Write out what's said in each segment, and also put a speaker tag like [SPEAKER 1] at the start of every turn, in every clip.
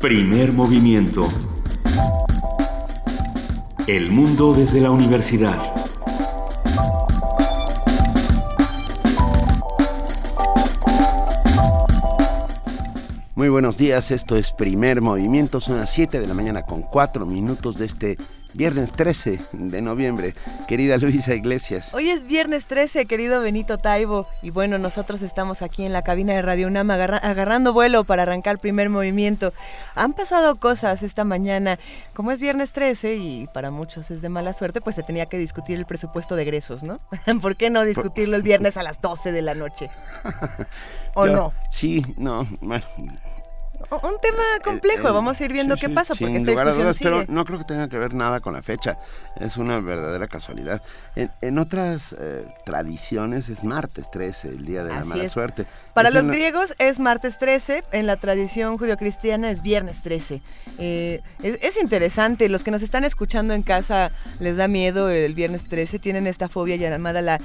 [SPEAKER 1] Primer movimiento. El mundo desde la universidad.
[SPEAKER 2] Muy buenos días, esto es Primer Movimiento, son las 7 de la mañana con 4 minutos de este Viernes 13 de noviembre, querida Luisa Iglesias.
[SPEAKER 3] Hoy es viernes 13, querido Benito Taibo. Y bueno, nosotros estamos aquí en la cabina de Radio UNAM agarrando vuelo para arrancar el primer movimiento. Han pasado cosas esta mañana. Como es viernes 13 y para muchos es de mala suerte, pues se tenía que discutir el presupuesto de egresos, ¿no? ¿Por qué no discutirlo el viernes a las 12 de la noche? ¿O no?
[SPEAKER 2] Sí, no, bueno
[SPEAKER 3] un tema complejo, vamos a ir viendo qué pasa, porque esta discusión
[SPEAKER 2] Pero no creo que tenga que ver nada con la fecha, es una verdadera casualidad. En, otras eh, tradiciones es martes 13, el día de la mala suerte.
[SPEAKER 3] Para los griegos es martes 13, en la tradición judio-cristiana es viernes 13. Eh, es, es, interesante, los que nos están escuchando en casa les da miedo el viernes 13, tienen esta fobia llamada la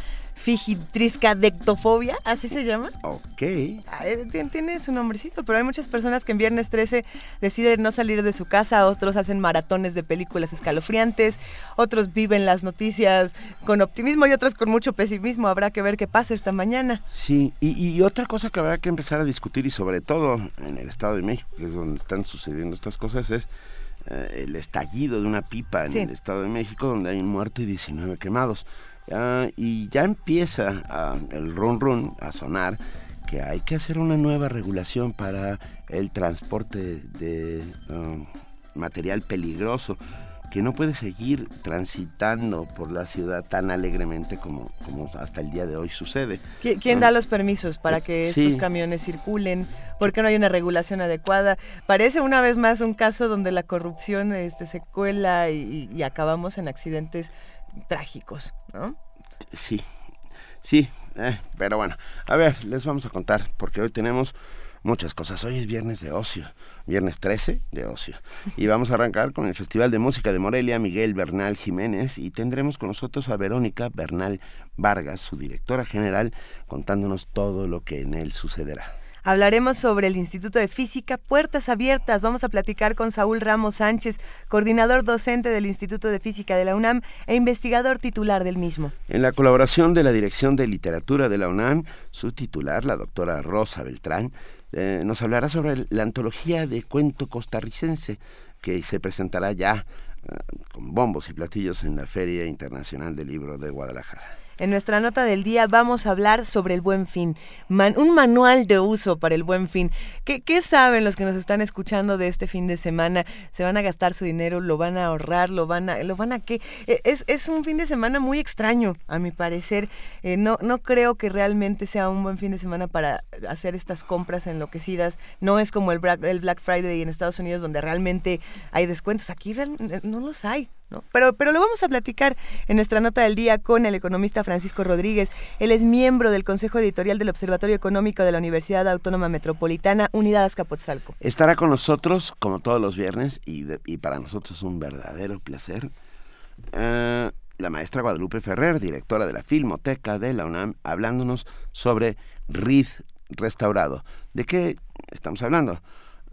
[SPEAKER 3] dectofobia, así se llama.
[SPEAKER 2] Ok.
[SPEAKER 3] Eh, tiene, su nombrecito, pero hay muchas personas que en viernes 13 deciden no salir de su casa, otros hacen maratones de películas escalofriantes, otros viven las noticias con optimismo y otros con mucho pesimismo. Habrá que ver qué pasa esta mañana.
[SPEAKER 2] Sí, y, otra cosa que habrá que empezar a discutir, y sobre todo en el Estado de México, que es donde están sucediendo estas cosas, es eh, el estallido de una pipa en el Estado de México, donde hay un muerto y 19 quemados. Ah, y ya empieza ah, el run run a sonar que hay que hacer una nueva regulación para el transporte de ah, material peligroso que no puede seguir transitando por la ciudad tan alegremente como, como hasta el día de hoy sucede.
[SPEAKER 3] ¿Quién da los permisos para que estos camiones circulen? ¿Por qué no hay una regulación adecuada? Parece una vez más un caso donde la corrupción este, se cuela y acabamos en accidentes trágicos, ¿no?
[SPEAKER 2] Sí, sí, eh, pero bueno, a ver, les vamos a contar, porque hoy tenemos muchas cosas. Hoy es viernes de ocio, viernes 13 de ocio. Y vamos a arrancar con el Festival de Música de Morelia, Miguel Bernal Jiménez, y tendremos con nosotros a Verónica Bernal Vargas, su directora general, contándonos todo lo que en él sucederá.
[SPEAKER 3] Hablaremos sobre el Instituto de Física Puertas Abiertas. Vamos a platicar con Saúl Ramos Sánchez, coordinador docente del Instituto de Física de la UNAM e investigador titular del mismo.
[SPEAKER 2] En la colaboración de la Dirección de Literatura de la UNAM, su titular, la doctora Rosa Beltrán, eh, nos hablará sobre la antología de cuento costarricense que se presentará ya eh, con bombos y platillos en la Feria Internacional del Libro de Guadalajara.
[SPEAKER 3] En nuestra nota del día vamos a hablar sobre el buen fin, un manual de uso para el buen fin. ¿Qué, saben los que nos están escuchando de este fin de semana? ¿Se van a gastar su dinero? ¿Lo van a ahorrar? ¿Lo van a, lo van a qué? E, es, un fin de semana muy extraño, a mi parecer. Eh, no, no creo que realmente sea un buen fin de semana para hacer estas compras enloquecidas. No es como el Black, el Black Friday en Estados Unidos donde realmente hay descuentos. Aquí no los hay. Pero, pero lo vamos a platicar en nuestra nota del día con el economista Francisco Rodríguez. Él es miembro del Consejo Editorial del Observatorio Económico de la Universidad Autónoma Metropolitana, Unidad Azcapotzalco.
[SPEAKER 2] Estará con nosotros, como todos los viernes, y, para nosotros es un verdadero placer, eh, la maestra Guadalupe Ferrer, directora de la Filmoteca de la UNAM, hablándonos sobre Riz restaurado. ¿De qué estamos hablando?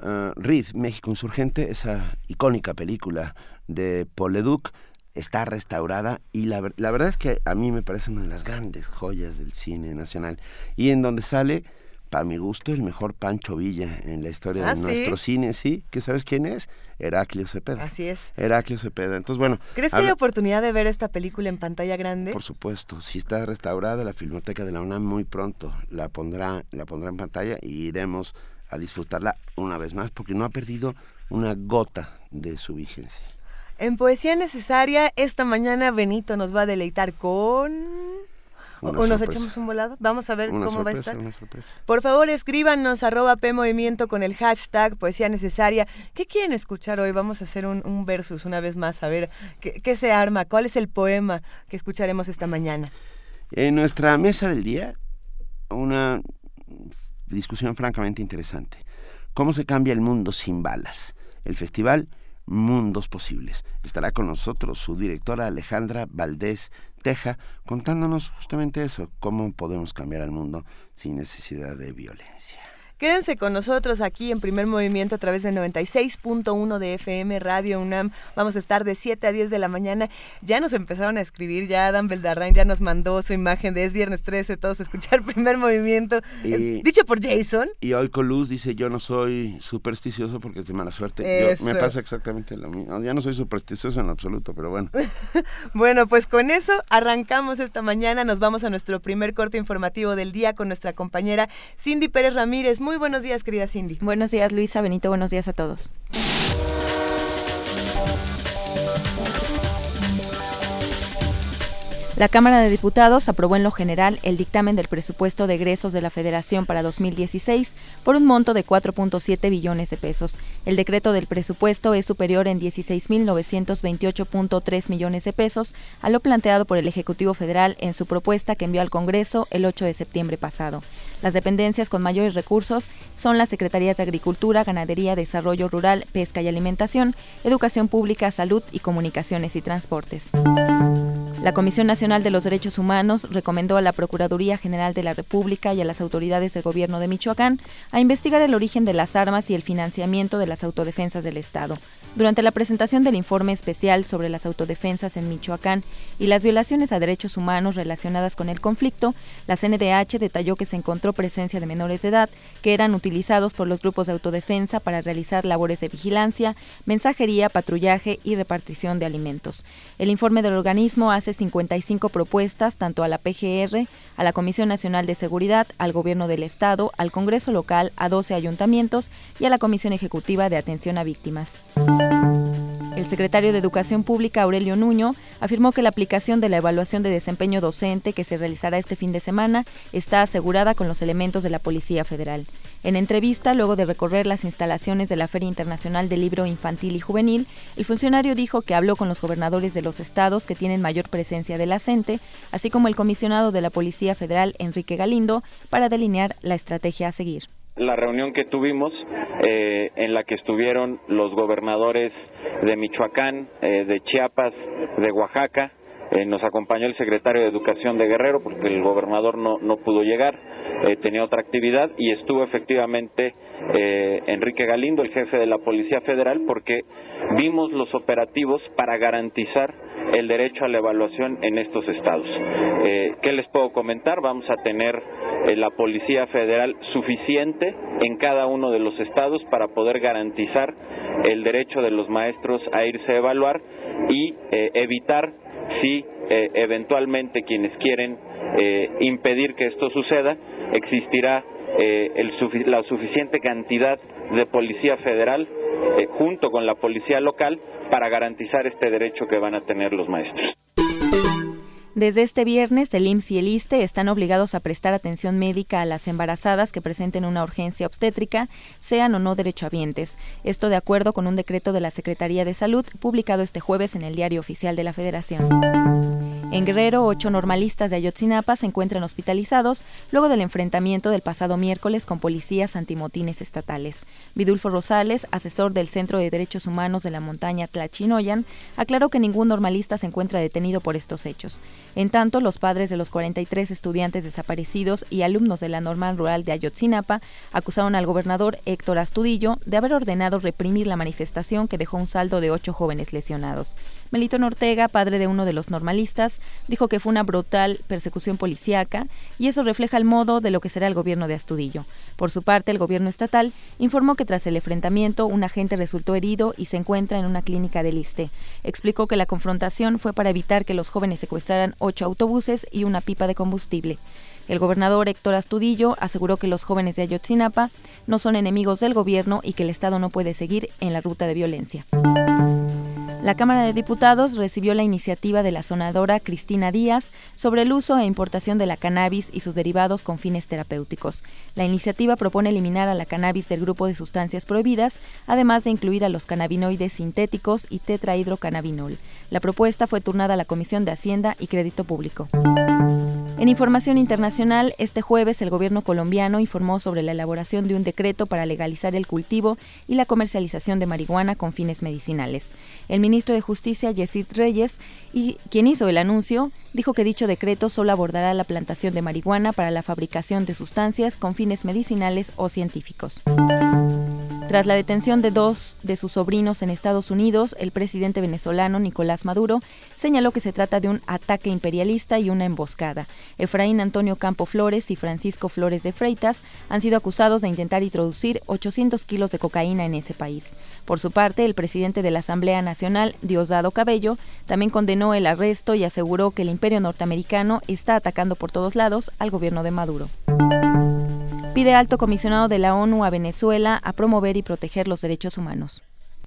[SPEAKER 2] Uh, México Insurgente, esa icónica película de Paul Leduc, está restaurada y la, verdad es que a mí me parece una de las grandes joyas del cine nacional y en donde sale, para mi gusto, el mejor Pancho Villa en la historia de ah, nuestro cine, ¿sí? ¿Que sabes quién es? Heraclio Cepeda.
[SPEAKER 3] Así es.
[SPEAKER 2] Heraclio Cepeda. Entonces, bueno.
[SPEAKER 3] ¿Crees que hay oportunidad de ver esta película en pantalla grande?
[SPEAKER 2] Por supuesto. Si está restaurada, la Filmoteca de la UNAM muy pronto la pondrá, la pondrá en pantalla y iremos a disfrutarla una vez más porque no ha perdido una gota de su vigencia.
[SPEAKER 3] En Poesía Necesaria, esta mañana Benito nos va a deleitar con... ¿O nos echamos un volado? Vamos a ver cómo va a estar. Por favor, escríbanos arroba P Movimiento con el hashtag Poesía Necesaria. ¿Qué quieren escuchar hoy? Vamos a hacer un, versus una vez más, a ver ¿qué, qué, se arma, cuál es el poema que escucharemos esta mañana.
[SPEAKER 2] En nuestra mesa del día, una discusión francamente interesante. ¿Cómo se cambia el mundo sin balas? El festival Mundos Posibles. Estará con nosotros su directora Alejandra Valdés Teja contándonos justamente eso, cómo podemos cambiar el mundo sin necesidad de violencia.
[SPEAKER 3] Quédense con nosotros aquí en Primer Movimiento a través del 96.1 de FM Radio UNAM. Vamos a estar de 7 a 10 de la mañana. Ya nos empezaron a escribir, ya Adam Beldarrain ya nos mandó su imagen de es viernes 13, todos a escuchar Primer Movimiento. Eh, dicho por Jason.
[SPEAKER 2] Y hoy Coluz dice, yo no soy supersticioso porque es de mala suerte. me pasa exactamente lo mismo. Ya no soy supersticioso en absoluto, pero bueno.
[SPEAKER 3] bueno, pues con eso arrancamos esta mañana. Nos vamos a nuestro primer corte informativo del día con nuestra compañera Cindy Pérez Ramírez. Muy buenos días, querida Cindy.
[SPEAKER 4] Buenos días, Luisa Benito. Buenos días a todos. La Cámara de Diputados aprobó en lo general el dictamen del presupuesto de egresos de la Federación para 2016 por un monto de 4.7 billones de pesos. El decreto del presupuesto es superior en 16.928.3 millones de pesos a lo planteado por el Ejecutivo Federal en su propuesta que envió al Congreso el 8 de septiembre pasado. Las dependencias con mayores recursos son las Secretarías de Agricultura, Ganadería, Desarrollo Rural, Pesca y Alimentación, Educación Pública, Salud y Comunicaciones y Transportes. La Comisión Nacional de los Derechos Humanos recomendó a la Procuraduría General de la República y a las autoridades del gobierno de Michoacán a investigar el origen de las armas y el financiamiento de las autodefensas del Estado. Durante la presentación del informe especial sobre las autodefensas en Michoacán y las violaciones a derechos humanos relacionadas con el conflicto, la CNDH detalló que se encontró presencia de menores de edad que eran utilizados por los grupos de autodefensa para realizar labores de vigilancia, mensajería, patrullaje y repartición de alimentos. El informe del organismo hace 55 propuestas tanto a la PGR, a la Comisión Nacional de Seguridad, al Gobierno del Estado, al Congreso local, a 12 ayuntamientos y a la Comisión Ejecutiva de Atención a Víctimas. El secretario de Educación Pública, Aurelio Nuño, afirmó que la aplicación de la evaluación de desempeño docente que se realizará este fin de semana está asegurada con los elementos de la Policía Federal. En entrevista, luego de recorrer las instalaciones de la Feria Internacional del Libro Infantil y Juvenil, el funcionario dijo que habló con los gobernadores de los estados que tienen mayor presencia de la CENTE, así como el comisionado de la Policía Federal, Enrique Galindo, para delinear la estrategia a seguir
[SPEAKER 5] la reunión que tuvimos eh, en la que estuvieron los gobernadores de Michoacán, eh, de Chiapas, de Oaxaca. Eh, nos acompañó el secretario de Educación de Guerrero porque el gobernador no, no pudo llegar, tenía otra actividad y estuvo efectivamente Enrique Galindo, el jefe de la Policía Federal, porque vimos los operativos para garantizar el derecho a la evaluación en estos estados. Eh, ¿Qué les puedo comentar? Vamos a tener eh, la Policía Federal suficiente en cada uno de los estados para poder garantizar el derecho de los maestros a irse a evaluar y eh, evitar si eventualmente quienes quieren impedir que esto suceda, existirá la suficiente cantidad de policía federal junto con la policía local para garantizar este derecho que van a tener los maestros.
[SPEAKER 4] Desde este viernes, el IMSS y el ISTE están obligados a prestar atención médica a las embarazadas que presenten una urgencia obstétrica, sean o no derechohabientes. Esto de acuerdo con un decreto de la Secretaría de Salud publicado este jueves en el Diario Oficial de la Federación. En Guerrero, ocho normalistas de Ayotzinapa se encuentran hospitalizados luego del enfrentamiento del pasado miércoles con policías antimotines estatales. Vidulfo Rosales, asesor del Centro de Derechos Humanos de la montaña Tlachinoyan, aclaró que ningún normalista se encuentra detenido por estos hechos. En tanto, los padres de los 43 estudiantes desaparecidos y alumnos de la normal rural de Ayotzinapa acusaron al gobernador Héctor Astudillo de haber ordenado reprimir la manifestación que dejó un saldo de ocho jóvenes lesionados. Melito Ortega, padre de uno de los normalistas, dijo que fue una brutal persecución policíaca y eso refleja el modo de lo que será el gobierno de Astudillo. Por su parte, el gobierno estatal informó que tras el enfrentamiento un agente resultó herido y se encuentra en una clínica del Liste. Explicó que la confrontación fue para evitar que los jóvenes secuestraran ocho autobuses y una pipa de combustible. El gobernador Héctor Astudillo aseguró que los jóvenes de Ayotzinapa no son enemigos del gobierno y que el Estado no puede seguir en la ruta de violencia. La Cámara de Diputados recibió la iniciativa de la sonadora Cristina Díaz sobre el uso e importación de la cannabis y sus derivados con fines terapéuticos. La iniciativa propone eliminar a la cannabis del grupo de sustancias prohibidas, además de incluir a los cannabinoides sintéticos y tetrahidrocannabinol. La propuesta fue turnada a la Comisión de Hacienda y Crédito Público. En información internacional, este jueves el gobierno colombiano informó sobre la elaboración de un decreto para legalizar el cultivo y la comercialización de marihuana con fines medicinales. El ministro de Justicia, Yesid Reyes, y quien hizo el anuncio, dijo que dicho decreto solo abordará la plantación de marihuana para la fabricación de sustancias con fines medicinales o científicos. Tras la detención de dos de sus sobrinos en Estados Unidos, el presidente venezolano Nicolás Maduro señaló que se trata de un ataque imperialista y una emboscada. Efraín Antonio Campo Flores y Francisco Flores de Freitas han sido acusados de intentar introducir 800 kilos de cocaína en ese país. Por su parte, el presidente de la Asamblea Nacional, Diosdado Cabello, también condenó el arresto y aseguró que el imperio norteamericano está atacando por todos lados al gobierno de Maduro pide alto comisionado de la ONU a Venezuela a promover y proteger los derechos humanos.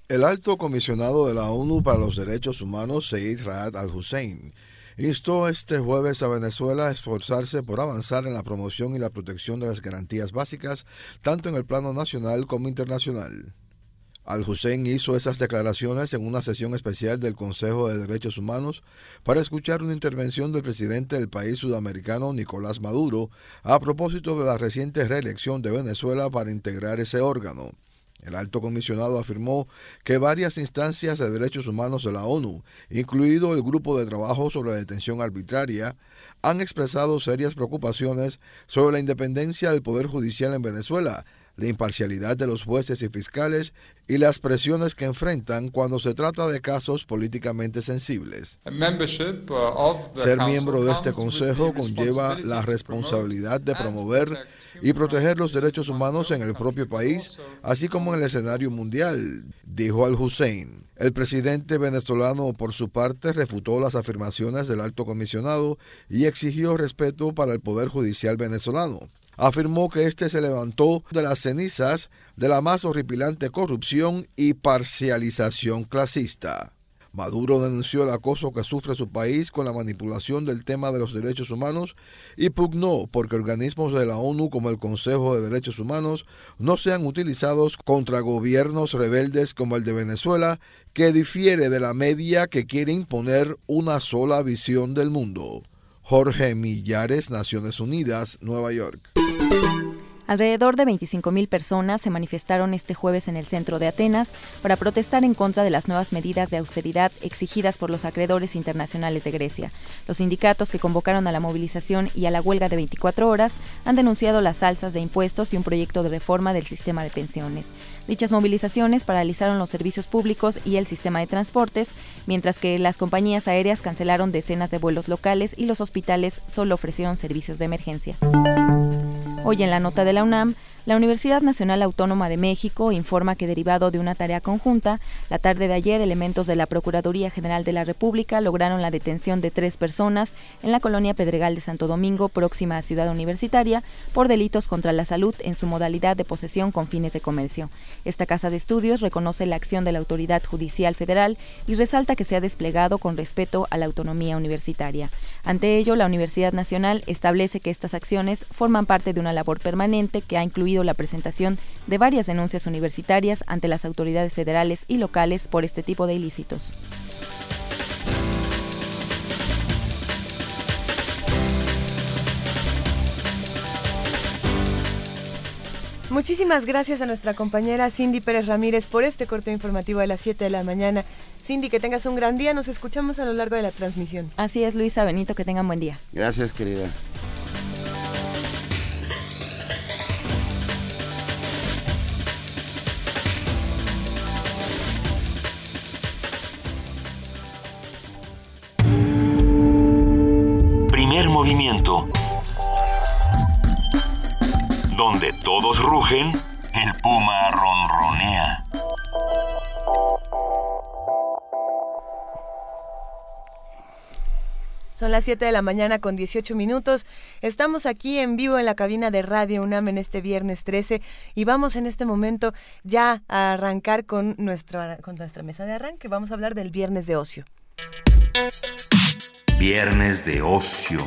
[SPEAKER 6] El alto comisionado de la ONU para los Derechos Humanos, Said Raad al-Hussein, instó este jueves a Venezuela a esforzarse por avanzar en la promoción y la protección de las garantías básicas, tanto en el plano nacional como internacional. Al-Hussein hizo esas declaraciones en una sesión especial del Consejo de Derechos Humanos para escuchar una intervención del presidente del país sudamericano Nicolás Maduro a propósito de la reciente reelección de Venezuela para integrar ese órgano. El alto comisionado afirmó que varias instancias de derechos humanos de la ONU, incluido el Grupo de Trabajo sobre la Detención Arbitraria, han expresado serias preocupaciones sobre la independencia del Poder Judicial en Venezuela la imparcialidad de los jueces y fiscales y las presiones que enfrentan cuando se trata de casos políticamente sensibles. Uh, Ser miembro de este Consejo conlleva la responsabilidad de promover y proteger los derechos humanos en el propio país, así como en el escenario mundial, dijo Al-Hussein. El presidente venezolano, por su parte, refutó las afirmaciones del alto comisionado y exigió respeto para el Poder Judicial venezolano afirmó que éste se levantó de las cenizas de la más horripilante corrupción y parcialización clasista. Maduro denunció el acoso que sufre su país con la manipulación del tema de los derechos humanos y pugnó porque organismos de la ONU como el Consejo de Derechos Humanos no sean utilizados contra gobiernos rebeldes como el de Venezuela, que difiere de la media que quiere imponer una sola visión del mundo. Jorge Millares, Naciones Unidas, Nueva York.
[SPEAKER 4] you Alrededor de 25.000 personas se manifestaron este jueves en el centro de Atenas para protestar en contra de las nuevas medidas de austeridad exigidas por los acreedores internacionales de Grecia. Los sindicatos que convocaron a la movilización y a la huelga de 24 horas han denunciado las alzas de impuestos y un proyecto de reforma del sistema de pensiones. Dichas movilizaciones paralizaron los servicios públicos y el sistema de transportes, mientras que las compañías aéreas cancelaron decenas de vuelos locales y los hospitales solo ofrecieron servicios de emergencia. Hoy en la nota de la UNAM, la Universidad Nacional Autónoma de México informa que derivado de una tarea conjunta, la tarde de ayer elementos de la Procuraduría General de la República lograron la detención de tres personas en la colonia Pedregal de Santo Domingo, próxima a Ciudad Universitaria, por delitos contra la salud en su modalidad de posesión con fines de comercio. Esta casa de estudios reconoce la acción de la Autoridad Judicial Federal y resalta que se ha desplegado con respeto a la autonomía universitaria. Ante ello, la Universidad Nacional establece que estas acciones forman parte de una labor permanente que ha incluido la presentación de varias denuncias universitarias ante las autoridades federales y locales por este tipo de ilícitos.
[SPEAKER 3] Muchísimas gracias a nuestra compañera Cindy Pérez Ramírez por este corte informativo de las 7 de la mañana. Cindy, que tengas un gran día. Nos escuchamos a lo largo de la transmisión.
[SPEAKER 4] Así es, Luisa Benito, que tengan buen día.
[SPEAKER 2] Gracias, querida.
[SPEAKER 1] Movimiento. Donde todos rugen, el puma ronronea.
[SPEAKER 3] Son las 7 de la mañana con 18 minutos. Estamos aquí en vivo en la cabina de Radio UNAM en este viernes 13 y vamos en este momento ya a arrancar con nuestra, con nuestra mesa de arranque. Vamos a hablar del viernes de ocio.
[SPEAKER 1] Viernes de ocio.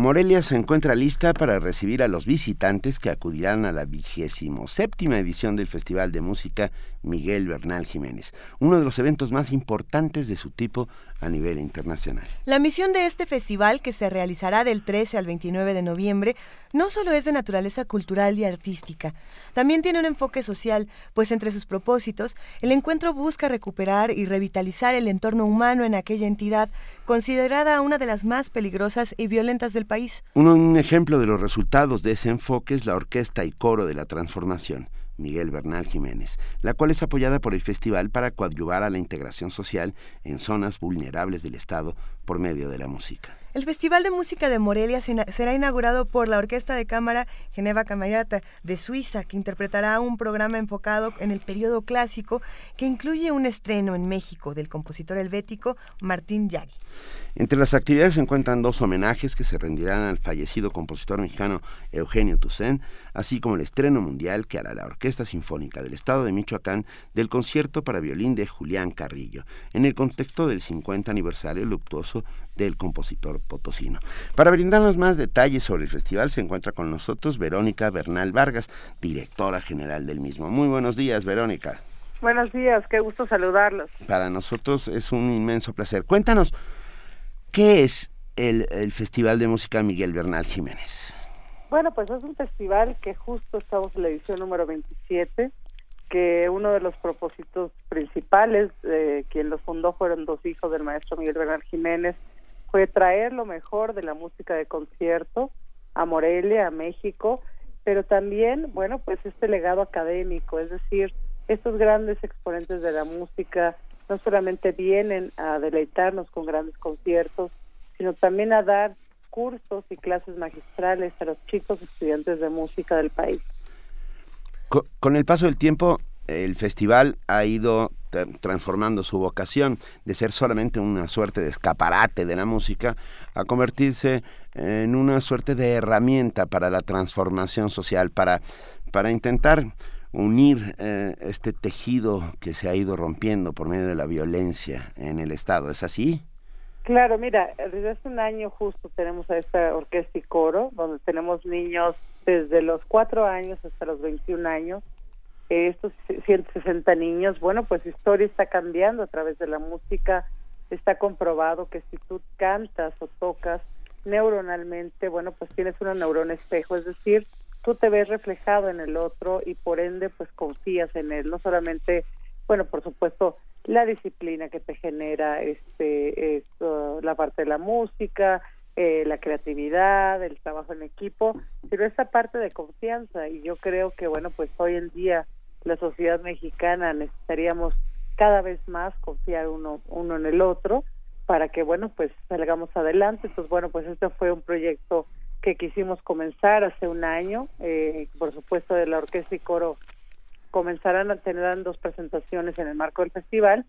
[SPEAKER 2] Morelia se encuentra lista para recibir a los visitantes que acudirán a la vigésimo séptima edición del Festival de Música Miguel Bernal Jiménez, uno de los eventos más importantes de su tipo a nivel internacional.
[SPEAKER 3] La misión de este festival, que se realizará del 13 al 29 de noviembre, no solo es de naturaleza cultural y artística, también tiene un enfoque social, pues entre sus propósitos, el encuentro busca recuperar y revitalizar el entorno humano en aquella entidad considerada una de las más peligrosas y violentas del país.
[SPEAKER 2] Un, ejemplo de los resultados de ese enfoque es la Orquesta y Coro de la Transformación Miguel Bernal Jiménez, la cual es apoyada por el festival para coadyuvar a la integración social en zonas vulnerables del Estado por medio de la música.
[SPEAKER 3] El Festival de Música de Morelia será inaugurado por la Orquesta de Cámara Geneva Camayata de Suiza, que interpretará un programa enfocado en el periodo clásico que incluye un estreno en México del compositor helvético Martín Yagui.
[SPEAKER 2] Entre las actividades se encuentran dos homenajes que se rendirán al fallecido compositor mexicano Eugenio Toussaint, así como el estreno mundial que hará la Orquesta Sinfónica del Estado de Michoacán del concierto para violín de Julián Carrillo, en el contexto del 50 aniversario luctuoso del compositor potosino. Para brindarnos más detalles sobre el festival se encuentra con nosotros Verónica Bernal Vargas, directora general del mismo. Muy buenos días, Verónica.
[SPEAKER 7] Buenos días, qué gusto saludarlos.
[SPEAKER 2] Para nosotros es un inmenso placer. Cuéntanos, ¿Qué es el, Festival de Música Miguel Bernal Jiménez?
[SPEAKER 7] Bueno, pues es un festival que justo estamos en la edición número 27, que uno de los propósitos principales, de quien lo fundó fueron dos hijos del maestro Miguel Bernal Jiménez, fue traer lo mejor de la música de concierto a Morelia, a México, pero también, bueno, pues este legado académico, es decir, estos grandes exponentes de la música no solamente vienen a deleitarnos con grandes conciertos, sino también a dar cursos y clases magistrales a los chicos estudiantes de música del país.
[SPEAKER 2] Con, el paso del tiempo, el festival ha ido transformando su vocación de ser solamente una suerte de escaparate de la música a convertirse en una suerte de herramienta para la transformación social, para, para intentar unir eh, este tejido que se ha ido rompiendo por medio de la violencia en el Estado. ¿Es así?
[SPEAKER 7] Claro, mira, desde hace un año justo tenemos a esta orquesta y coro, donde tenemos niños desde los cuatro años hasta los 21 años. estos 160 niños, bueno, pues historia está cambiando a través de la música. Está comprobado que si tú cantas o tocas neuronalmente, bueno, pues tienes una neurona espejo, es decir, tú te ves reflejado en el otro y por ende pues confías en él, no solamente, bueno, por supuesto, la disciplina que te genera este la parte de la música, eh, la creatividad, el trabajo en equipo, pero esa parte de confianza y yo creo que bueno, pues hoy en día la sociedad mexicana necesitaríamos cada vez más confiar uno uno en el otro para que bueno, pues salgamos adelante. Entonces, bueno, pues este fue un proyecto que quisimos comenzar hace un año. Eh, por supuesto, de la orquesta y coro comenzarán a tener dos presentaciones en el marco del festival.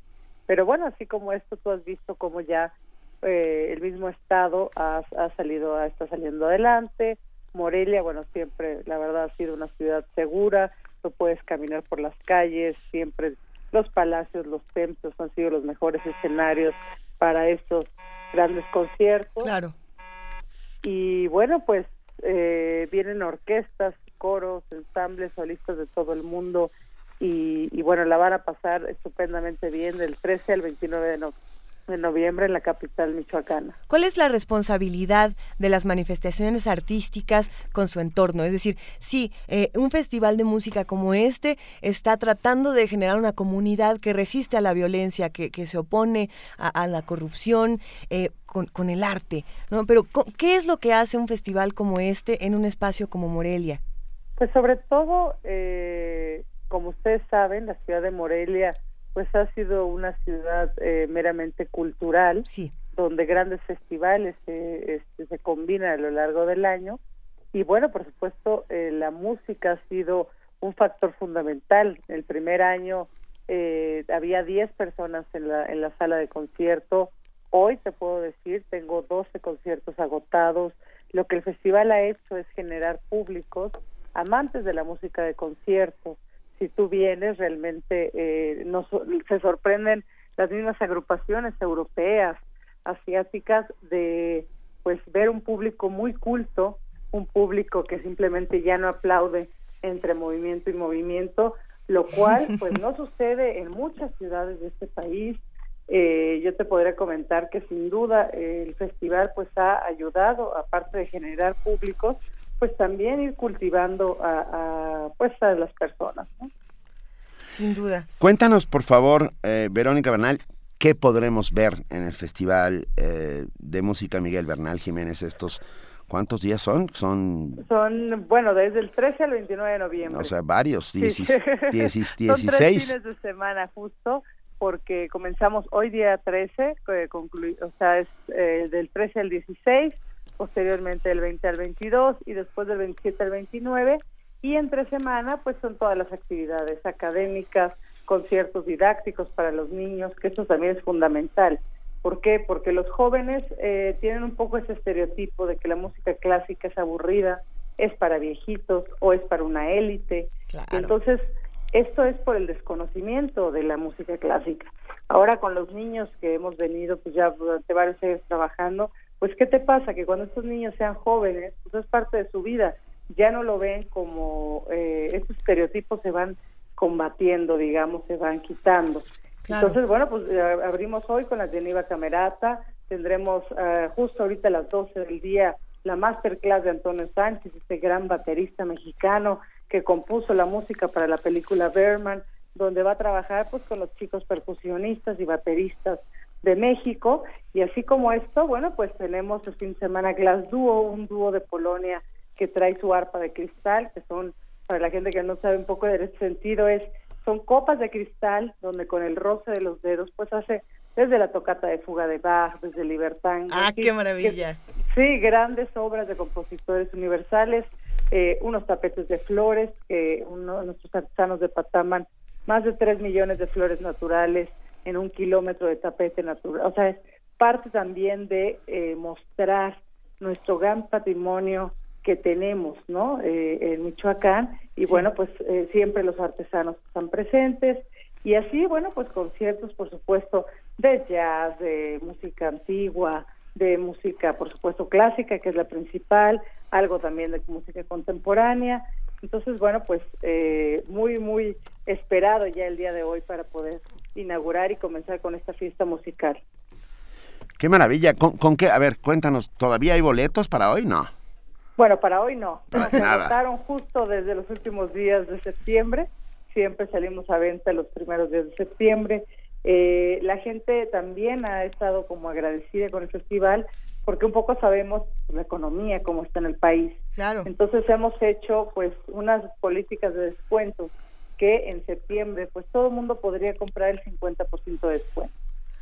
[SPEAKER 7] Pero bueno, así como esto, tú has visto cómo ya eh, el mismo estado ha, ha salido, está saliendo adelante. Morelia, bueno, siempre, la verdad, ha sido una ciudad segura. Tú puedes caminar por las calles, siempre los palacios, los templos han sido los mejores escenarios para estos grandes conciertos.
[SPEAKER 3] Claro.
[SPEAKER 7] Y bueno, pues eh, vienen orquestas, coros, ensambles, solistas de todo el mundo. Y, y, bueno, la van a pasar estupendamente bien del 13 al 29 de noviembre de noviembre en la capital michoacana.
[SPEAKER 3] ¿Cuál es la responsabilidad de las manifestaciones artísticas con su entorno? Es decir, si eh, un festival de música como este está tratando de generar una comunidad que resiste a la violencia, que, se opone a, la corrupción eh, con, el arte, ¿no? Pero ¿qué es lo que hace un festival como este en un espacio como Morelia?
[SPEAKER 7] Pues sobre todo, eh, como ustedes saben, la ciudad de Morelia pues ha sido una ciudad eh, meramente cultural, donde grandes festivales este, se combinan a lo largo del año. Y bueno, por supuesto, eh, la música ha sido un factor fundamental. El primer año eh, había 10 personas en la, en la sala de concierto. Hoy te puedo decir, tengo 12 conciertos agotados. Lo que el festival ha hecho es generar públicos amantes de la música de concierto si tú vienes realmente eh, nos, se sorprenden las mismas agrupaciones europeas, asiáticas de pues ver un público muy culto, un público que simplemente ya no aplaude entre movimiento y movimiento, lo cual pues no sucede en muchas ciudades de este país. Eh, yo te podría comentar que sin duda eh, el festival pues ha ayudado, aparte de generar públicos, pues también ir cultivando a, pues a las personas.
[SPEAKER 3] Sin duda.
[SPEAKER 2] Cuéntanos, por favor, eh, Verónica Bernal, ¿qué podremos ver en el Festival de Música Miguel Bernal Jiménez estos ¿Cuántos días son? Son,
[SPEAKER 7] son bueno, desde el 13 al 29 de noviembre.
[SPEAKER 2] O sea, varios, 16.
[SPEAKER 7] son tres fines de semana justo, porque comenzamos hoy día 13, que o sea, es eh, del 13 al 16, posteriormente del 20 al 22 y después del 27 al 29. Y entre semana, pues son todas las actividades académicas, conciertos didácticos para los niños, que eso también es fundamental ¿Por qué? Porque los jóvenes eh, tienen un poco ese estereotipo de que la música clásica es aburrida, es para viejitos o es para una élite. Entonces, esto es por el desconocimiento de la música clásica. Ahora con los niños que hemos venido pues ya durante varios años trabajando, pues ¿qué te pasa? Que cuando estos niños sean jóvenes, pues es parte de su vida, ya no lo ven como eh, estos estereotipos se van combatiendo, digamos, se van quitando. Entonces, bueno, pues eh, abrimos hoy con la Geneva Camerata, tendremos eh, justo ahorita a las 12 del día la masterclass de Antonio Sánchez, este gran baterista mexicano que compuso la música para la película Berman, donde va a trabajar pues con los chicos percusionistas y bateristas de México y así como esto, bueno, pues tenemos el fin de semana Glass Duo, un dúo de Polonia que trae su arpa de cristal, que son para la gente que no sabe un poco de este sentido es son copas de cristal donde con el roce de los dedos pues hace desde la tocata de fuga de Bach, desde Libertán.
[SPEAKER 3] Ah, qué maravilla.
[SPEAKER 7] sí, grandes obras de compositores universales, eh, unos tapetes de flores, que uno nuestros artesanos de Pataman, más de tres millones de flores naturales en un kilómetro de tapete natural. O sea, es parte también de eh, mostrar nuestro gran patrimonio que tenemos, ¿no? Eh, en Michoacán y bueno, pues eh, siempre los artesanos están presentes y así, bueno, pues conciertos, por supuesto, de jazz, de música antigua, de música, por supuesto, clásica, que es la principal, algo también de música contemporánea. Entonces, bueno, pues eh, muy, muy esperado ya el día de hoy para poder inaugurar y comenzar con esta fiesta musical.
[SPEAKER 2] Qué maravilla. ¿Con, con qué? A ver, cuéntanos, ¿todavía hay boletos para hoy? No.
[SPEAKER 7] Bueno, para hoy no. Se agotaron justo desde los últimos días de septiembre. Siempre salimos a venta los primeros días de septiembre. Eh, la gente también ha estado como agradecida con el festival porque un poco sabemos la economía cómo está en el país.
[SPEAKER 3] Claro.
[SPEAKER 7] Entonces hemos hecho pues unas políticas de descuentos que en septiembre pues todo el mundo podría comprar el 50% de descuento.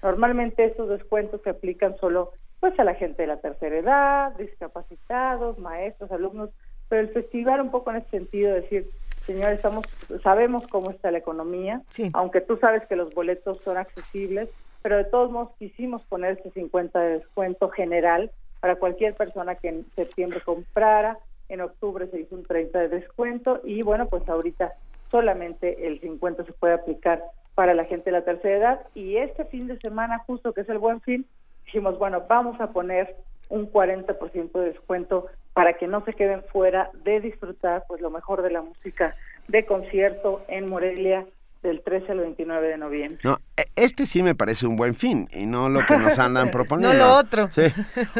[SPEAKER 7] Normalmente estos descuentos se aplican solo pues a la gente de la tercera edad, discapacitados, maestros, alumnos, pero el festival un poco en ese sentido, decir, señores, estamos, sabemos cómo está la economía, aunque tú sabes que los boletos son accesibles, pero de todos modos quisimos poner este 50 de descuento general para cualquier persona que en septiembre comprara, en octubre se hizo un 30 de descuento y bueno, pues ahorita solamente el 50 se puede aplicar para la gente de la tercera edad. Y este fin de semana justo que es el buen fin, dijimos, bueno, vamos a poner un 40% de descuento para que no se queden fuera de disfrutar pues lo mejor de la música de concierto en Morelia del 13 al 29 de noviembre.
[SPEAKER 2] No, e, este sí me parece un buen fin y no lo que nos andan proponiendo.
[SPEAKER 3] no lo otro.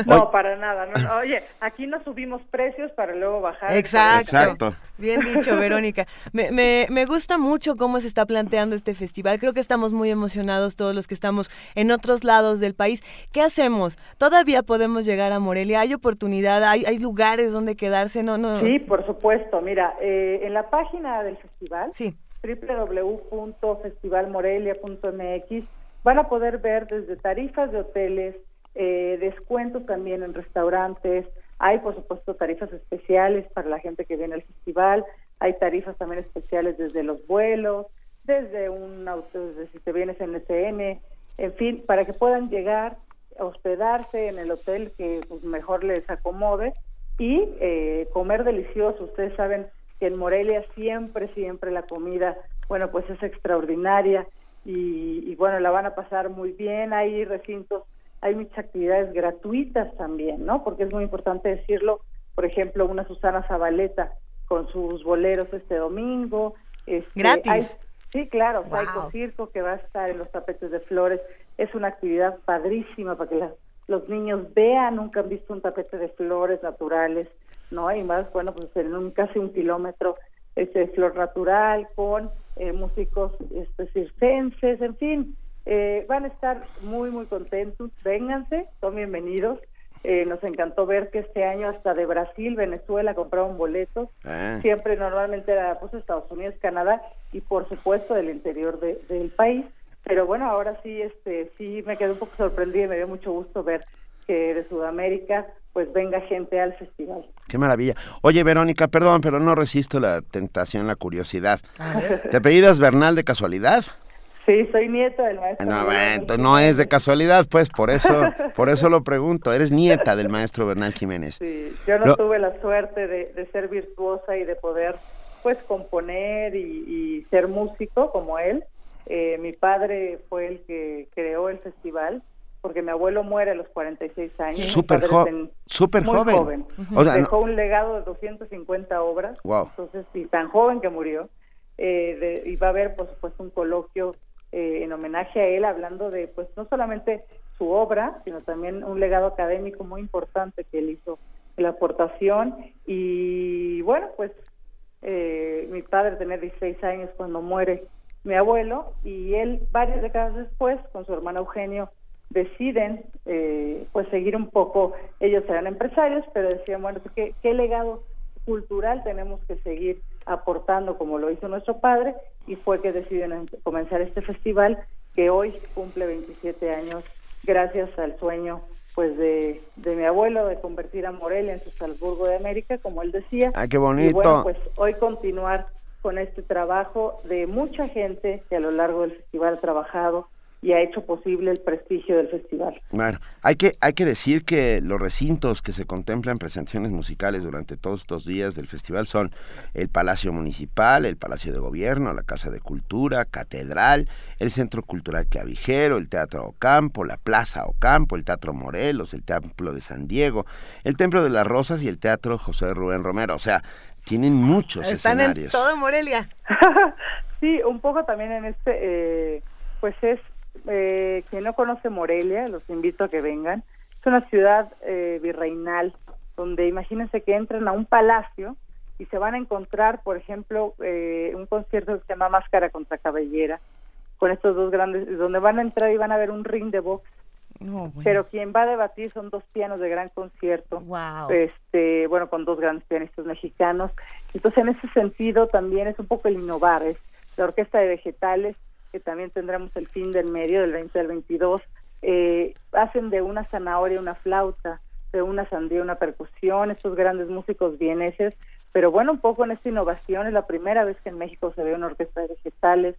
[SPEAKER 7] No, para nada. oye, aquí no subimos precios para luego bajar.
[SPEAKER 3] Exacto. Bien dicho, Verónica. Me, me, me, gusta mucho cómo se está planteando este festival. Creo que estamos muy emocionados todos los que estamos en otros lados del país. ¿Qué hacemos? ¿Todavía podemos llegar a Morelia? ¿Hay oportunidad? ¿Hay, hay lugares donde quedarse? No, no.
[SPEAKER 7] Sí, por supuesto. Mira, eh, en la página del festival.
[SPEAKER 3] Sí
[SPEAKER 7] www.festivalmorelia.mx van a poder ver desde tarifas de hoteles, eh, descuentos también en restaurantes, hay por supuesto tarifas especiales para la gente que viene al festival, hay tarifas también especiales desde los vuelos, desde un auto, desde si te vienes en SM, en fin, para que puedan llegar, hospedarse en el hotel que pues, mejor les acomode y eh, comer delicioso. Ustedes saben que en Morelia siempre, siempre la comida, bueno, pues es extraordinaria y, bueno, la van a pasar muy bien. Hay recintos hay muchas actividades gratuitas también, ¿no? Porque es muy importante decirlo, por ejemplo, una Susana Zabaleta con sus boleros este domingo. Este,
[SPEAKER 3] ¿Gratis?
[SPEAKER 7] sí, claro, wow. Circo que va a estar en los tapetes de flores. Es una actividad padrísima para que los niños vean, nunca han visto un tapete de flores naturales, ¿no? Y más, bueno, pues en un, casi un kilómetro este flor natural con eh, músicos este, circenses, en fin, eh, van a estar muy, muy contentos. Vénganse, son bienvenidos. Eh, nos encantó ver que este año hasta de Brasil, Venezuela compraron boletos. Ah. Siempre normalmente era pues Estados Unidos, Canadá y por supuesto del interior del país. Pero bueno, ahora sí, este, sí me quedé un poco sorprendida y me dio mucho gusto ver que de Sudamérica pues venga gente al festival.
[SPEAKER 2] Qué maravilla. Oye, Verónica, perdón, pero no resisto la tentación, la curiosidad. ¿Te apellidas Bernal de casualidad?
[SPEAKER 7] Sí, soy nieta del maestro.
[SPEAKER 2] No, es de casualidad, pues, por eso, por eso lo pregunto. Eres nieta del maestro Bernal Jiménez.
[SPEAKER 7] Sí, yo no tuve la suerte de, ser virtuosa y de poder, pues, componer y, ser músico como él. Eh, mi padre fue el que creó el festival porque mi abuelo muere a los 46 años.
[SPEAKER 2] Súper joven. Súper joven.
[SPEAKER 7] Dejó un legado de 250 obras.
[SPEAKER 2] Wow.
[SPEAKER 7] Entonces, sí, tan joven que murió. Eh, y va a haber, por supuesto, un coloquio eh, en homenaje a él, hablando de, pues, no solamente su obra, sino también un legado académico muy importante que él hizo, la aportación. Y bueno, pues eh, mi padre tenía 16 años cuando muere mi abuelo y él varias décadas después, con su hermano Eugenio, deciden eh, pues seguir un poco, ellos eran empresarios, pero decían, bueno, ¿qué, ¿qué legado cultural tenemos que seguir aportando como lo hizo nuestro padre? Y fue que deciden comenzar este festival que hoy cumple 27 años gracias al sueño pues de, de mi abuelo de convertir a Morelia en su Salzburgo de América, como él decía.
[SPEAKER 2] ¡Ah, qué bonito!
[SPEAKER 7] Y bueno, pues hoy continuar con este trabajo de mucha gente que a lo largo del festival ha trabajado y ha hecho posible el prestigio del festival.
[SPEAKER 2] Bueno, hay que, hay que decir que los recintos que se contemplan presentaciones musicales durante todos estos días del festival son el Palacio Municipal, el Palacio de Gobierno, la Casa de Cultura, Catedral, el Centro Cultural Clavijero, el Teatro Ocampo, la Plaza Ocampo, el Teatro Morelos, el Templo de San Diego, el Templo de las Rosas y el Teatro José Rubén Romero. O sea, tienen muchos
[SPEAKER 3] Están
[SPEAKER 2] escenarios.
[SPEAKER 3] en todo Morelia.
[SPEAKER 7] sí, un poco también en este, eh, pues es eh, quien no conoce Morelia, los invito a que vengan. Es una ciudad eh, virreinal donde imagínense que entran a un palacio y se van a encontrar, por ejemplo, eh, un concierto que se llama Máscara contra Cabellera, con estos dos grandes, donde van a entrar y van a ver un ring de box. Pero quien va a debatir son dos pianos de gran concierto, este, bueno, con dos grandes pianistas mexicanos. Entonces, en ese sentido, también es un poco el innovar, es la orquesta de vegetales que también tendremos el fin del medio, del 20 al 22, eh, hacen de una zanahoria una flauta, de una sandía una percusión, estos grandes músicos vieneses, pero bueno, un poco en esta innovación, es la primera vez que en México se ve una orquesta de vegetales,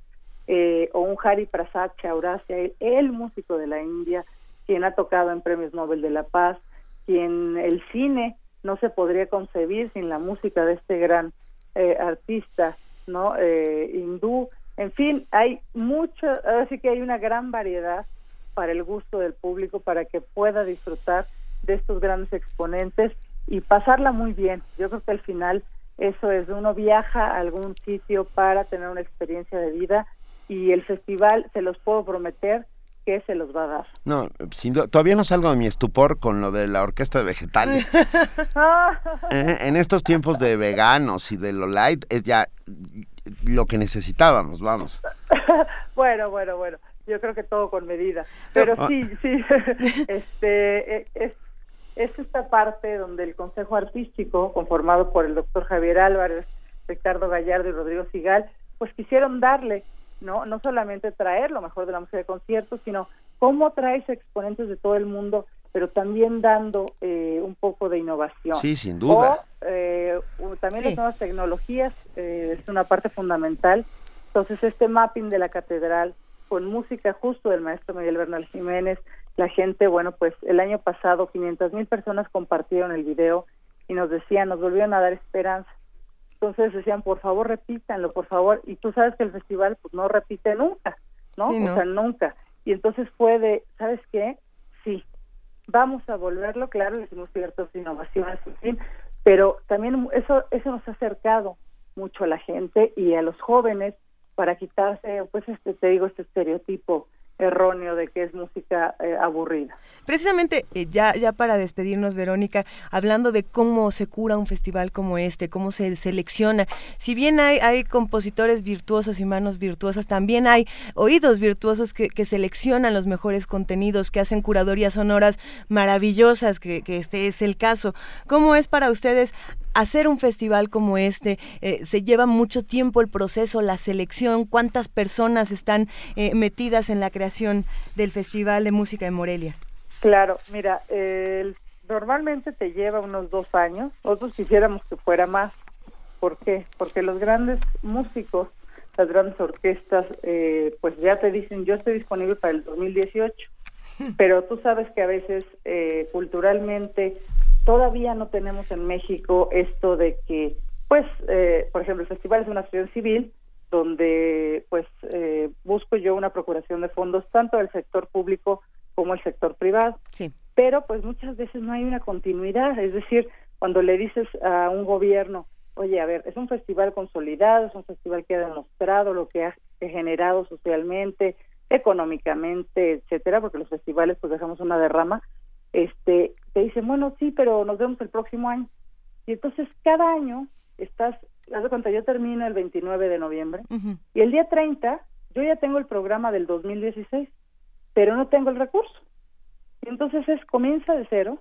[SPEAKER 7] eh, o un Hari Prasad Chaurasia, el, músico de la India, quien ha tocado en premios Nobel de la Paz, quien el cine no se podría concebir sin la música de este gran eh, artista no eh, hindú en fin, hay mucho, así que hay una gran variedad para el gusto del público, para que pueda disfrutar de estos grandes exponentes y pasarla muy bien. Yo creo que al final eso es, uno viaja a algún sitio para tener una experiencia de vida y el festival, se los puedo prometer, que se los va a dar.
[SPEAKER 2] No, todavía no salgo de mi estupor con lo de la orquesta de vegetales. Eh, en estos tiempos de veganos y de lo light, es ya lo que necesitábamos, vamos.
[SPEAKER 7] bueno, bueno, bueno, yo creo que todo con medida, pero ah. sí, sí, este, e, es, es esta parte donde el Consejo Artístico, conformado por el doctor Javier Álvarez, Ricardo Gallardo y Rodrigo Sigal, pues quisieron darle, no, no solamente traer lo mejor de la música de conciertos, sino cómo traes exponentes de todo el mundo pero también dando eh, un poco de innovación.
[SPEAKER 2] Sí, sin duda.
[SPEAKER 7] O, eh, también las nuevas tecnologías eh, es una parte fundamental. Entonces, este mapping de la catedral con música justo del maestro Miguel Bernal Jiménez, la gente, bueno, pues el año pasado 500 mil personas compartieron el video y nos decían, nos volvieron a dar esperanza. Entonces decían, por favor repítanlo, por favor. Y tú sabes que el festival pues no repite nunca, ¿no? O sea, nunca. Y entonces fue de, ¿sabes qué? Sí, vamos a volverlo, claro, le hicimos ciertas innovaciones, fin, pero también eso, eso nos ha acercado mucho a la gente y a los jóvenes para quitarse, pues, este, te digo, este estereotipo erróneo de que es música eh, aburrida.
[SPEAKER 3] Precisamente, eh, ya, ya para despedirnos, Verónica, hablando de cómo se cura un festival como este, cómo se selecciona, si bien hay, hay compositores virtuosos y manos virtuosas, también hay oídos virtuosos que, que seleccionan los mejores contenidos, que hacen curadorías sonoras maravillosas, que, que este es el caso. ¿Cómo es para ustedes hacer un festival como este eh, se lleva mucho tiempo el proceso, la selección, cuántas personas están eh, metidas en la creación del Festival de Música de Morelia.
[SPEAKER 7] Claro, mira, normalmente te lleva unos dos años, nosotros quisiéramos que fuera más. ¿Por qué? Porque los grandes músicos, las grandes orquestas, eh, pues ya te dicen, yo estoy disponible para el 2018, pero tú sabes que a veces culturalmente todavía no tenemos en México esto de que, pues, eh, por ejemplo, el festival es una asociación civil donde, pues, eh, busco yo una procuración de fondos tanto del sector público como el sector privado.
[SPEAKER 3] Sí.
[SPEAKER 7] Pero, pues, muchas veces no hay una continuidad. Es decir, cuando le dices a un gobierno, oye, a ver, es un festival consolidado, es un festival que ha demostrado lo que ha generado socialmente, económicamente, etcétera, porque los festivales, pues, dejamos una derrama este, te dicen, bueno, sí, pero nos vemos el próximo año. Y entonces cada año estás, haz de cuenta, yo termino el 29 de noviembre y el día 30 yo ya tengo el programa del 2016, pero no tengo el recurso. Y entonces es, comienza de cero,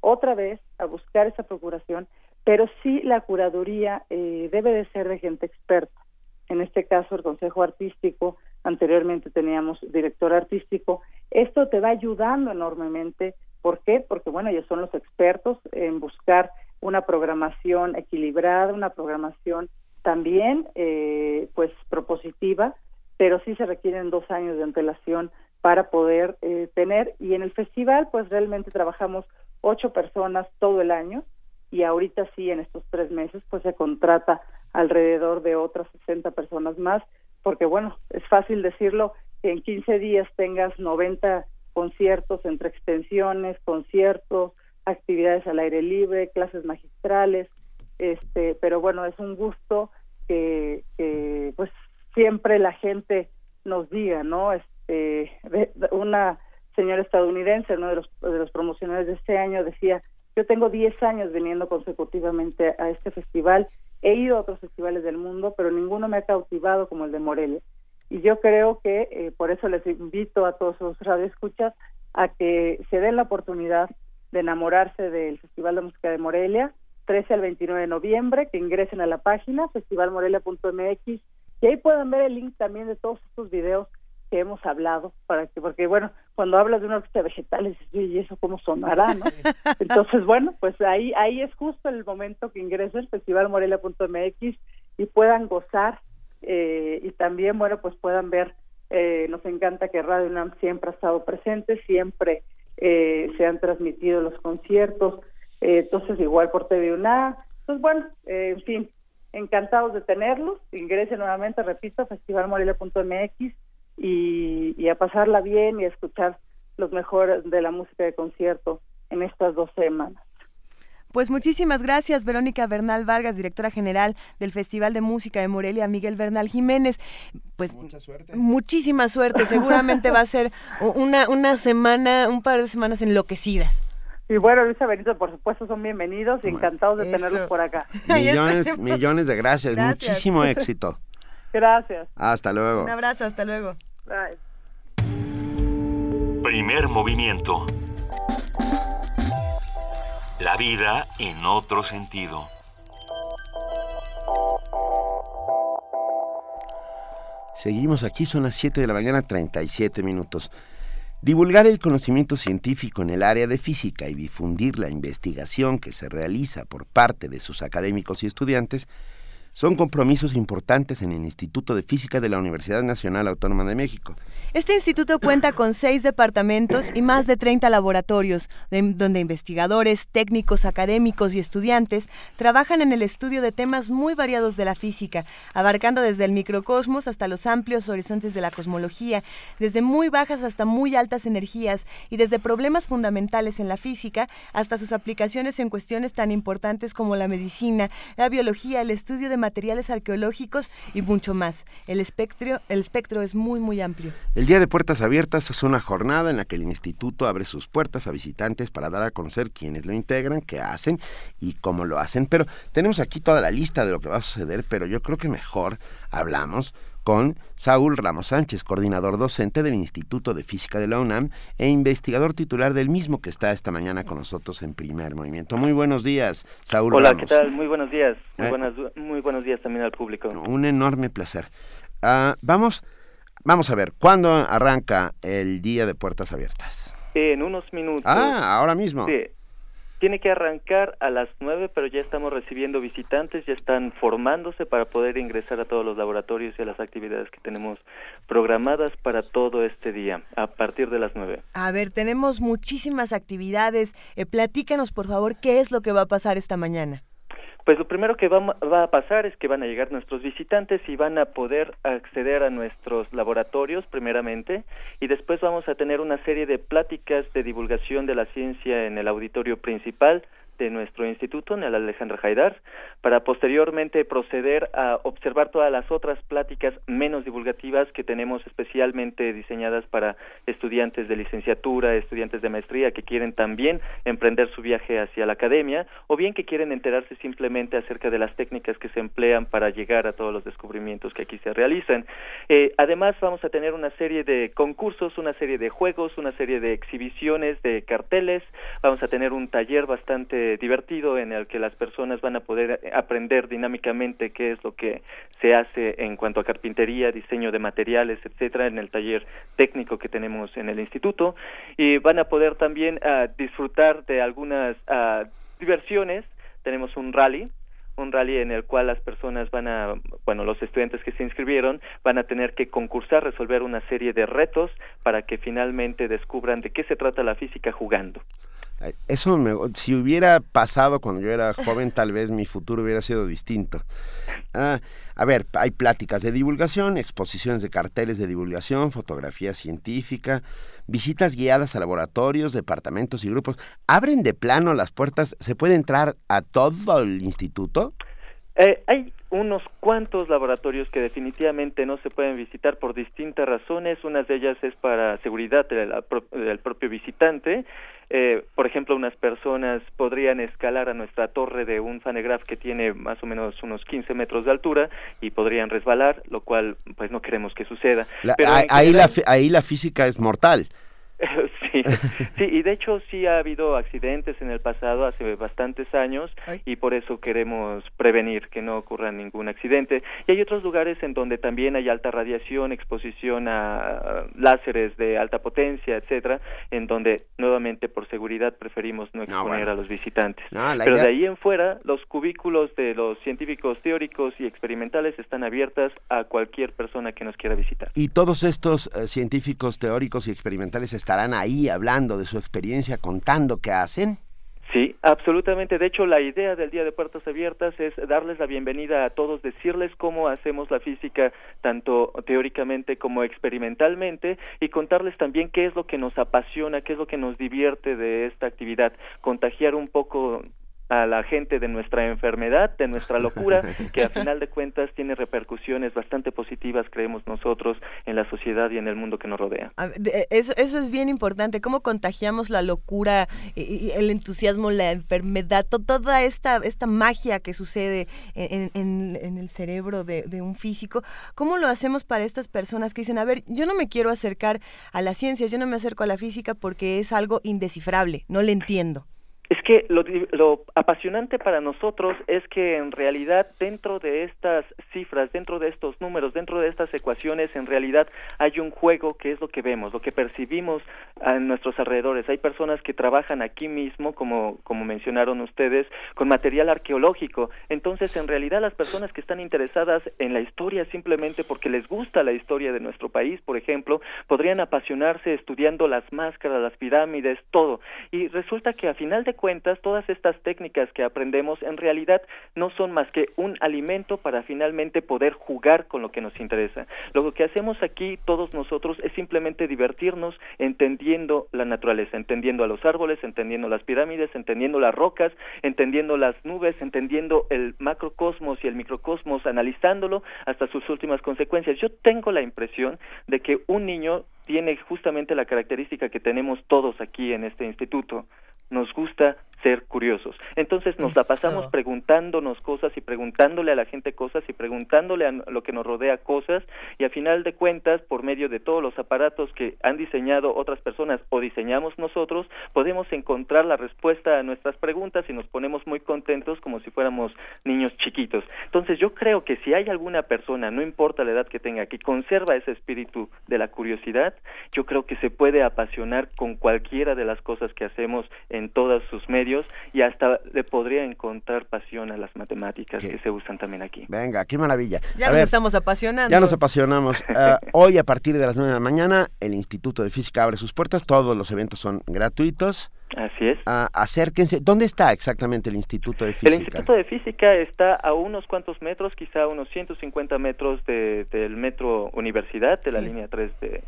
[SPEAKER 7] otra vez a buscar esa procuración, pero sí la curaduría eh, debe de ser de gente experta. En este caso, el Consejo Artístico, anteriormente teníamos director artístico. Esto te va ayudando enormemente ¿Por qué? Porque, bueno, ellos son los expertos en buscar una programación equilibrada, una programación también, eh, pues, propositiva, pero sí se requieren dos años de antelación para poder eh, tener. Y en el festival, pues, realmente trabajamos ocho personas todo el año y ahorita sí, en estos tres meses, pues, se contrata alrededor de otras 60 personas más, porque, bueno, es fácil decirlo, que en 15 días tengas 90 conciertos entre extensiones, conciertos, actividades al aire libre, clases magistrales, este, pero bueno, es un gusto que, pues siempre la gente nos diga, ¿no? Este, una señora estadounidense, uno de los, de los promocionales de este año, decía, yo tengo 10 años viniendo consecutivamente a este festival, he ido a otros festivales del mundo, pero ninguno me ha cautivado como el de Morelia y yo creo que eh, por eso les invito a todos los radioescuchas a que se den la oportunidad de enamorarse del Festival de Música de Morelia, 13 al 29 de noviembre, que ingresen a la página festivalmorelia.mx y ahí puedan ver el link también de todos estos videos que hemos hablado, para que, porque bueno, cuando hablas de una orquesta de vegetales, y eso cómo sonará, ¿no? Entonces, bueno, pues ahí, ahí es justo el momento que ingresen festivalmorelia.mx y puedan gozar eh, y también, bueno, pues puedan ver, eh, nos encanta que Radio UNAM siempre ha estado presente, siempre eh, se han transmitido los conciertos, entonces igual por TV UNAM, pues bueno, en fin, encantados de tenerlos, ingresen nuevamente, repito, festivalmorelia.mx y, y a pasarla bien y a escuchar los mejores de la música de concierto en estas dos semanas.
[SPEAKER 3] Pues muchísimas gracias, Verónica Bernal Vargas, directora general del Festival de Música de Morelia, Miguel Bernal Jiménez. Pues Mucha suerte. muchísima suerte. Seguramente va a ser una, una semana, un par de semanas enloquecidas.
[SPEAKER 7] Y bueno, Luisa Benito, por supuesto, son bienvenidos y encantados de tenerlos por acá.
[SPEAKER 2] Millones, millones de gracias. Muchísimo éxito.
[SPEAKER 7] Gracias.
[SPEAKER 2] Hasta luego.
[SPEAKER 3] Un abrazo, hasta luego.
[SPEAKER 7] Bye.
[SPEAKER 1] Primer movimiento. La vida en otro sentido.
[SPEAKER 2] Seguimos aquí, son las 7 de la mañana, 37 minutos. Divulgar el conocimiento científico en el área de física y difundir la investigación que se realiza por parte de sus académicos y estudiantes son compromisos importantes en el Instituto de Física de la Universidad Nacional Autónoma de México.
[SPEAKER 3] Este instituto cuenta con seis departamentos y más de 30 laboratorios, donde investigadores, técnicos, académicos y estudiantes trabajan en el estudio de temas muy variados de la física, abarcando desde el microcosmos hasta los amplios horizontes de la cosmología, desde muy bajas hasta muy altas energías y desde problemas fundamentales en la física hasta sus aplicaciones en cuestiones tan importantes como la medicina, la biología, el estudio de materiales arqueológicos y mucho más. El espectro, el espectro es muy, muy amplio.
[SPEAKER 2] El Día de Puertas Abiertas es una jornada en la que el instituto abre sus puertas a visitantes para dar a conocer quiénes lo integran, qué hacen y cómo lo hacen. Pero tenemos aquí toda la lista de lo que va a suceder, pero yo creo que mejor hablamos con Saúl Ramos Sánchez, coordinador docente del Instituto de Física de la UNAM e investigador titular del mismo que está esta mañana con nosotros en primer movimiento. Muy buenos días, Saúl
[SPEAKER 8] Hola,
[SPEAKER 2] Ramos.
[SPEAKER 8] ¿qué tal? Muy buenos días. Muy, eh, muy buenos días también al público.
[SPEAKER 2] Un enorme placer. Uh, vamos Vamos a ver, ¿cuándo arranca el día de puertas abiertas?
[SPEAKER 8] En unos minutos.
[SPEAKER 2] Ah, ahora mismo.
[SPEAKER 8] Sí. Tiene que arrancar a las nueve, pero ya estamos recibiendo visitantes, ya están formándose para poder ingresar a todos los laboratorios y a las actividades que tenemos programadas para todo este día, a partir de las nueve.
[SPEAKER 3] A ver, tenemos muchísimas actividades. Eh, platícanos, por favor, qué es lo que va a pasar esta mañana.
[SPEAKER 8] Pues lo primero que va, a pasar es que van a llegar nuestros visitantes y van a poder acceder a nuestros laboratorios primeramente y después vamos a tener una serie de pláticas de divulgación de la ciencia en el auditorio principal de nuestro instituto, en el Alejandra Haidar, para posteriormente proceder a observar todas las otras pláticas menos divulgativas que tenemos especialmente diseñadas para estudiantes de licenciatura, estudiantes de maestría que quieren también emprender su viaje hacia la academia o bien que quieren enterarse simplemente acerca de las técnicas que se emplean para llegar a todos los descubrimientos que aquí se realizan. Eh, además, vamos a tener una serie de concursos, una serie de juegos, una serie de exhibiciones de carteles, vamos a tener un taller bastante divertido en el que las personas van a poder aprender dinámicamente qué es lo que se hace en cuanto a carpintería, diseño de materiales, etcétera, en el taller técnico que tenemos en el instituto y van a poder también ah, disfrutar de algunas ah, diversiones. Tenemos un rally un rally en el cual las personas van a, bueno, los estudiantes que se inscribieron van a tener que concursar, resolver una serie de retos para que finalmente descubran de qué se trata la física jugando.
[SPEAKER 2] Eso me, si hubiera pasado cuando yo era joven, tal vez mi futuro hubiera sido distinto. Ah, a ver, hay pláticas de divulgación, exposiciones de carteles de divulgación, fotografía científica, visitas guiadas a laboratorios, departamentos y grupos. ¿Abren de plano las puertas? ¿Se puede entrar a todo el instituto?
[SPEAKER 8] Eh, hay unos cuantos laboratorios que definitivamente no se pueden visitar por distintas razones. Una de ellas es para seguridad del propio visitante eh, por ejemplo, unas personas podrían escalar a nuestra torre de un fanegraph que tiene más o menos unos 15 metros de altura y podrían resbalar, lo cual pues no queremos que suceda.
[SPEAKER 2] ahí, la, ahí la física es mortal.
[SPEAKER 8] sí, sí, y de hecho sí ha habido accidentes en el pasado, hace bastantes años, y por eso queremos prevenir que no ocurra ningún accidente. Y hay otros lugares en donde también hay alta radiación, exposición a láseres de alta potencia, etcétera, en donde nuevamente por seguridad preferimos no exponer a los visitantes. Pero de ahí en fuera, los cubículos de los científicos teóricos y experimentales están abiertas a cualquier persona que nos quiera visitar.
[SPEAKER 2] Y todos estos eh, científicos teóricos y experimentales están estarán ahí hablando de su experiencia, contando qué hacen.
[SPEAKER 8] Sí, absolutamente. De hecho, la idea del Día de Puertas Abiertas es darles la bienvenida a todos, decirles cómo hacemos la física tanto teóricamente como experimentalmente y contarles también qué es lo que nos apasiona, qué es lo que nos divierte de esta actividad, contagiar un poco a la gente de nuestra enfermedad, de nuestra locura, que a final de cuentas tiene repercusiones bastante positivas, creemos nosotros, en la sociedad y en el mundo que nos rodea.
[SPEAKER 3] Eso, eso es bien importante, cómo contagiamos la locura, y el entusiasmo, la enfermedad, toda esta, esta magia que sucede en, en, el cerebro de, de, un físico, ¿cómo lo hacemos para estas personas que dicen, a ver, yo no me quiero acercar a la ciencia, yo no me acerco a la física porque es algo indescifrable, no le entiendo?
[SPEAKER 8] Que lo, lo, apasionante para nosotros es que en realidad dentro de estas cifras, dentro de estos números, dentro de estas ecuaciones, en realidad hay un juego que es lo que vemos, lo que percibimos a nuestros alrededores. Hay personas que trabajan aquí mismo, como, como mencionaron ustedes, con material arqueológico. Entonces, en realidad las personas que están interesadas en la historia simplemente porque les gusta la historia de nuestro país, por ejemplo, podrían apasionarse estudiando las máscaras, las pirámides, todo. Y resulta que a final de cuentas, todas estas técnicas que aprendemos en realidad no son más que un alimento para finalmente poder jugar con lo que nos interesa. Lo que hacemos aquí todos nosotros es simplemente divertirnos entendiendo la naturaleza, entendiendo a los árboles, entendiendo las pirámides, entendiendo las rocas, entendiendo las nubes, entendiendo el macrocosmos y el microcosmos, analizándolo hasta sus últimas consecuencias. Yo tengo la impresión de que un niño tiene justamente la característica que tenemos todos aquí en este instituto, nos gusta ser curiosos. Entonces nos la pasamos preguntándonos cosas y preguntándole a la gente cosas y preguntándole a lo que nos rodea cosas y a final de cuentas, por medio de todos los aparatos que han diseñado otras personas o diseñamos nosotros, podemos encontrar la respuesta a nuestras preguntas y nos ponemos muy contentos como si fuéramos niños chiquitos. Entonces yo creo que si hay alguna persona, no importa la edad que tenga, que conserva ese espíritu de la curiosidad, yo creo que se puede apasionar con cualquiera de las cosas que hacemos en todos sus medios y hasta le podría encontrar pasión a las matemáticas que se usan también aquí.
[SPEAKER 2] Venga, qué maravilla.
[SPEAKER 3] Ya nos estamos apasionando.
[SPEAKER 2] Ya nos apasionamos. Ah, hoy a partir de las 9 de la mañana el Instituto de Física abre sus puertas, todos los eventos son gratuitos.
[SPEAKER 8] Así es.
[SPEAKER 2] Ah, acérquense. ¿Dónde está exactamente el Instituto de Física?
[SPEAKER 8] El Instituto de Física está a unos cuantos metros, quizá unos 150 metros del Metro Universidad, de la línea 3 de,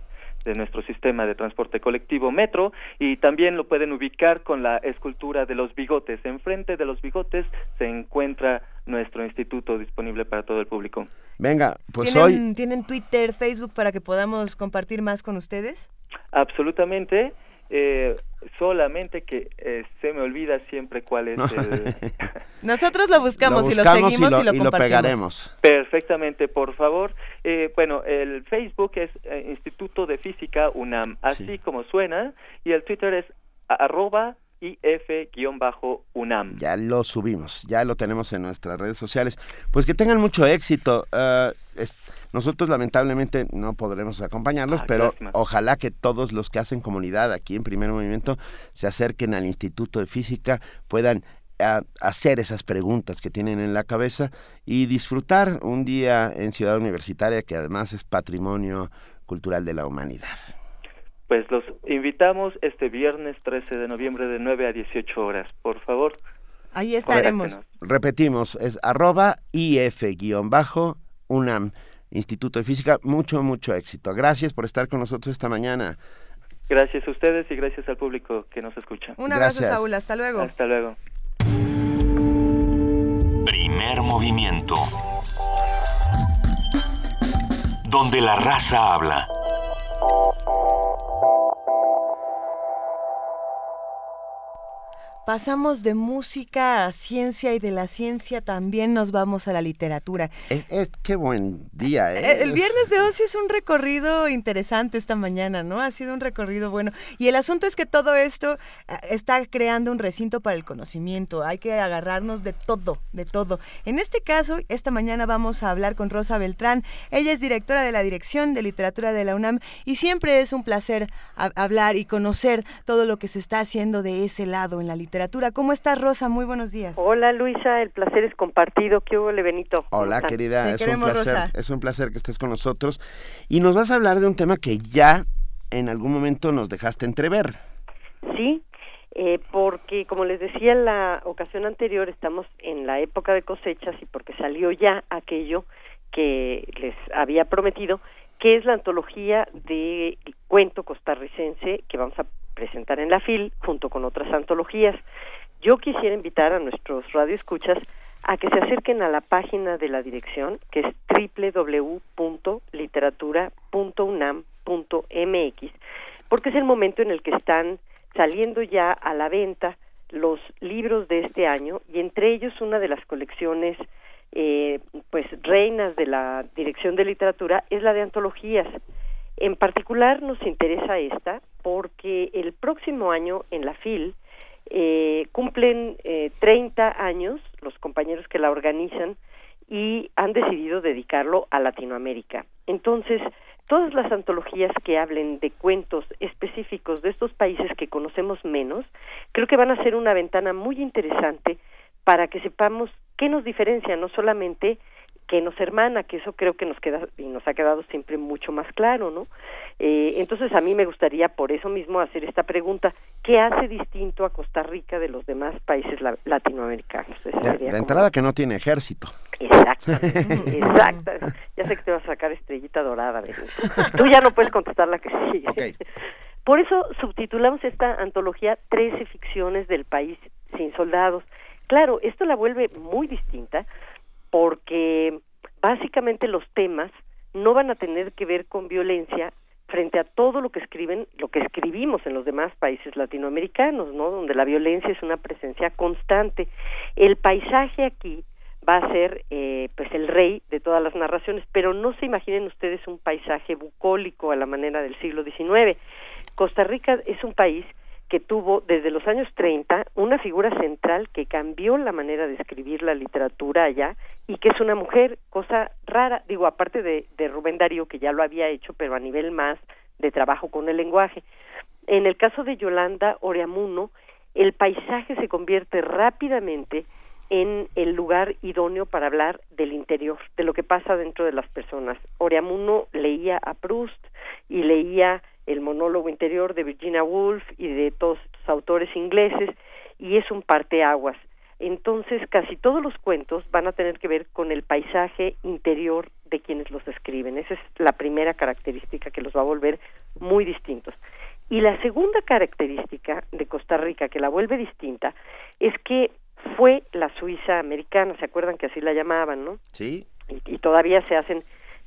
[SPEAKER 8] de nuestro sistema de transporte colectivo Metro y también lo pueden ubicar con la escultura de los bigotes. Enfrente de los bigotes se encuentra nuestro instituto disponible para todo el público.
[SPEAKER 2] Venga, pues
[SPEAKER 3] ¿Tienen,
[SPEAKER 2] hoy...
[SPEAKER 3] ¿Tienen Twitter, Facebook para que podamos compartir más con ustedes?
[SPEAKER 8] Absolutamente. Eh, solamente que eh, se me olvida siempre cuál es el...
[SPEAKER 3] Nosotros lo buscamos, y lo seguimos y lo, compartimos.
[SPEAKER 8] Perfectamente, por favor. Eh, bueno, el Facebook es eh, Instituto de Física UNAM, así como suena, y el Twitter es arroba IF-UNAM.
[SPEAKER 2] Ya lo subimos, ya lo tenemos en nuestras redes sociales. Pues que tengan mucho éxito. Ah, nosotros lamentablemente no podremos acompañarlos, ah, pero ojalá que todos los que hacen comunidad aquí en Primer Movimiento se acerquen al Instituto de Física, puedan ah, hacer esas preguntas que tienen en la cabeza y disfrutar un día en Ciudad Universitaria que además es patrimonio cultural de la humanidad.
[SPEAKER 8] Pues los invitamos este viernes 13 de noviembre de 9 a 18 horas. Por favor.
[SPEAKER 3] Ahí estaremos.
[SPEAKER 2] Repetimos, es arroba if-unam. Instituto de Física. Mucho, mucho éxito. Gracias por estar con nosotros esta mañana.
[SPEAKER 8] Gracias a ustedes y gracias al público que nos escucha.
[SPEAKER 3] Un abrazo, Saúl. Hasta luego.
[SPEAKER 8] Hasta luego.
[SPEAKER 1] Primer movimiento. Donde la raza habla.
[SPEAKER 3] Pasamos de música a ciencia y de la ciencia también nos vamos a la literatura.
[SPEAKER 2] Es, qué buen día, ¿eh?
[SPEAKER 3] ¿eh? El viernes de ocio es un recorrido interesante esta mañana, ¿no? Ha sido un recorrido bueno. Y el asunto es que todo esto eh, está creando un recinto para el conocimiento. Hay que agarrarnos de todo, de todo. En este caso, esta mañana vamos a hablar con Rosa Beltrán. Ella es directora de la Dirección de Literatura de la UNAM y siempre es un placer hablar y conocer todo lo que se está haciendo de ese lado en la literatura ¿Cómo estás, Rosa? Muy buenos días.
[SPEAKER 9] Hola, Luisa. El placer es compartido. ¿Qué hubo, Benito?
[SPEAKER 2] Hola, querida. es un placer. Es un placer que estés con nosotros. Y nos vas a hablar de un tema que ya en algún momento nos dejaste entrever.
[SPEAKER 9] Sí, eh, porque como les decía en la ocasión anterior, estamos en la época de cosechas y porque salió ya aquello que les había prometido, que es la antología de cuento costarricense que vamos a presentar en la FIL junto con otras antologías. Yo quisiera invitar a nuestros radioescuchas a que se acerquen a la página de la dirección que es www.literatura.unam.mx porque es el momento en el que están saliendo ya a la venta los libros de este año y entre ellos una de las colecciones eh, pues reinas de la dirección de literatura es la de antologías en particular nos interesa esta porque el próximo año en la FIL eh, cumplen eh, 30 años los compañeros que la organizan y han decidido dedicarlo a Latinoamérica. Entonces, todas las antologías que hablen de cuentos específicos de estos países que conocemos menos, creo que van a ser una ventana muy interesante para que sepamos qué nos diferencia, no solamente que nos hermana, que eso creo que nos queda y nos ha quedado siempre mucho más claro, ¿no? Eh, entonces a mí me gustaría por eso mismo hacer esta pregunta, ¿qué hace distinto a Costa Rica de los demás países latinoamericanos?
[SPEAKER 2] De, entrada que no tiene ejército.
[SPEAKER 9] Exacto, exacto. Ya sé que te vas a sacar estrellita dorada, Tú ya no puedes contestar la que sigue. Por eso subtitulamos esta antología Trece ficciones del país sin soldados. Claro, esto la vuelve muy distinta porque básicamente los temas no van a tener que ver con violencia frente a todo lo que escriben, lo que escribimos en los demás países latinoamericanos, ¿no? Donde la violencia es una presencia constante. El paisaje aquí va a ser eh, pues el rey de todas las narraciones, pero no se imaginen ustedes un paisaje bucólico a la manera del siglo XIX. Costa Rica es un país que tuvo desde los años 30 una figura central que cambió la manera de escribir la literatura allá y que es una mujer, cosa rara, digo, aparte de, de Rubén Darío, que ya lo había hecho, pero a nivel más de trabajo con el lenguaje. En el caso de Yolanda Oreamuno, el paisaje se convierte rápidamente en el lugar idóneo para hablar del interior, de lo que pasa dentro de las personas. Oreamuno leía a Proust y leía el monólogo interior de Virginia Woolf y de todos estos autores ingleses y es un parteaguas. Entonces, casi todos los cuentos van a tener que ver con el paisaje interior de quienes los escriben. Esa es la primera característica que los va a volver muy distintos. Y la segunda característica de Costa Rica que la vuelve distinta es que fue la Suiza americana, ¿se acuerdan que así la llamaban, no?
[SPEAKER 2] Sí.
[SPEAKER 9] Y, y todavía se hacen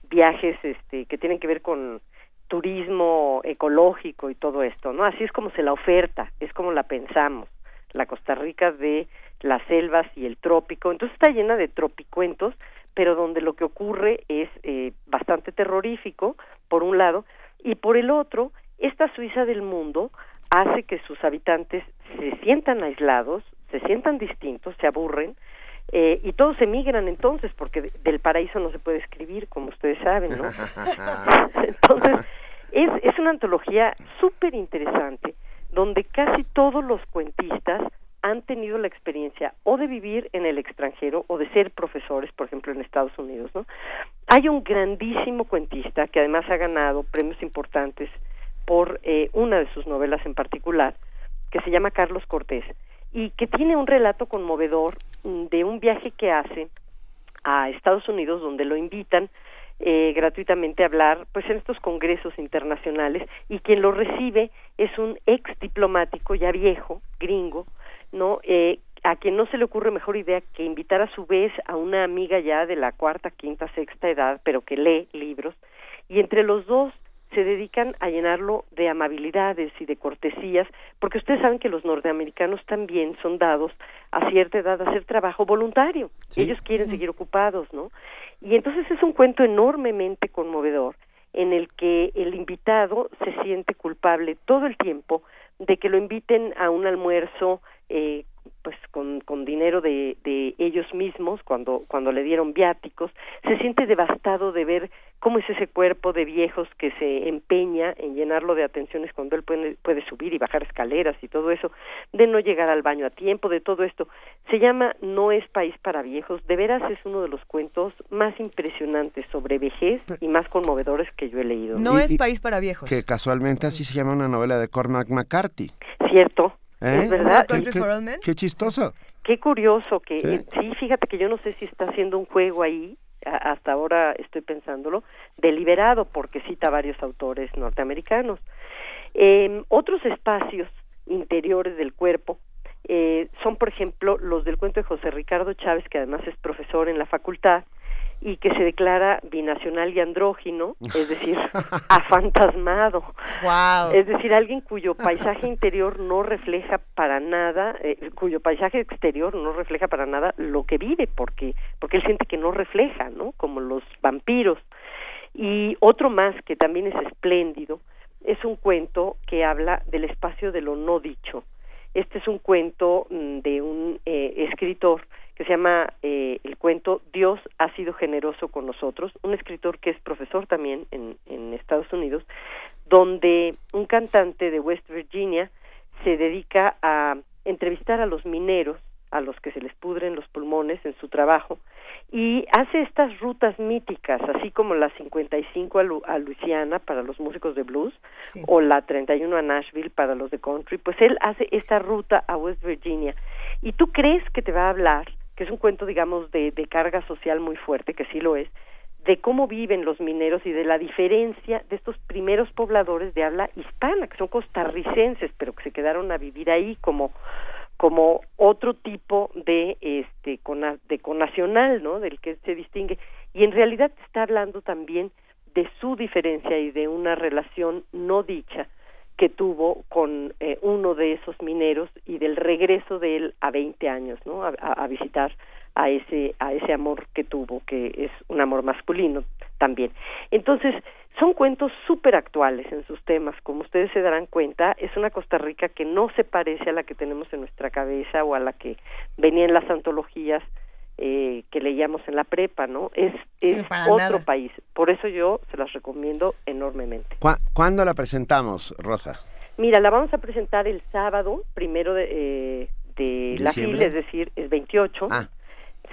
[SPEAKER 9] viajes este que tienen que ver con turismo ecológico y todo esto, ¿no? Así es como se la oferta, es como la pensamos, la Costa Rica de las selvas y el trópico, entonces está llena de tropicuentos, pero donde lo que ocurre es eh, bastante terrorífico, por un lado, y por el otro, esta Suiza del mundo hace que sus habitantes se sientan aislados, se sientan distintos, se aburren, eh, y todos emigran entonces, porque del paraíso no se puede escribir, como ustedes saben, ¿no? entonces, es, es una antología súper interesante, donde casi todos los cuentistas han tenido la experiencia o de vivir en el extranjero o de ser profesores, por ejemplo, en Estados Unidos, ¿no? Hay un grandísimo cuentista que además ha ganado premios importantes por eh, una de sus novelas en particular, que se llama Carlos Cortés, y que tiene un relato conmovedor de un viaje que hace a Estados Unidos donde lo invitan eh, gratuitamente a hablar pues en estos congresos internacionales y quien lo recibe es un ex diplomático ya viejo gringo no eh, a quien no se le ocurre mejor idea que invitar a su vez a una amiga ya de la cuarta quinta sexta edad pero que lee libros y entre los dos se dedican a llenarlo de amabilidades y de cortesías, porque ustedes saben que los norteamericanos también son dados a cierta edad a hacer trabajo voluntario. Ellos quieren seguir ocupados, ¿no? Y entonces es un cuento enormemente conmovedor en el que el invitado se siente culpable todo el tiempo de que lo inviten a un almuerzo eh, pues con, con dinero de, de ellos mismos cuando cuando le dieron viáticos se siente devastado de ver cómo es ese cuerpo de viejos que se empeña en llenarlo de atenciones cuando él puede, puede subir y bajar escaleras y todo eso, de no llegar al baño a tiempo, de todo esto. Se llama No es país para viejos, de veras es uno de los cuentos más impresionantes sobre vejez y más conmovedores que yo he leído.
[SPEAKER 3] No es país para viejos.
[SPEAKER 2] Que casualmente así se llama una novela de Cormac McCarthy.
[SPEAKER 9] Cierto.
[SPEAKER 2] ¿Eh?
[SPEAKER 9] Es verdad.
[SPEAKER 2] Qué, qué, chistoso.
[SPEAKER 9] Qué curioso que sí. sí, fíjate que yo no sé si está haciendo un juego ahí hasta ahora estoy pensándolo, deliberado porque cita varios autores norteamericanos. Eh, otros espacios interiores del cuerpo eh, son, por ejemplo, los del cuento de José Ricardo Chávez, que además es profesor en la facultad, y que se declara binacional y andrógino, es decir, afantasmado.
[SPEAKER 3] Wow.
[SPEAKER 9] Es decir, alguien cuyo paisaje interior no refleja para nada, eh, cuyo paisaje exterior no refleja para nada lo que vive, porque porque él siente que no refleja, ¿no? Como los vampiros. Y otro más que también es espléndido es un cuento que habla del espacio de lo no dicho Este es un cuento mm, de un eh, escritor que se llama eh, el cuento Dios ha sido generoso con nosotros, un escritor que es profesor también en, en Estados Unidos, donde un cantante de West Virginia se dedica a entrevistar a los mineros, a los que se les pudren los pulmones en su trabajo, y hace estas rutas míticas, así como la 55 a, Lu a Luisiana para los músicos de blues o la 31 a Nashville para los de country, pues él hace esta ruta a West Virginia. Y tú crees que te va a hablar, que es un cuento, digamos, de, carga social muy fuerte, que sí lo es, de cómo viven los mineros y de la diferencia de estos primeros pobladores de habla hispana, que son costarricenses, pero que se quedaron a vivir ahí como como otro tipo de este de conacional, ¿no? Del que se distingue y en realidad está hablando también de su diferencia y de una relación no dicha que tuvo con eh, uno de esos mineros y del regreso de él a 20 años, ¿no? A, visitar a ese a ese amor que tuvo, que es un amor masculino también. Entonces, son cuentos súper actuales en sus temas, como ustedes se darán cuenta, es una Costa Rica que no se parece a la que tenemos en nuestra cabeza o a la que venía en las antologías eh, que leíamos en la prepa, ¿no? Es, es otro país. Por eso yo se las recomiendo enormemente.
[SPEAKER 2] ¿Cuándo la presentamos, Rosa?
[SPEAKER 9] Mira, la vamos a presentar el sábado, primero de, eh, de la fila, es decir, el 28, ah.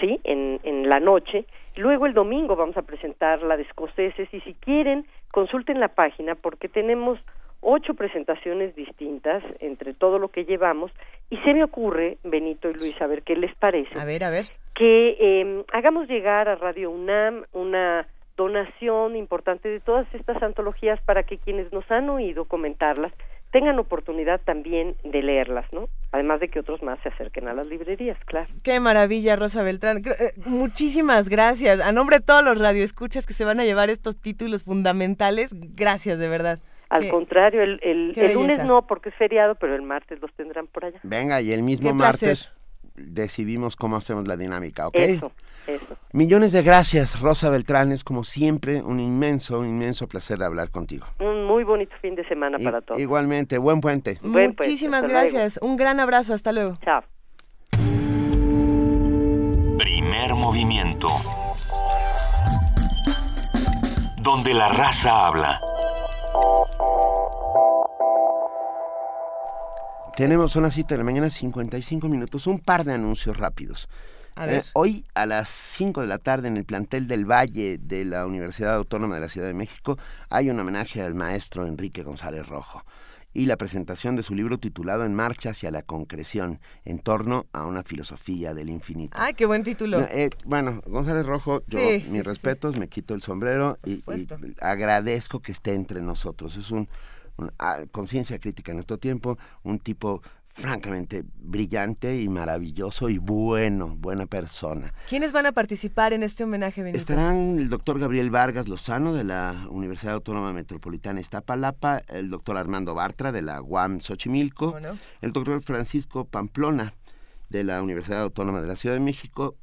[SPEAKER 9] ¿sí? En, en la noche Luego el domingo vamos a presentar la de escoceses y si quieren consulten la página porque tenemos ocho presentaciones distintas entre todo lo que llevamos y se me ocurre, Benito y Luis, a ver qué les parece.
[SPEAKER 3] A ver, a ver.
[SPEAKER 9] Que eh, hagamos llegar a Radio UNAM una donación importante de todas estas antologías para que quienes nos han oído comentarlas tengan oportunidad también de leerlas, ¿no? Además de que otros más se acerquen a las librerías, claro.
[SPEAKER 3] Qué maravilla, Rosa Beltrán. Eh, muchísimas gracias. A nombre de todos los radioescuchas que se van a llevar estos títulos fundamentales, gracias de verdad.
[SPEAKER 9] Al contrario, el, el, lunes no porque es feriado, pero el martes los tendrán por allá.
[SPEAKER 2] Venga, y el mismo martes decidimos cómo hacemos la dinámica, ¿ok?
[SPEAKER 9] Eso, eso.
[SPEAKER 2] Millones de gracias, Rosa Beltrán. Es como siempre un inmenso, un inmenso placer hablar contigo.
[SPEAKER 9] Un muy bonito fin de semana para todos.
[SPEAKER 2] Igualmente, buen puente.
[SPEAKER 3] Muchísimas gracias. Un gran abrazo. Hasta luego.
[SPEAKER 9] Chao.
[SPEAKER 1] Primer movimiento. Donde la raza habla.
[SPEAKER 2] Tenemos una cita de la mañana, 55 minutos, un par de anuncios rápidos. Eh, hoy a las 5 de la tarde en el plantel del Valle de la Universidad Autónoma de la Ciudad de México hay un homenaje al maestro Enrique González Rojo y la presentación de su libro titulado En marcha hacia la concreción, en torno a una filosofía del infinito.
[SPEAKER 3] ¡Ay, qué buen título!
[SPEAKER 2] Eh, bueno, González Rojo, yo mis respetos, me quito el sombrero y, agradezco que esté entre nosotros. Es un conciencia crítica en nuestro tiempo, un tipo francamente brillante y maravilloso y bueno, buena persona.
[SPEAKER 3] ¿Quiénes van a participar en este homenaje, Benito?
[SPEAKER 2] Estarán el doctor Gabriel Vargas Lozano de la Universidad Autónoma Metropolitana Iztapalapa, el doctor Armando Bartra de la UAM Xochimilco, el doctor Francisco Pamplona de la Universidad Autónoma de la Ciudad de México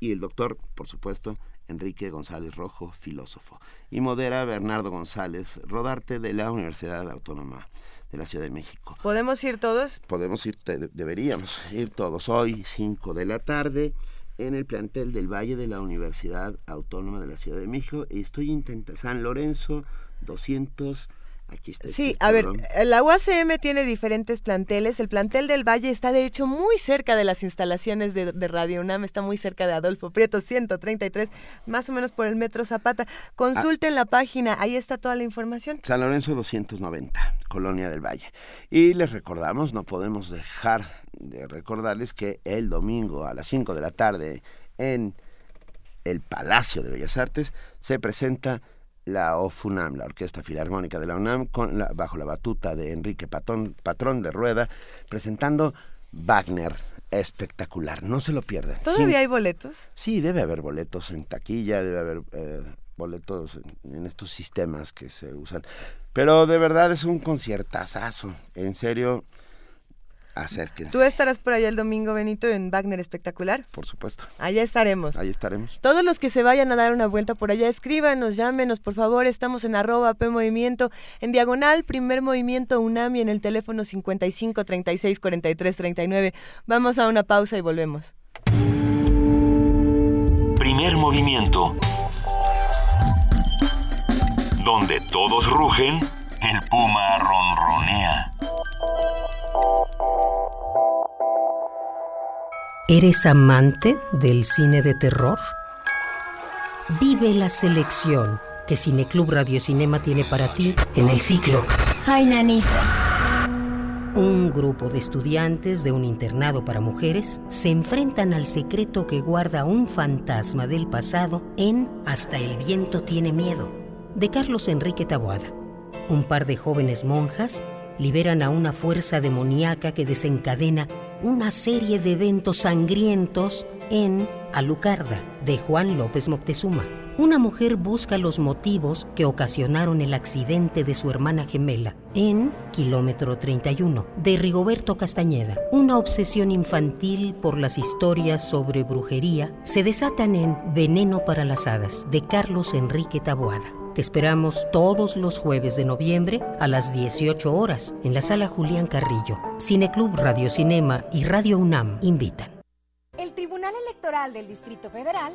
[SPEAKER 2] y el doctor, por supuesto, Enrique González Rojo, filósofo, y modera Bernardo González Rodarte de la Universidad Autónoma de la Ciudad de México.
[SPEAKER 3] ¿Podemos ir todos?
[SPEAKER 2] Podemos ir, deberíamos ir todos hoy, 5 de la tarde, en el plantel del Valle de la Universidad Autónoma de la Ciudad de México. Estoy intentando, San Lorenzo 200
[SPEAKER 3] sí, a ver, la UACM tiene diferentes planteles. El plantel del Valle está de hecho muy cerca de las instalaciones de, Radio UNAM, está muy cerca de Adolfo Prieto 133, más o menos por el Metro Zapata. Consulten la página, ahí está toda la información.
[SPEAKER 2] San Lorenzo 290, Colonia del Valle. Y les recordamos, no podemos dejar de recordarles que el domingo a las 5 de la tarde en el Palacio de Bellas Artes se presenta la OFUNAM, la Orquesta Filarmónica de la UNAM, con bajo la batuta de Enrique Patón, Patrón de Rueda, presentando Wagner. Espectacular, no se lo pierdan.
[SPEAKER 3] ¿Todavía hay boletos?
[SPEAKER 2] Sí, debe haber boletos en taquilla, debe haber eh, boletos en, estos sistemas que se usan. Pero de verdad es un conciertazazo, en serio. Acérquense.
[SPEAKER 3] ¿Tú estarás por allá el domingo, Benito, en Wagner Espectacular?
[SPEAKER 2] Por supuesto.
[SPEAKER 3] Allá estaremos.
[SPEAKER 2] Ahí estaremos.
[SPEAKER 3] Todos los que se vayan a dar una vuelta por allá, escríbanos, llámenos, por favor. Estamos en arroba P Movimiento, en diagonal, primer movimiento UNAMI, en el teléfono 55 36 43 39. Vamos a una pausa y volvemos.
[SPEAKER 1] Primer movimiento. Donde todos rugen, el puma ronronea.
[SPEAKER 10] ¿Eres amante del cine de terror? Vive la selección que Cineclub Radio Cinema tiene para ti en el ciclo.
[SPEAKER 11] Ay, nanita.
[SPEAKER 10] Un grupo de estudiantes de un internado para mujeres se enfrentan al secreto que guarda un fantasma del pasado en Hasta el viento tiene miedo, de Carlos Enrique Taboada. Un par de jóvenes monjas liberan a una fuerza demoníaca que desencadena una serie de eventos sangrientos en Alucarda, de Juan López Moctezuma. Una mujer busca los motivos que ocasionaron el accidente de su hermana gemela en Kilómetro 31, de Rigoberto Castañeda. Una obsesión infantil por las historias sobre brujería se desatan en Veneno para las Hadas, de Carlos Enrique Taboada. Te esperamos todos los jueves de noviembre a las 18 horas en la sala Julián Carrillo. Cineclub Radio Cinema y Radio UNAM invitan.
[SPEAKER 12] El Tribunal Electoral del Distrito Federal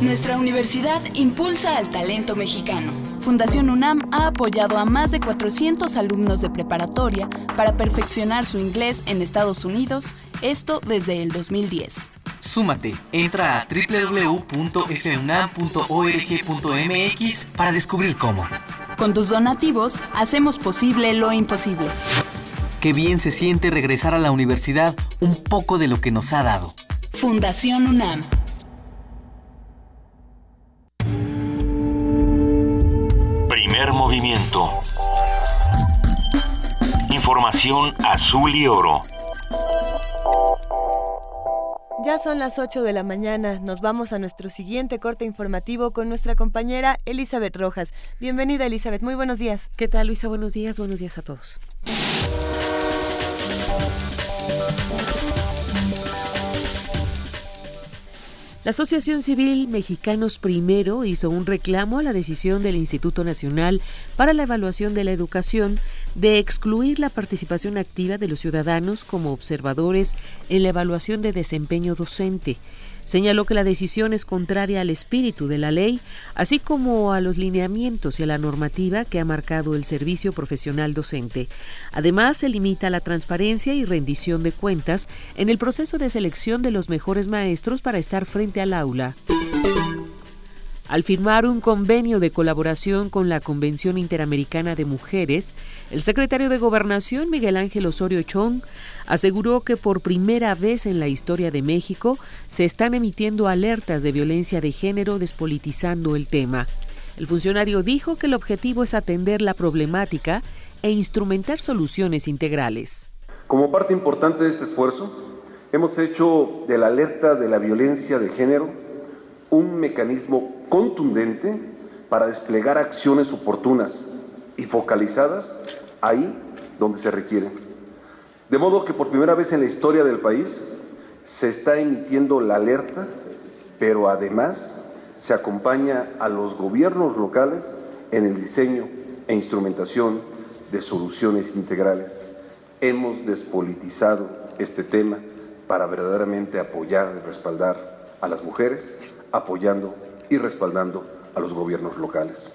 [SPEAKER 13] Nuestra universidad impulsa al talento mexicano. Fundación UNAM ha apoyado a más de 400 alumnos de preparatoria para perfeccionar su inglés en Estados Unidos, esto desde el 2010.
[SPEAKER 14] Súmate, entra a www.funam.org.mx para descubrir cómo.
[SPEAKER 13] Con tus donativos hacemos posible lo imposible.
[SPEAKER 14] Qué bien se siente regresar a la universidad un poco de lo que nos ha dado.
[SPEAKER 13] Fundación UNAM.
[SPEAKER 1] Primer movimiento. Información azul y oro.
[SPEAKER 3] Ya son las 8 de la mañana, nos vamos a nuestro siguiente corte informativo con nuestra compañera Elizabeth Rojas. Bienvenida Elizabeth, muy buenos días.
[SPEAKER 15] ¿Qué tal Luisa? Buenos días, buenos días a todos. La Asociación Civil Mexicanos Primero hizo un reclamo a la decisión del Instituto Nacional para la Evaluación de la Educación de excluir la participación activa de los ciudadanos como observadores en la evaluación de desempeño docente. Señaló que la decisión es contraria al espíritu de la ley, así como a los lineamientos y a la normativa que ha marcado el servicio profesional docente. Además, se limita la transparencia y rendición de cuentas en el proceso de selección de los mejores maestros para estar frente al aula. Al firmar un convenio de colaboración con la Convención Interamericana de Mujeres, el secretario de Gobernación, Miguel Ángel Osorio Chong, aseguró que por primera vez en la historia de México se están emitiendo alertas de violencia de género despolitizando el tema. El funcionario dijo que el objetivo es atender la problemática e instrumentar soluciones integrales.
[SPEAKER 16] Como parte importante de este esfuerzo, hemos hecho de la alerta de la violencia de género un mecanismo contundente para desplegar acciones oportunas y focalizadas ahí donde se requieren. De modo que por primera vez en la historia del país se está emitiendo la alerta, pero además se acompaña a los gobiernos locales en el diseño e instrumentación de soluciones integrales. Hemos despolitizado este tema para verdaderamente apoyar y respaldar a las mujeres apoyando y respaldando a los gobiernos locales.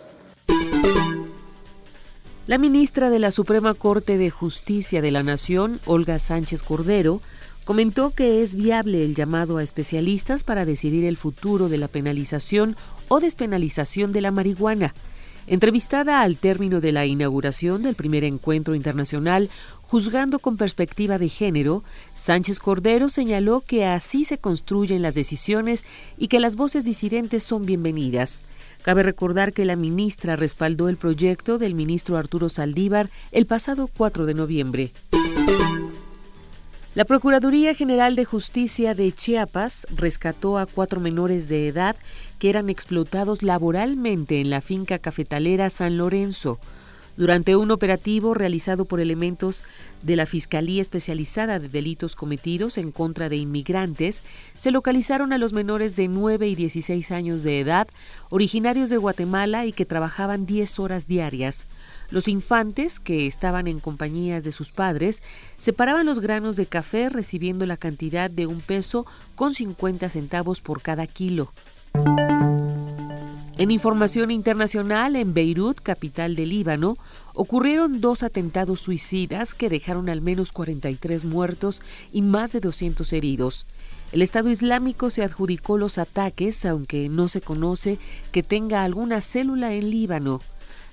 [SPEAKER 15] La ministra de la Suprema Corte de Justicia de la Nación, Olga Sánchez Cordero, comentó que es viable el llamado a especialistas para decidir el futuro de la penalización o despenalización de la marihuana. Entrevistada al término de la inauguración del primer encuentro internacional Juzgando con perspectiva de género, Sánchez Cordero señaló que así se construyen las decisiones y que las voces disidentes son bienvenidas. Cabe recordar que la ministra respaldó el proyecto del ministro Arturo Saldívar el pasado 4 de noviembre. La Procuraduría General de Justicia de Chiapas rescató a cuatro menores de edad que eran explotados laboralmente en la finca cafetalera San Lorenzo. Durante un operativo realizado por elementos de la Fiscalía Especializada de Delitos Cometidos en contra de inmigrantes, se localizaron a los menores de 9 y 16 años de edad, originarios de Guatemala y que trabajaban 10 horas diarias. Los infantes, que estaban en compañías de sus padres, separaban los granos de café recibiendo la cantidad de un peso con 50 centavos por cada kilo. En información internacional, en Beirut, capital del Líbano, ocurrieron dos atentados suicidas que dejaron al menos 43 muertos y más de 200 heridos. El Estado Islámico se adjudicó los ataques, aunque no se conoce que tenga alguna célula en Líbano.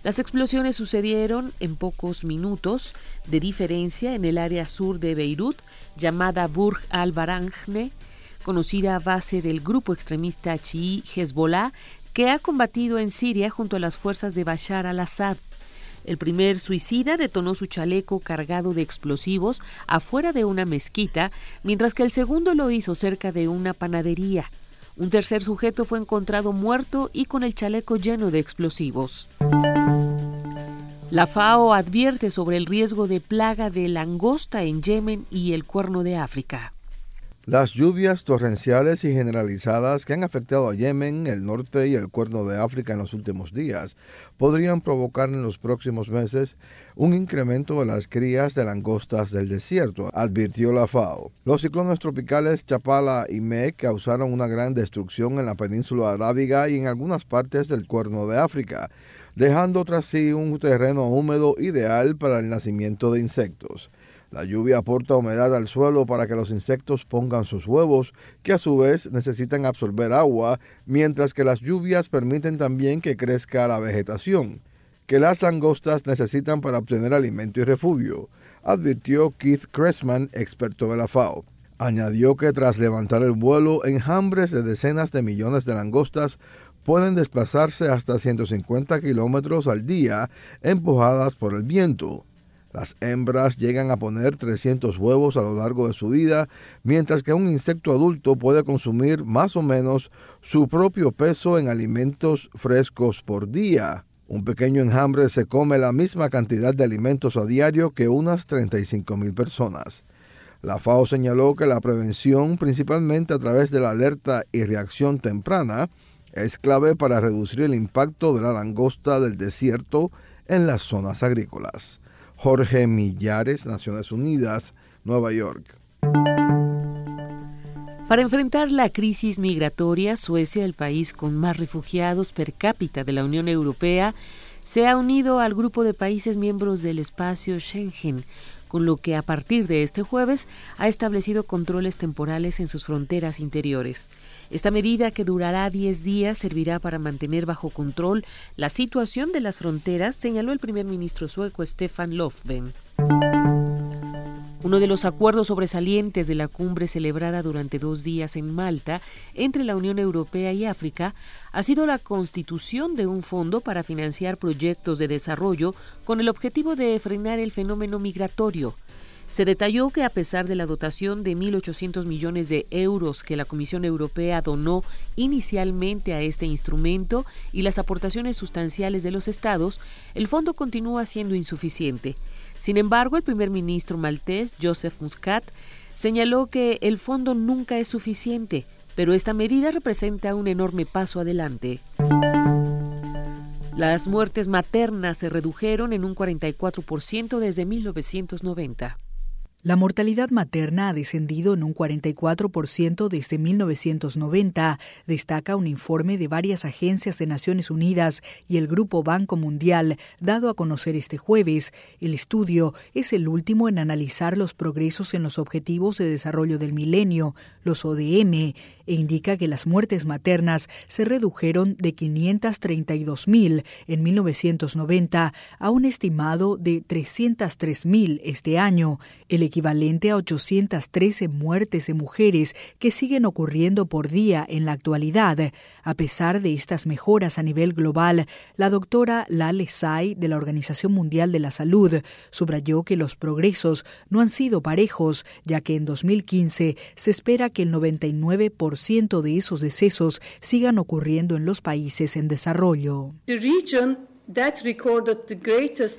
[SPEAKER 15] Las explosiones sucedieron en pocos minutos de diferencia en el área sur de Beirut, llamada Burj al-Baranjne, conocida base del grupo extremista chií Hezbollah, que ha combatido en Siria junto a las fuerzas de Bashar al-Assad. El primer suicida detonó su chaleco cargado de explosivos afuera de una mezquita, mientras que el segundo lo hizo cerca de una panadería. Un tercer sujeto fue encontrado muerto y con el chaleco lleno de explosivos. La FAO advierte sobre el riesgo de plaga de langosta en Yemen y el Cuerno de África.
[SPEAKER 6] Las lluvias torrenciales y generalizadas que han afectado a Yemen, el norte y el cuerno de África en los últimos días podrían provocar en los próximos meses un incremento de las crías de langostas del desierto, advirtió la FAO. Los ciclones tropicales Chapala y Me causaron una gran destrucción en la península arábiga y en algunas partes del cuerno de África, dejando tras sí un terreno húmedo ideal para el nacimiento de insectos. La lluvia aporta humedad al suelo para que los insectos pongan sus huevos, que a su vez necesitan absorber agua, mientras que las lluvias permiten también que crezca la vegetación, que las langostas necesitan para obtener alimento y refugio, advirtió Keith Cressman, experto de la FAO. Añadió que tras levantar el vuelo, enjambres de decenas de millones de langostas pueden desplazarse hasta 150 kilómetros al día empujadas por el viento. Las hembras llegan a poner 300 huevos a lo largo de su vida, mientras que un insecto adulto puede consumir más o menos su propio peso en alimentos frescos por día. Un pequeño enjambre se come la misma cantidad de alimentos a diario que unas 35 mil personas. La FAO señaló que la prevención, principalmente a través de la alerta y reacción temprana, es clave para reducir el impacto de la langosta del desierto en las zonas agrícolas. Jorge Millares, Naciones Unidas, Nueva York.
[SPEAKER 15] Para enfrentar la crisis migratoria, Suecia, el país con más refugiados per cápita de la Unión Europea, se ha unido al grupo de países miembros del espacio Schengen, con lo que a partir de este jueves ha establecido controles temporales en sus fronteras interiores. Esta medida, que durará 10 días, servirá para mantener bajo control la situación de las fronteras, señaló el primer ministro sueco Stefan Löfven. Uno de los acuerdos sobresalientes de la cumbre celebrada durante dos días en Malta entre la Unión Europea y África ha sido la constitución de un fondo para financiar proyectos de desarrollo con el objetivo de frenar el fenómeno migratorio. Se detalló que a pesar de la dotación de 1.800 millones de euros que la Comisión Europea donó inicialmente a este instrumento y las aportaciones sustanciales de los estados, el fondo continúa siendo insuficiente. Sin embargo, el primer ministro maltés, Joseph Muscat, señaló que el fondo nunca es suficiente, pero esta medida representa un enorme paso adelante. Las muertes maternas se redujeron en un 44% desde 1990.
[SPEAKER 17] La mortalidad materna ha descendido en un 44% desde 1990, destaca un informe de varias agencias de Naciones Unidas y el Grupo Banco Mundial, dado a conocer este jueves. El estudio es el último en analizar los progresos en los Objetivos de Desarrollo del Milenio, los ODM, e indica que las muertes maternas se redujeron de 532.000 en 1990 a un estimado de 303.000 este año, equivalente a 813 muertes de mujeres que siguen ocurriendo por día en la actualidad. A pesar de estas mejoras a nivel global, la doctora Lale Sai de la Organización Mundial de la Salud subrayó que los progresos no han sido parejos, ya que en 2015 se espera que el 99% de esos decesos sigan ocurriendo en los países en desarrollo.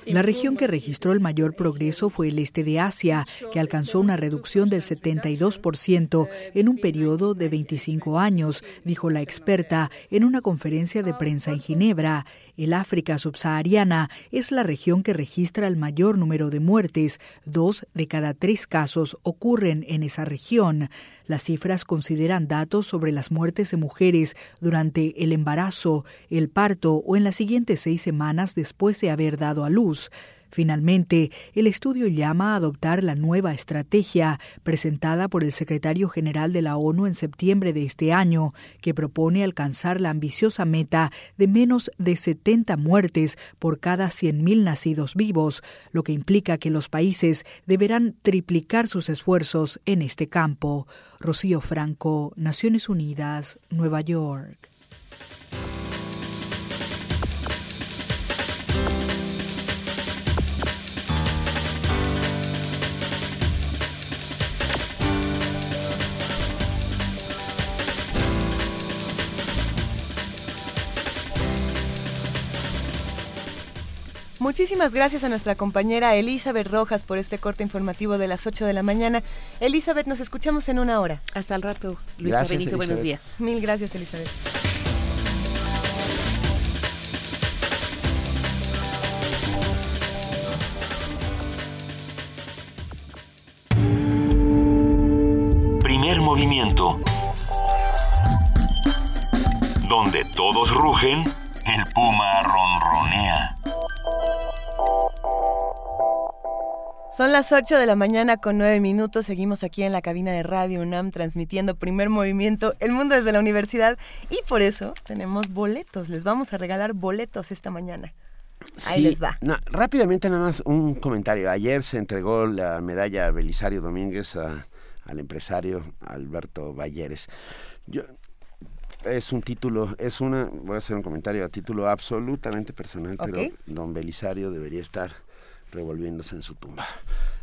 [SPEAKER 17] La región que registró el mayor progreso fue el este de Asia, que alcanzó una reducción del 72% en un periodo de 25 años, dijo la experta en una conferencia de prensa en Ginebra. El África subsahariana es la región que registra el mayor número de muertes. Dos de cada tres casos ocurren en esa región. Las cifras consideran datos sobre las muertes de mujeres durante el embarazo, el parto o en las siguientes seis semanas después de haber dado a luz. Finalmente, el estudio llama a adoptar la nueva estrategia presentada por el secretario general de la ONU en septiembre de este año, que propone alcanzar la ambiciosa meta de menos de 70 muertes por cada 100.000 nacidos vivos, lo que implica que los países deberán triplicar sus esfuerzos en este campo. Rocío Franco, Naciones Unidas, Nueva York.
[SPEAKER 3] Muchísimas gracias a nuestra compañera Elizabeth Rojas por este corte informativo de las 8 de la mañana. Elizabeth, nos escuchamos en una hora.
[SPEAKER 15] Hasta el rato, Luisa gracias, Benito, buenos días.
[SPEAKER 3] Mil gracias, Elizabeth.
[SPEAKER 1] Primer movimiento. Donde todos rugen, el puma ronronea.
[SPEAKER 3] Son las 8 de la mañana con 9 minutos. Seguimos aquí en la cabina de Radio UNAM transmitiendo primer movimiento El Mundo desde la Universidad y por eso tenemos boletos. Les vamos a regalar boletos esta mañana. Ahí les va.
[SPEAKER 2] rápidamente nada más un comentario. Ayer se entregó la medalla Belisario Domínguez al empresario Alberto Valleres. Yo, es un título, es una, voy a hacer un comentario a título absolutamente personal, pero don Belisario debería estar revolviéndose en su tumba.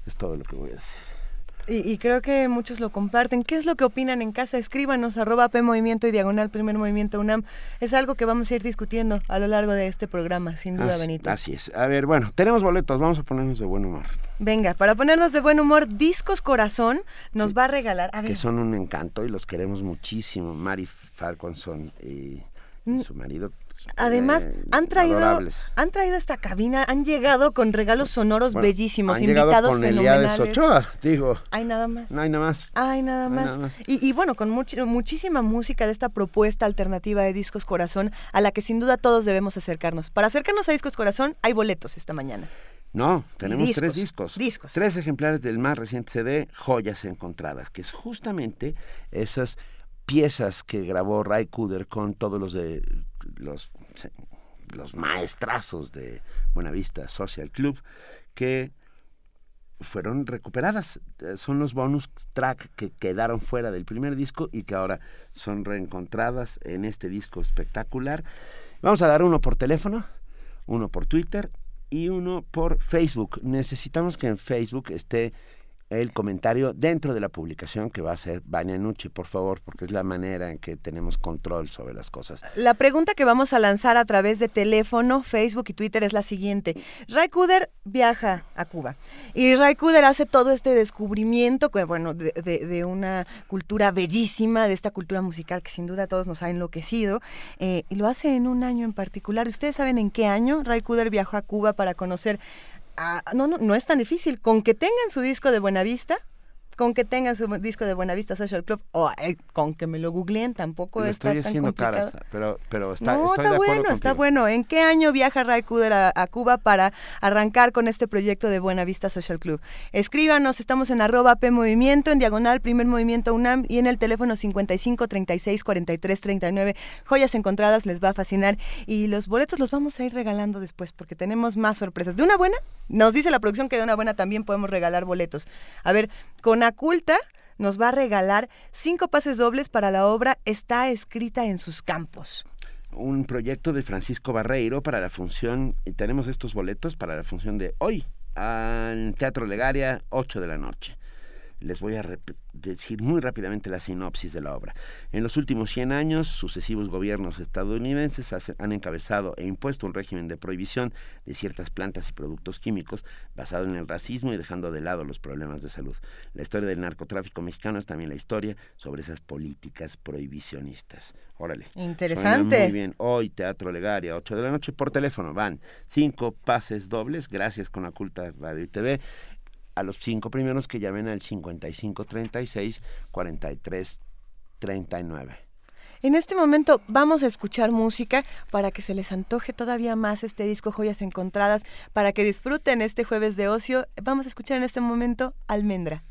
[SPEAKER 2] Es todo lo que voy a decir.
[SPEAKER 3] Y, creo que muchos lo comparten. ¿Qué es lo que opinan en casa? Escríbanos arroba P Movimiento y Diagonal Primer Movimiento UNAM. Es algo que vamos a ir discutiendo a lo largo de este programa, sin duda, Benito.
[SPEAKER 2] Así es. A ver, bueno, tenemos boletos, vamos a ponernos de buen humor.
[SPEAKER 3] Venga, para ponernos de buen humor, Discos Corazón nos va a regalar.
[SPEAKER 2] Que son un encanto y los queremos muchísimo. Mari Farquhanson y, y su marido
[SPEAKER 3] Además, eh, han traído han traído esta cabina, han llegado con regalos sonoros bellísimos,
[SPEAKER 2] han
[SPEAKER 3] invitados
[SPEAKER 2] con
[SPEAKER 3] fenomenales.
[SPEAKER 2] Ochoa, digo.
[SPEAKER 3] Hay nada más.
[SPEAKER 2] No hay nada más.
[SPEAKER 3] Hay nada más. Y, bueno, con muchísima música de esta propuesta alternativa de Discos Corazón, a la que sin duda todos debemos acercarnos. Para acercarnos a Discos Corazón, hay boletos esta mañana.
[SPEAKER 2] No, tenemos tres discos.
[SPEAKER 3] Discos.
[SPEAKER 2] Tres ejemplares del más reciente CD, Joyas Encontradas, que es justamente esas piezas que grabó Ray Kuder con todos los de los, los maestrazos de Buenavista Social Club que fueron recuperadas. Eh, son los bonus track que quedaron fuera del primer disco y que ahora son reencontradas en este disco espectacular. Vamos a dar uno por teléfono, uno por Twitter y uno por Facebook. Necesitamos que en Facebook esté el comentario dentro de la publicación que va a ser Vania Nucci, por favor, porque es la manera en que tenemos control sobre las cosas.
[SPEAKER 3] La pregunta que vamos a lanzar a través de teléfono, Facebook y Twitter es la siguiente. Ray Kuder viaja a Cuba y Ray Kuder hace todo este descubrimiento, bueno, de, una cultura bellísima, de esta cultura musical que sin duda todos nos ha enloquecido, eh, y lo hace en un año en particular. ¿Ustedes saben en qué año Ray Kuder viajó a Cuba para conocer Ah, no, no, no es tan difícil. Con que tengan su disco de Buenavista, con que tengan su disco de Buenavista Social Club o eh, con que me lo googleen tampoco
[SPEAKER 2] estoy
[SPEAKER 3] tan
[SPEAKER 2] haciendo
[SPEAKER 3] complicado.
[SPEAKER 2] caras, pero, pero está,
[SPEAKER 3] no,
[SPEAKER 2] estoy
[SPEAKER 3] está
[SPEAKER 2] de
[SPEAKER 3] bueno, está bueno. ¿En qué año viaja Ray Cooder a, a Cuba para arrancar con este proyecto de Buenavista Social Club? Escríbanos, estamos en arroba P Movimiento, en diagonal Primer Movimiento UNAM y en el teléfono 55 36 43 39. Joyas encontradas les va a fascinar y los boletos los vamos a ir regalando después porque tenemos más sorpresas. ¿De una buena? Nos dice la producción que de una buena también podemos regalar boletos. A ver, con Aculta nos va a regalar cinco pases dobles para la obra Está escrita en sus campos.
[SPEAKER 2] Un proyecto de Francisco Barreiro para la función, y tenemos estos boletos para la función de hoy, al Teatro Legaria, 8 de la noche. Les voy a decir muy rápidamente la sinopsis de la obra. En los últimos 100 años, sucesivos gobiernos estadounidenses han encabezado e impuesto un régimen de prohibición de ciertas plantas y productos químicos basado en el racismo y dejando de lado los problemas de salud. La historia del narcotráfico mexicano es también la historia sobre esas políticas prohibicionistas. Órale.
[SPEAKER 3] Interesante.
[SPEAKER 2] Suena Muy bien. Hoy, Teatro Legaria, 8 de la noche, por teléfono. Van cinco pases dobles, gracias con Aculta Radio y TV. A los cinco primeros que llamen al 5536 4339.
[SPEAKER 3] En este momento vamos a escuchar música para que se les antoje todavía más este disco Joyas Encontradas, para que disfruten este jueves de ocio. Vamos a escuchar en este momento Almendra.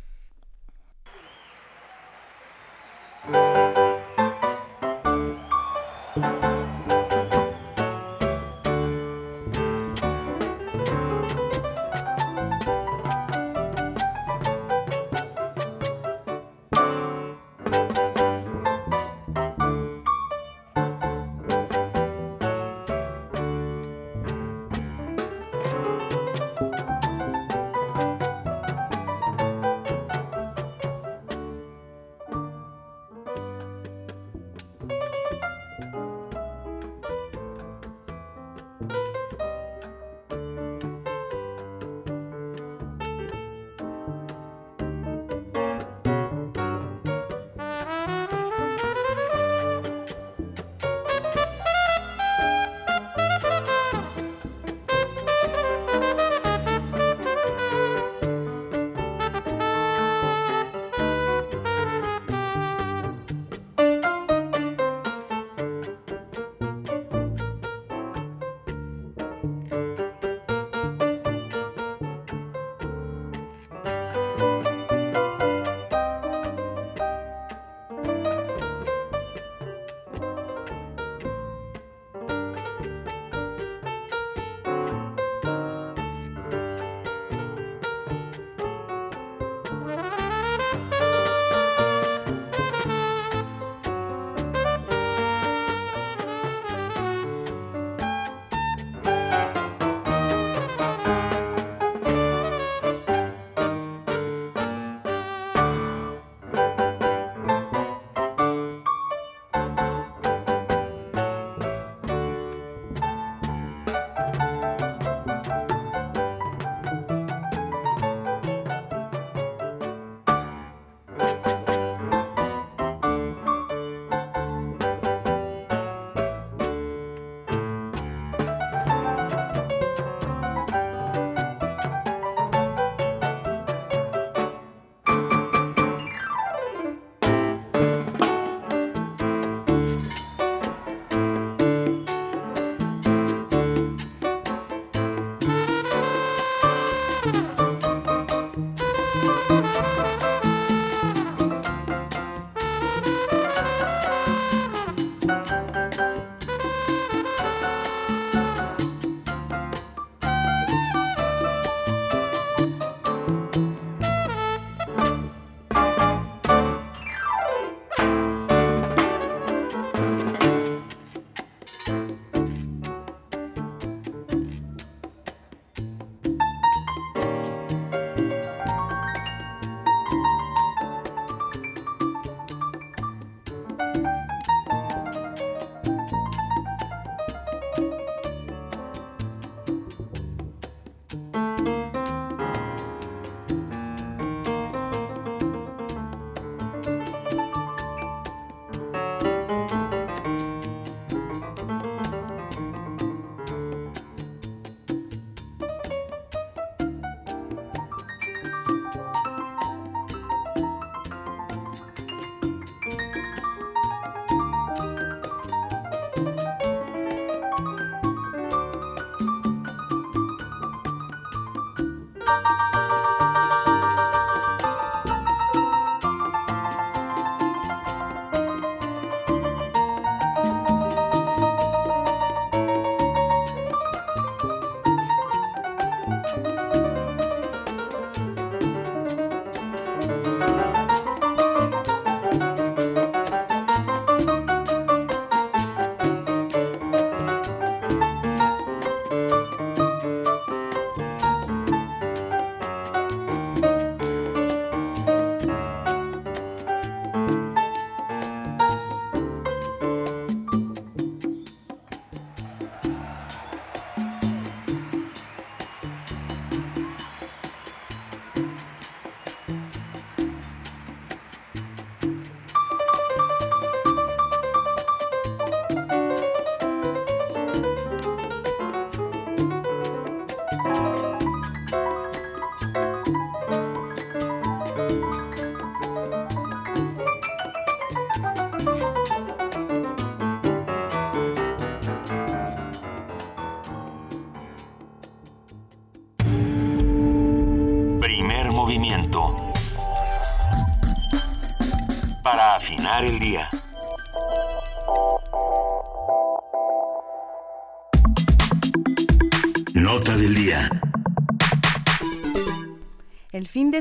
[SPEAKER 1] El día.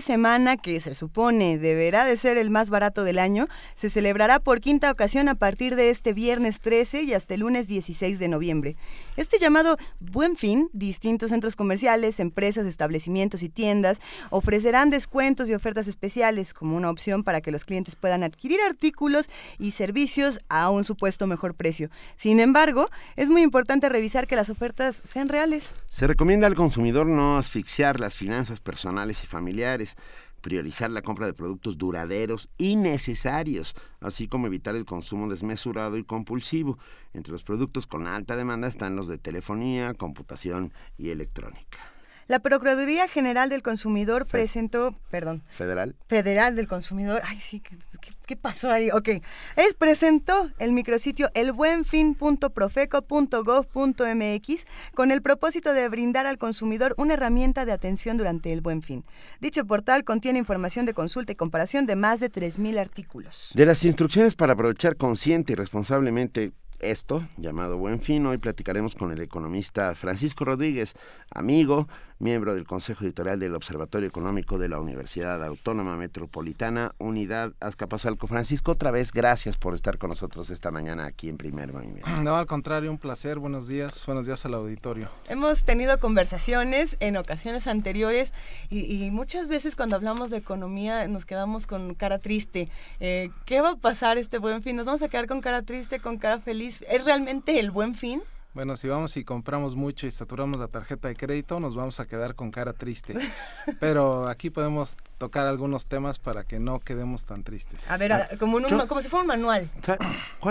[SPEAKER 3] Semana, que se supone deberá de ser el más barato del año, se celebrará por quinta ocasión a partir de este viernes 13 y hasta el lunes 16 de noviembre. Este llamado Buen Fin, distintos centros comerciales, empresas, establecimientos y tiendas ofrecerán descuentos y ofertas especiales como una opción para que los clientes puedan adquirir artículos y servicios a un supuesto mejor precio. Sin embargo, es muy importante revisar que las ofertas sean reales.
[SPEAKER 2] Se recomienda al consumidor no asfixiar las finanzas personales y familiares, priorizar la compra de productos duraderos y necesarios, así como evitar el consumo desmesurado y compulsivo. Entre los productos con alta demanda están los de telefonía, computación y electrónica.
[SPEAKER 3] La Procuraduría General del Consumidor presentó, perdón,
[SPEAKER 2] Federal.
[SPEAKER 3] Federal del Consumidor, ay sí, ¿qué, qué, qué pasó ahí? Ok, es presentó el micrositio elbuenfin.profeco.gov.mx con el propósito de brindar al consumidor una herramienta de atención durante el Buen Fin. Dicho portal contiene información de consulta y comparación de más de 3.000 artículos.
[SPEAKER 2] De las instrucciones para aprovechar consciente y responsablemente esto, llamado Buen Fin, hoy platicaremos con el economista Francisco Rodríguez, amigo, miembro del Consejo Editorial del Observatorio Económico de la Universidad Autónoma Metropolitana, Unidad Azcapotzalco. Francisco, otra vez, gracias por estar con nosotros esta mañana aquí en Primer Movimiento.
[SPEAKER 18] No, al contrario, un placer. Buenos días, buenos días al auditorio.
[SPEAKER 3] Hemos tenido conversaciones en ocasiones anteriores y, y muchas veces cuando hablamos de economía nos quedamos con cara triste. Eh, ¿Qué va a pasar este buen fin? ¿Nos vamos a quedar con cara triste, con cara feliz? ¿Es realmente el buen fin?
[SPEAKER 18] Bueno, si vamos y compramos mucho y saturamos la tarjeta de crédito, nos vamos a quedar con cara triste. Pero aquí podemos tocar algunos temas para que no quedemos tan tristes.
[SPEAKER 3] A ver, a- como, en un
[SPEAKER 2] Yo-
[SPEAKER 3] como si fuera un manual.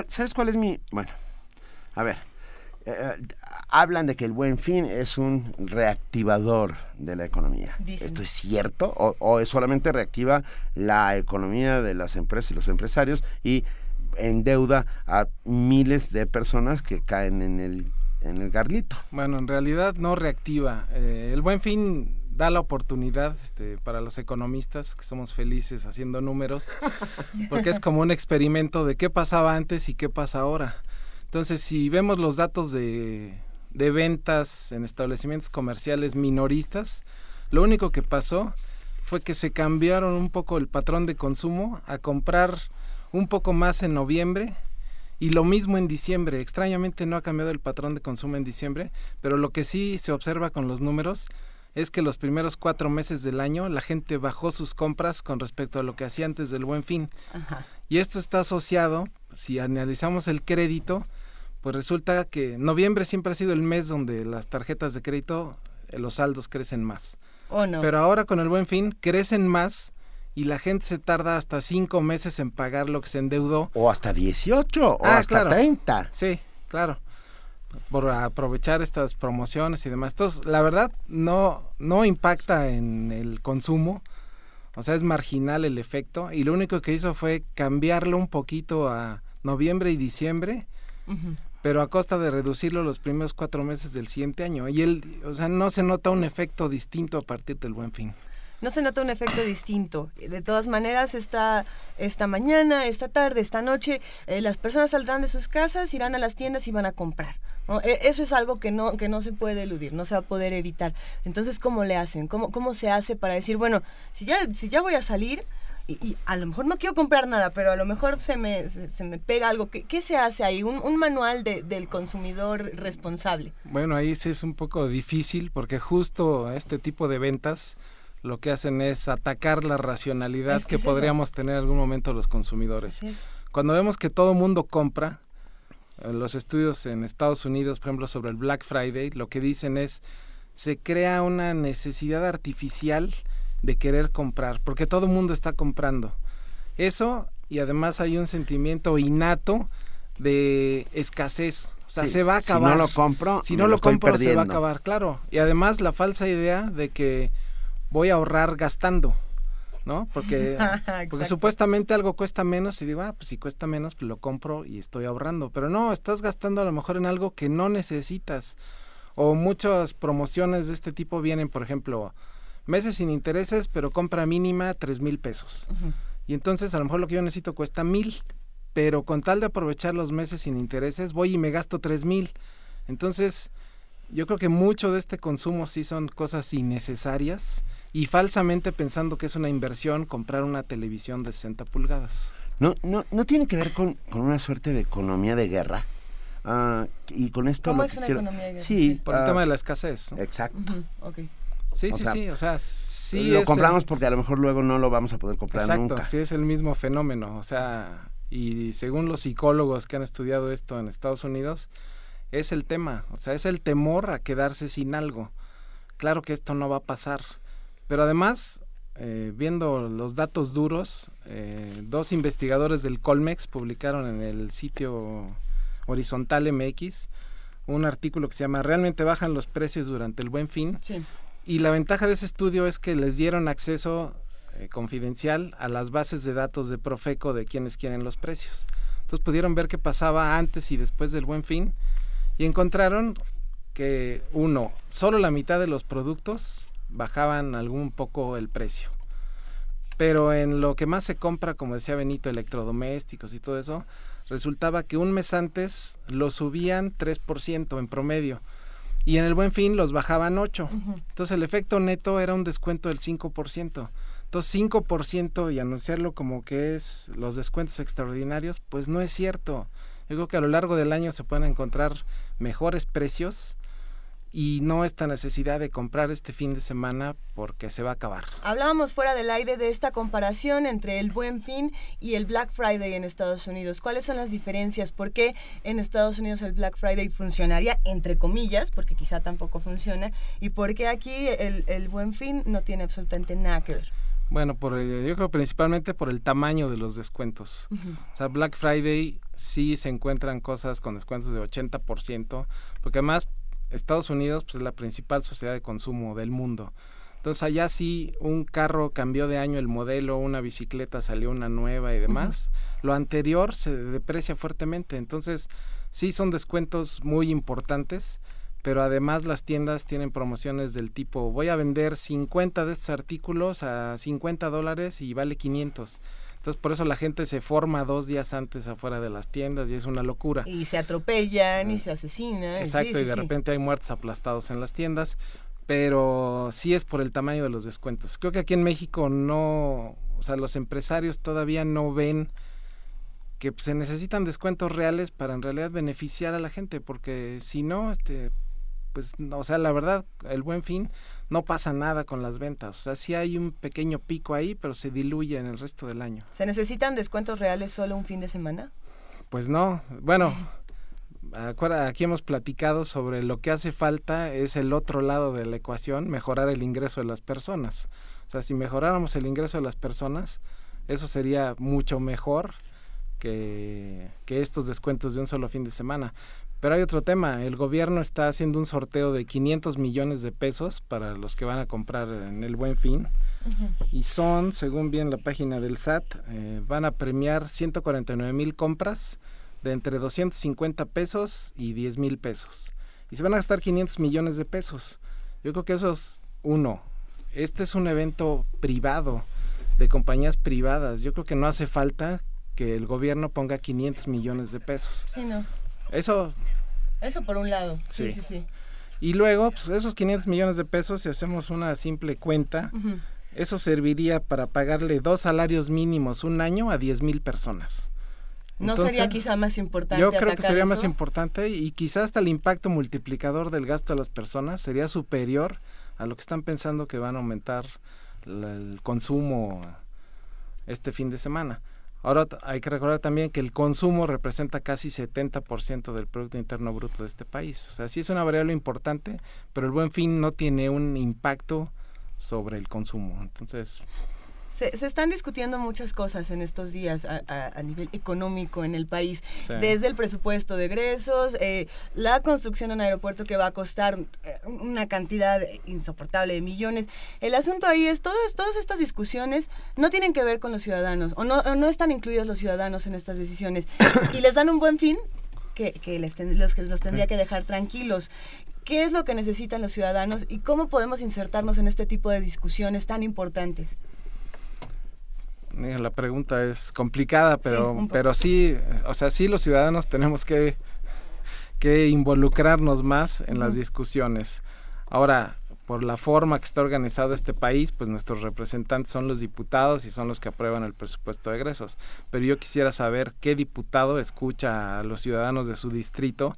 [SPEAKER 2] ¿Sabes cuál es mi...? Bueno, a ver. eh, eh, hablan de que el buen fin es un reactivador de la economía.
[SPEAKER 3] Dicen.
[SPEAKER 2] ¿Esto es cierto? ¿O, o es solamente reactiva la economía de las empresas y los empresarios y endeuda a miles de personas que caen en el, en el garlito?
[SPEAKER 18] Bueno, en realidad no reactiva. Eh, el buen fin da la oportunidad este, para los economistas que somos felices haciendo números, porque es como un experimento de qué pasaba antes y qué pasa ahora. Entonces, si vemos los datos de, de ventas en establecimientos comerciales minoristas, lo único que pasó fue que se cambiaron un poco el patrón de consumo a comprar un poco más en noviembre y lo mismo en diciembre. Extrañamente no ha cambiado el patrón de consumo en diciembre, pero lo que sí se observa con los números es que los primeros cuatro meses del año la gente bajó sus compras con respecto a lo que hacía antes del buen fin. Y esto está asociado, si analizamos el crédito, pues resulta que noviembre siempre ha sido el mes donde las tarjetas de crédito, eh, los saldos crecen más.
[SPEAKER 3] ¿O no?
[SPEAKER 18] Pero ahora con el buen fin crecen más y la gente se tarda hasta cinco meses en pagar lo que se endeudó.
[SPEAKER 2] O hasta 18, o
[SPEAKER 18] Ah,
[SPEAKER 2] hasta
[SPEAKER 18] claro.
[SPEAKER 2] 30.
[SPEAKER 18] Sí, claro. Por aprovechar estas promociones y demás. Entonces, la verdad, no, no impacta en el consumo. O sea, es marginal el efecto. Y lo único que hizo fue cambiarlo un poquito a noviembre y diciembre, pero a costa de reducirlo los primeros cuatro meses del siguiente año. Y él, o sea, no se nota un efecto distinto a partir del buen fin.
[SPEAKER 3] No se nota un efecto distinto. De todas maneras, esta, esta mañana, esta tarde, esta noche, eh, las personas saldrán de sus casas, irán a las tiendas y van a comprar. E- Eso es algo que no, que no se puede eludir, no se va a poder evitar. Entonces, ¿cómo le hacen? ¿Cómo, cómo se hace para decir, bueno, si ya, si ya voy a salir y, a lo mejor no quiero comprar nada, pero a lo mejor se me, se, me pega algo? ¿Qué, qué se hace ahí? Un, un manual de- del consumidor responsable.
[SPEAKER 18] Bueno, ahí sí es un poco difícil porque justo este tipo de ventas lo que hacen es atacar la racionalidad
[SPEAKER 3] Es que
[SPEAKER 18] que
[SPEAKER 3] es eso.
[SPEAKER 18] podríamos tener en algún momento los consumidores. Cuando vemos que todo mundo compra, eh, los estudios en Estados Unidos, por ejemplo, sobre el Black Friday, lo que dicen es se crea una necesidad artificial de querer comprar, porque todo el mundo está comprando. Eso y además hay un sentimiento innato de escasez. O sea,
[SPEAKER 2] Sí,
[SPEAKER 18] se va a
[SPEAKER 2] si
[SPEAKER 18] acabar.
[SPEAKER 2] no lo compro,
[SPEAKER 18] si no
[SPEAKER 2] lo
[SPEAKER 18] compro, se va a acabar, claro. Y además la falsa idea de que voy a ahorrar gastando, ¿no? Porque, porque supuestamente algo cuesta menos y digo, ah, pues si cuesta menos, pues lo compro y estoy ahorrando. Pero no, estás gastando a lo mejor en algo que no necesitas. O muchas promociones de este tipo vienen, por ejemplo, meses sin intereses, pero compra mínima tres mil pesos. Y entonces a lo mejor lo que yo necesito cuesta mil, pero con tal de aprovechar los meses sin intereses, voy y me gasto tres mil. Entonces, yo creo que mucho de este consumo sí son cosas innecesarias y falsamente pensando que es una inversión comprar una televisión de 60 pulgadas.
[SPEAKER 2] No, no, no tiene que ver con, con una suerte de economía de guerra. Ah, y con esto
[SPEAKER 3] ¿Cómo
[SPEAKER 2] lo
[SPEAKER 3] es
[SPEAKER 2] que
[SPEAKER 3] una
[SPEAKER 2] quiero-
[SPEAKER 3] economía de guerra?
[SPEAKER 2] Sí,
[SPEAKER 18] Por el
[SPEAKER 2] ah,
[SPEAKER 18] tema de la escasez. ¿no?
[SPEAKER 2] Exacto.
[SPEAKER 18] Sí,
[SPEAKER 2] O
[SPEAKER 18] sí,
[SPEAKER 2] sea,
[SPEAKER 18] sí, o sea, sí
[SPEAKER 2] lo
[SPEAKER 18] es
[SPEAKER 2] compramos
[SPEAKER 18] el-
[SPEAKER 2] porque a lo mejor luego no lo vamos a poder comprar
[SPEAKER 18] Exacto,
[SPEAKER 2] nunca.
[SPEAKER 18] sí es el mismo fenómeno, o sea, y según los psicólogos que han estudiado esto en Estados Unidos, es el tema, o sea, es el temor a quedarse sin algo. Claro que esto no va a pasar, pero además, eh, viendo los datos duros, eh, dos investigadores del Colmex publicaron en el sitio Horizontal MX un artículo que se llama ¿Realmente bajan los precios durante el buen fin?
[SPEAKER 3] Sí.
[SPEAKER 18] Y la ventaja de ese estudio es que les dieron acceso eh, confidencial a las bases de datos de Profeco de quienes quieren los precios. Entonces pudieron ver qué pasaba antes y después del buen fin y encontraron que uno, solo la mitad de los productos bajaban algún poco el precio. Pero en lo que más se compra, como decía Benito, electrodomésticos y todo eso, resultaba que un mes antes lo subían 3% en promedio y en el buen fin los bajaban 8. Entonces el efecto neto era un descuento del 5%. Entonces 5% y anunciarlo como que es los descuentos extraordinarios, pues no es cierto. Yo creo que a lo largo del año se pueden encontrar mejores precios y no esta necesidad de comprar este fin de semana porque se va a acabar.
[SPEAKER 3] Hablábamos fuera del aire de esta comparación entre el Buen Fin y el Black Friday en Estados Unidos. ¿Cuáles son las diferencias? ¿Por qué en Estados Unidos el Black Friday funcionaría, entre comillas, porque quizá tampoco funciona, y por qué aquí el, el Buen Fin no tiene absolutamente nada que ver?
[SPEAKER 18] Bueno, por, eh, yo creo principalmente por el tamaño de los descuentos.
[SPEAKER 3] Ujú.
[SPEAKER 18] O sea, Black Friday sí se encuentran cosas con descuentos de 80%, porque además Estados Unidos pues, es la principal sociedad de consumo del mundo. Entonces allá sí un carro cambió de año el modelo, una bicicleta salió una nueva y demás. Lo anterior se deprecia fuertemente. Entonces sí son descuentos muy importantes, pero además las tiendas tienen promociones del tipo voy a vender 50 de estos artículos a 50 dólares y vale 500. Entonces por eso la gente se forma dos días antes afuera de las tiendas y es una locura.
[SPEAKER 3] Y se atropellan y se asesinan.
[SPEAKER 18] Exacto,
[SPEAKER 3] sí, sí,
[SPEAKER 18] y de
[SPEAKER 3] sí.
[SPEAKER 18] repente hay muertos aplastados en las tiendas, pero sí es por el tamaño de los descuentos. Creo que aquí en México no, o sea, los empresarios todavía no ven que pues, se necesitan descuentos reales para en realidad beneficiar a la gente, porque si no, este, pues, no, o sea, la verdad, el buen fin no pasa nada con las ventas. O sea, sí hay un pequeño pico ahí, pero se diluye en el resto del año.
[SPEAKER 3] ¿Se necesitan descuentos reales solo un fin de semana?
[SPEAKER 18] Pues no, bueno, aquí hemos platicado sobre lo que hace falta es el otro lado de la ecuación, mejorar el ingreso de las personas. O sea, si mejoráramos el ingreso de las personas, eso sería mucho mejor que, que estos descuentos de un solo fin de semana. Pero hay otro tema, el gobierno está haciendo un sorteo de 500 millones de pesos para los que van a comprar en el buen fin y son, según bien la página del SAT, eh, van a premiar 149 mil compras de entre 250 pesos y 10 mil pesos. Y se van a gastar 500 millones de pesos. Yo creo que eso es uno. Este es un evento privado, de compañías privadas. Yo creo que no hace falta que el gobierno ponga 500 millones de pesos.
[SPEAKER 3] Sí, no.
[SPEAKER 18] Eso
[SPEAKER 3] Eso por un lado. Sí,
[SPEAKER 18] Sí.
[SPEAKER 3] sí, sí.
[SPEAKER 18] Y luego, pues esos 500 millones de pesos, si hacemos una simple cuenta, eso serviría para pagarle dos salarios mínimos un año a 10 mil personas.
[SPEAKER 3] ¿No
[SPEAKER 18] Entonces,
[SPEAKER 3] sería quizá más importante
[SPEAKER 18] Yo creo que sería más importante y quizás hasta el impacto multiplicador del gasto de las personas sería superior a lo que están pensando que van a aumentar el consumo este fin de semana. Ahora hay que recordar también que el consumo representa casi 70% del Producto Interno Bruto de este país. O sea, sí es una variable importante, pero el buen fin no tiene un impacto sobre el consumo. Entonces,
[SPEAKER 3] Se, se están discutiendo muchas cosas en estos días a, a- a nivel económico en el país,
[SPEAKER 18] Sí.
[SPEAKER 3] desde el presupuesto de egresos, eh, la construcción de un aeropuerto que va a costar eh, una cantidad insoportable de millones. El asunto ahí es, todas, todas estas discusiones no tienen que ver con los ciudadanos, o no, o no están incluidos los ciudadanos en estas decisiones, y les dan un buen fin que, que les ten- los, que los tendría que dejar tranquilos. ¿Qué es lo que necesitan los ciudadanos y cómo podemos insertarnos en este tipo de discusiones tan importantes?
[SPEAKER 18] Eh, la pregunta es complicada, pero, pero sí, o sea, sí los ciudadanos tenemos que, que involucrarnos más en las discusiones. Ahora, por la forma que está organizado este país, pues nuestros representantes son los diputados y son los que aprueban el presupuesto de egresos. Pero yo quisiera saber qué diputado escucha a los ciudadanos de su distrito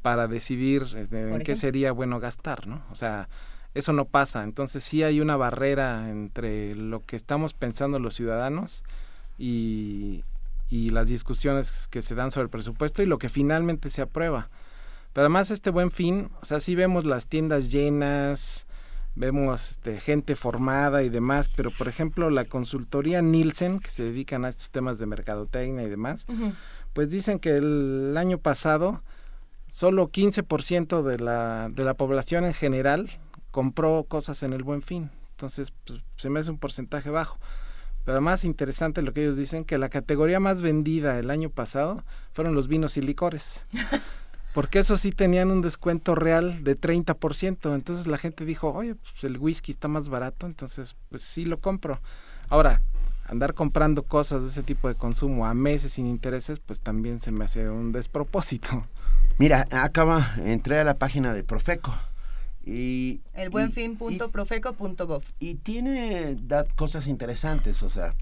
[SPEAKER 18] para decidir este, en qué sería bueno gastar, ¿no? O sea, eso no pasa. Entonces sí hay una barrera entre lo que estamos pensando los ciudadanos y, y las discusiones que se dan sobre el presupuesto y lo que finalmente se aprueba. Pero además este buen fin, o sea, sí vemos las tiendas llenas, vemos este, gente formada y demás, pero por ejemplo la consultoría Nielsen, que se dedican a estos temas de mercadotecnia y demás, pues dicen que el, año pasado solo 15% de la, de la población en general compró cosas en el buen fin. Entonces, pues, se me hace un porcentaje bajo. Pero más interesante lo que ellos dicen, que la categoría más vendida el año pasado fueron los vinos y licores. porque eso sí tenían un descuento real de 30%. Entonces la gente dijo, oye, pues el whisky está más barato, entonces pues sí lo compro. Ahora, andar comprando cosas de ese tipo de consumo a meses sin intereses, pues también se me hace un despropósito.
[SPEAKER 2] Mira, acaba, entré a la página de Profeco. Y,
[SPEAKER 3] elbuenfin.profeco.gov.
[SPEAKER 2] Y, tiene da, cosas interesantes, o sea,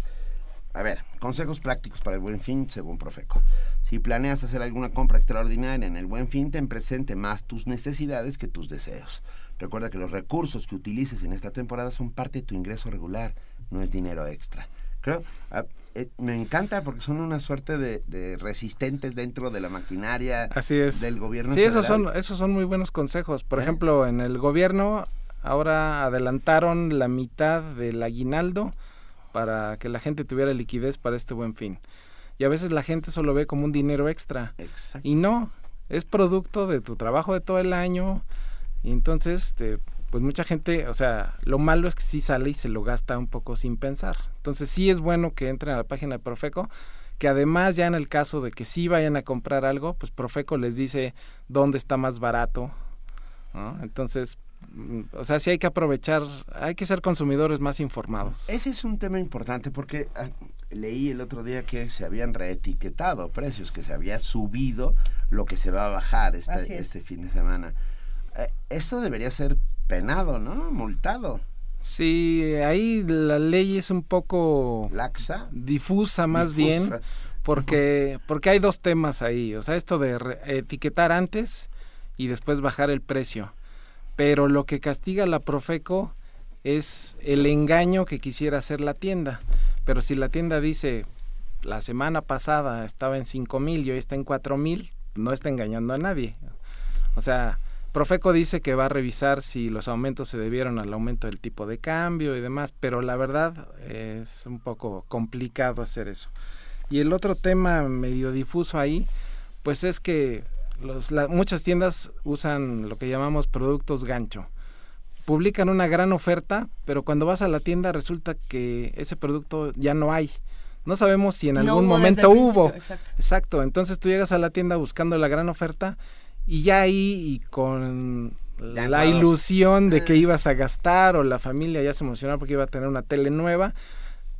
[SPEAKER 2] a ver, consejos prácticos para el buen fin según Profeco. Si planeas hacer alguna compra extraordinaria en el buen fin, ten presente más tus necesidades que tus deseos. Recuerda que los recursos que utilices en esta temporada son parte de tu ingreso regular, no es dinero extra. Creo, ah, eh, me encanta porque son una suerte de, resistentes dentro de la maquinaria
[SPEAKER 18] Así es.
[SPEAKER 2] del gobierno.
[SPEAKER 18] Sí, esos son, esos son muy buenos consejos. Por ¿Eh? ejemplo, en el gobierno ahora adelantaron la mitad del aguinaldo para que la gente tuviera liquidez para este buen fin. Y a veces la gente solo ve como un dinero extra. Y no, es producto de tu trabajo de todo el año. Y entonces, este, pues mucha gente, o sea, lo malo es que sí sale y se lo gasta un poco sin pensar. Entonces sí es bueno que entren a la página de Profeco, que además ya en el caso de que sí vayan a comprar algo, pues Profeco les dice dónde está más barato. Entonces, o sea, sí hay que aprovechar, hay que ser consumidores más informados.
[SPEAKER 2] Ese es un tema importante porque ah, leí el otro día que se habían reetiquetado precios, que se había subido lo que se va a bajar este, este fin de semana. Eh, esto debería ser penado, ¿no? Multado.
[SPEAKER 18] Sí, ahí la ley es un poco
[SPEAKER 2] laxa,
[SPEAKER 18] difusa más bien, porque porque hay dos temas ahí, o sea, esto de etiquetar antes y después bajar el precio pero lo que castiga la Profeco es el engaño que quisiera hacer la tienda. Pero si la tienda dice la semana pasada estaba en cinco mil y hoy está en cuatro mil, no está engañando a nadie. O sea, Profeco dice que va a revisar si los aumentos se debieron al aumento del tipo de cambio y demás, pero la verdad es un poco complicado hacer eso. Y el otro tema medio difuso ahí, pues es que muchas tiendas usan lo que llamamos productos gancho. Publican una gran oferta, pero cuando vas a la tienda resulta que ese producto ya no hay. No sabemos si en algún momento hubo. Exacto. Entonces tú llegas a la tienda buscando la gran oferta y ya ahí y con la ilusión de que ibas a gastar o la familia ya se emocionaba porque iba a tener una tele nueva,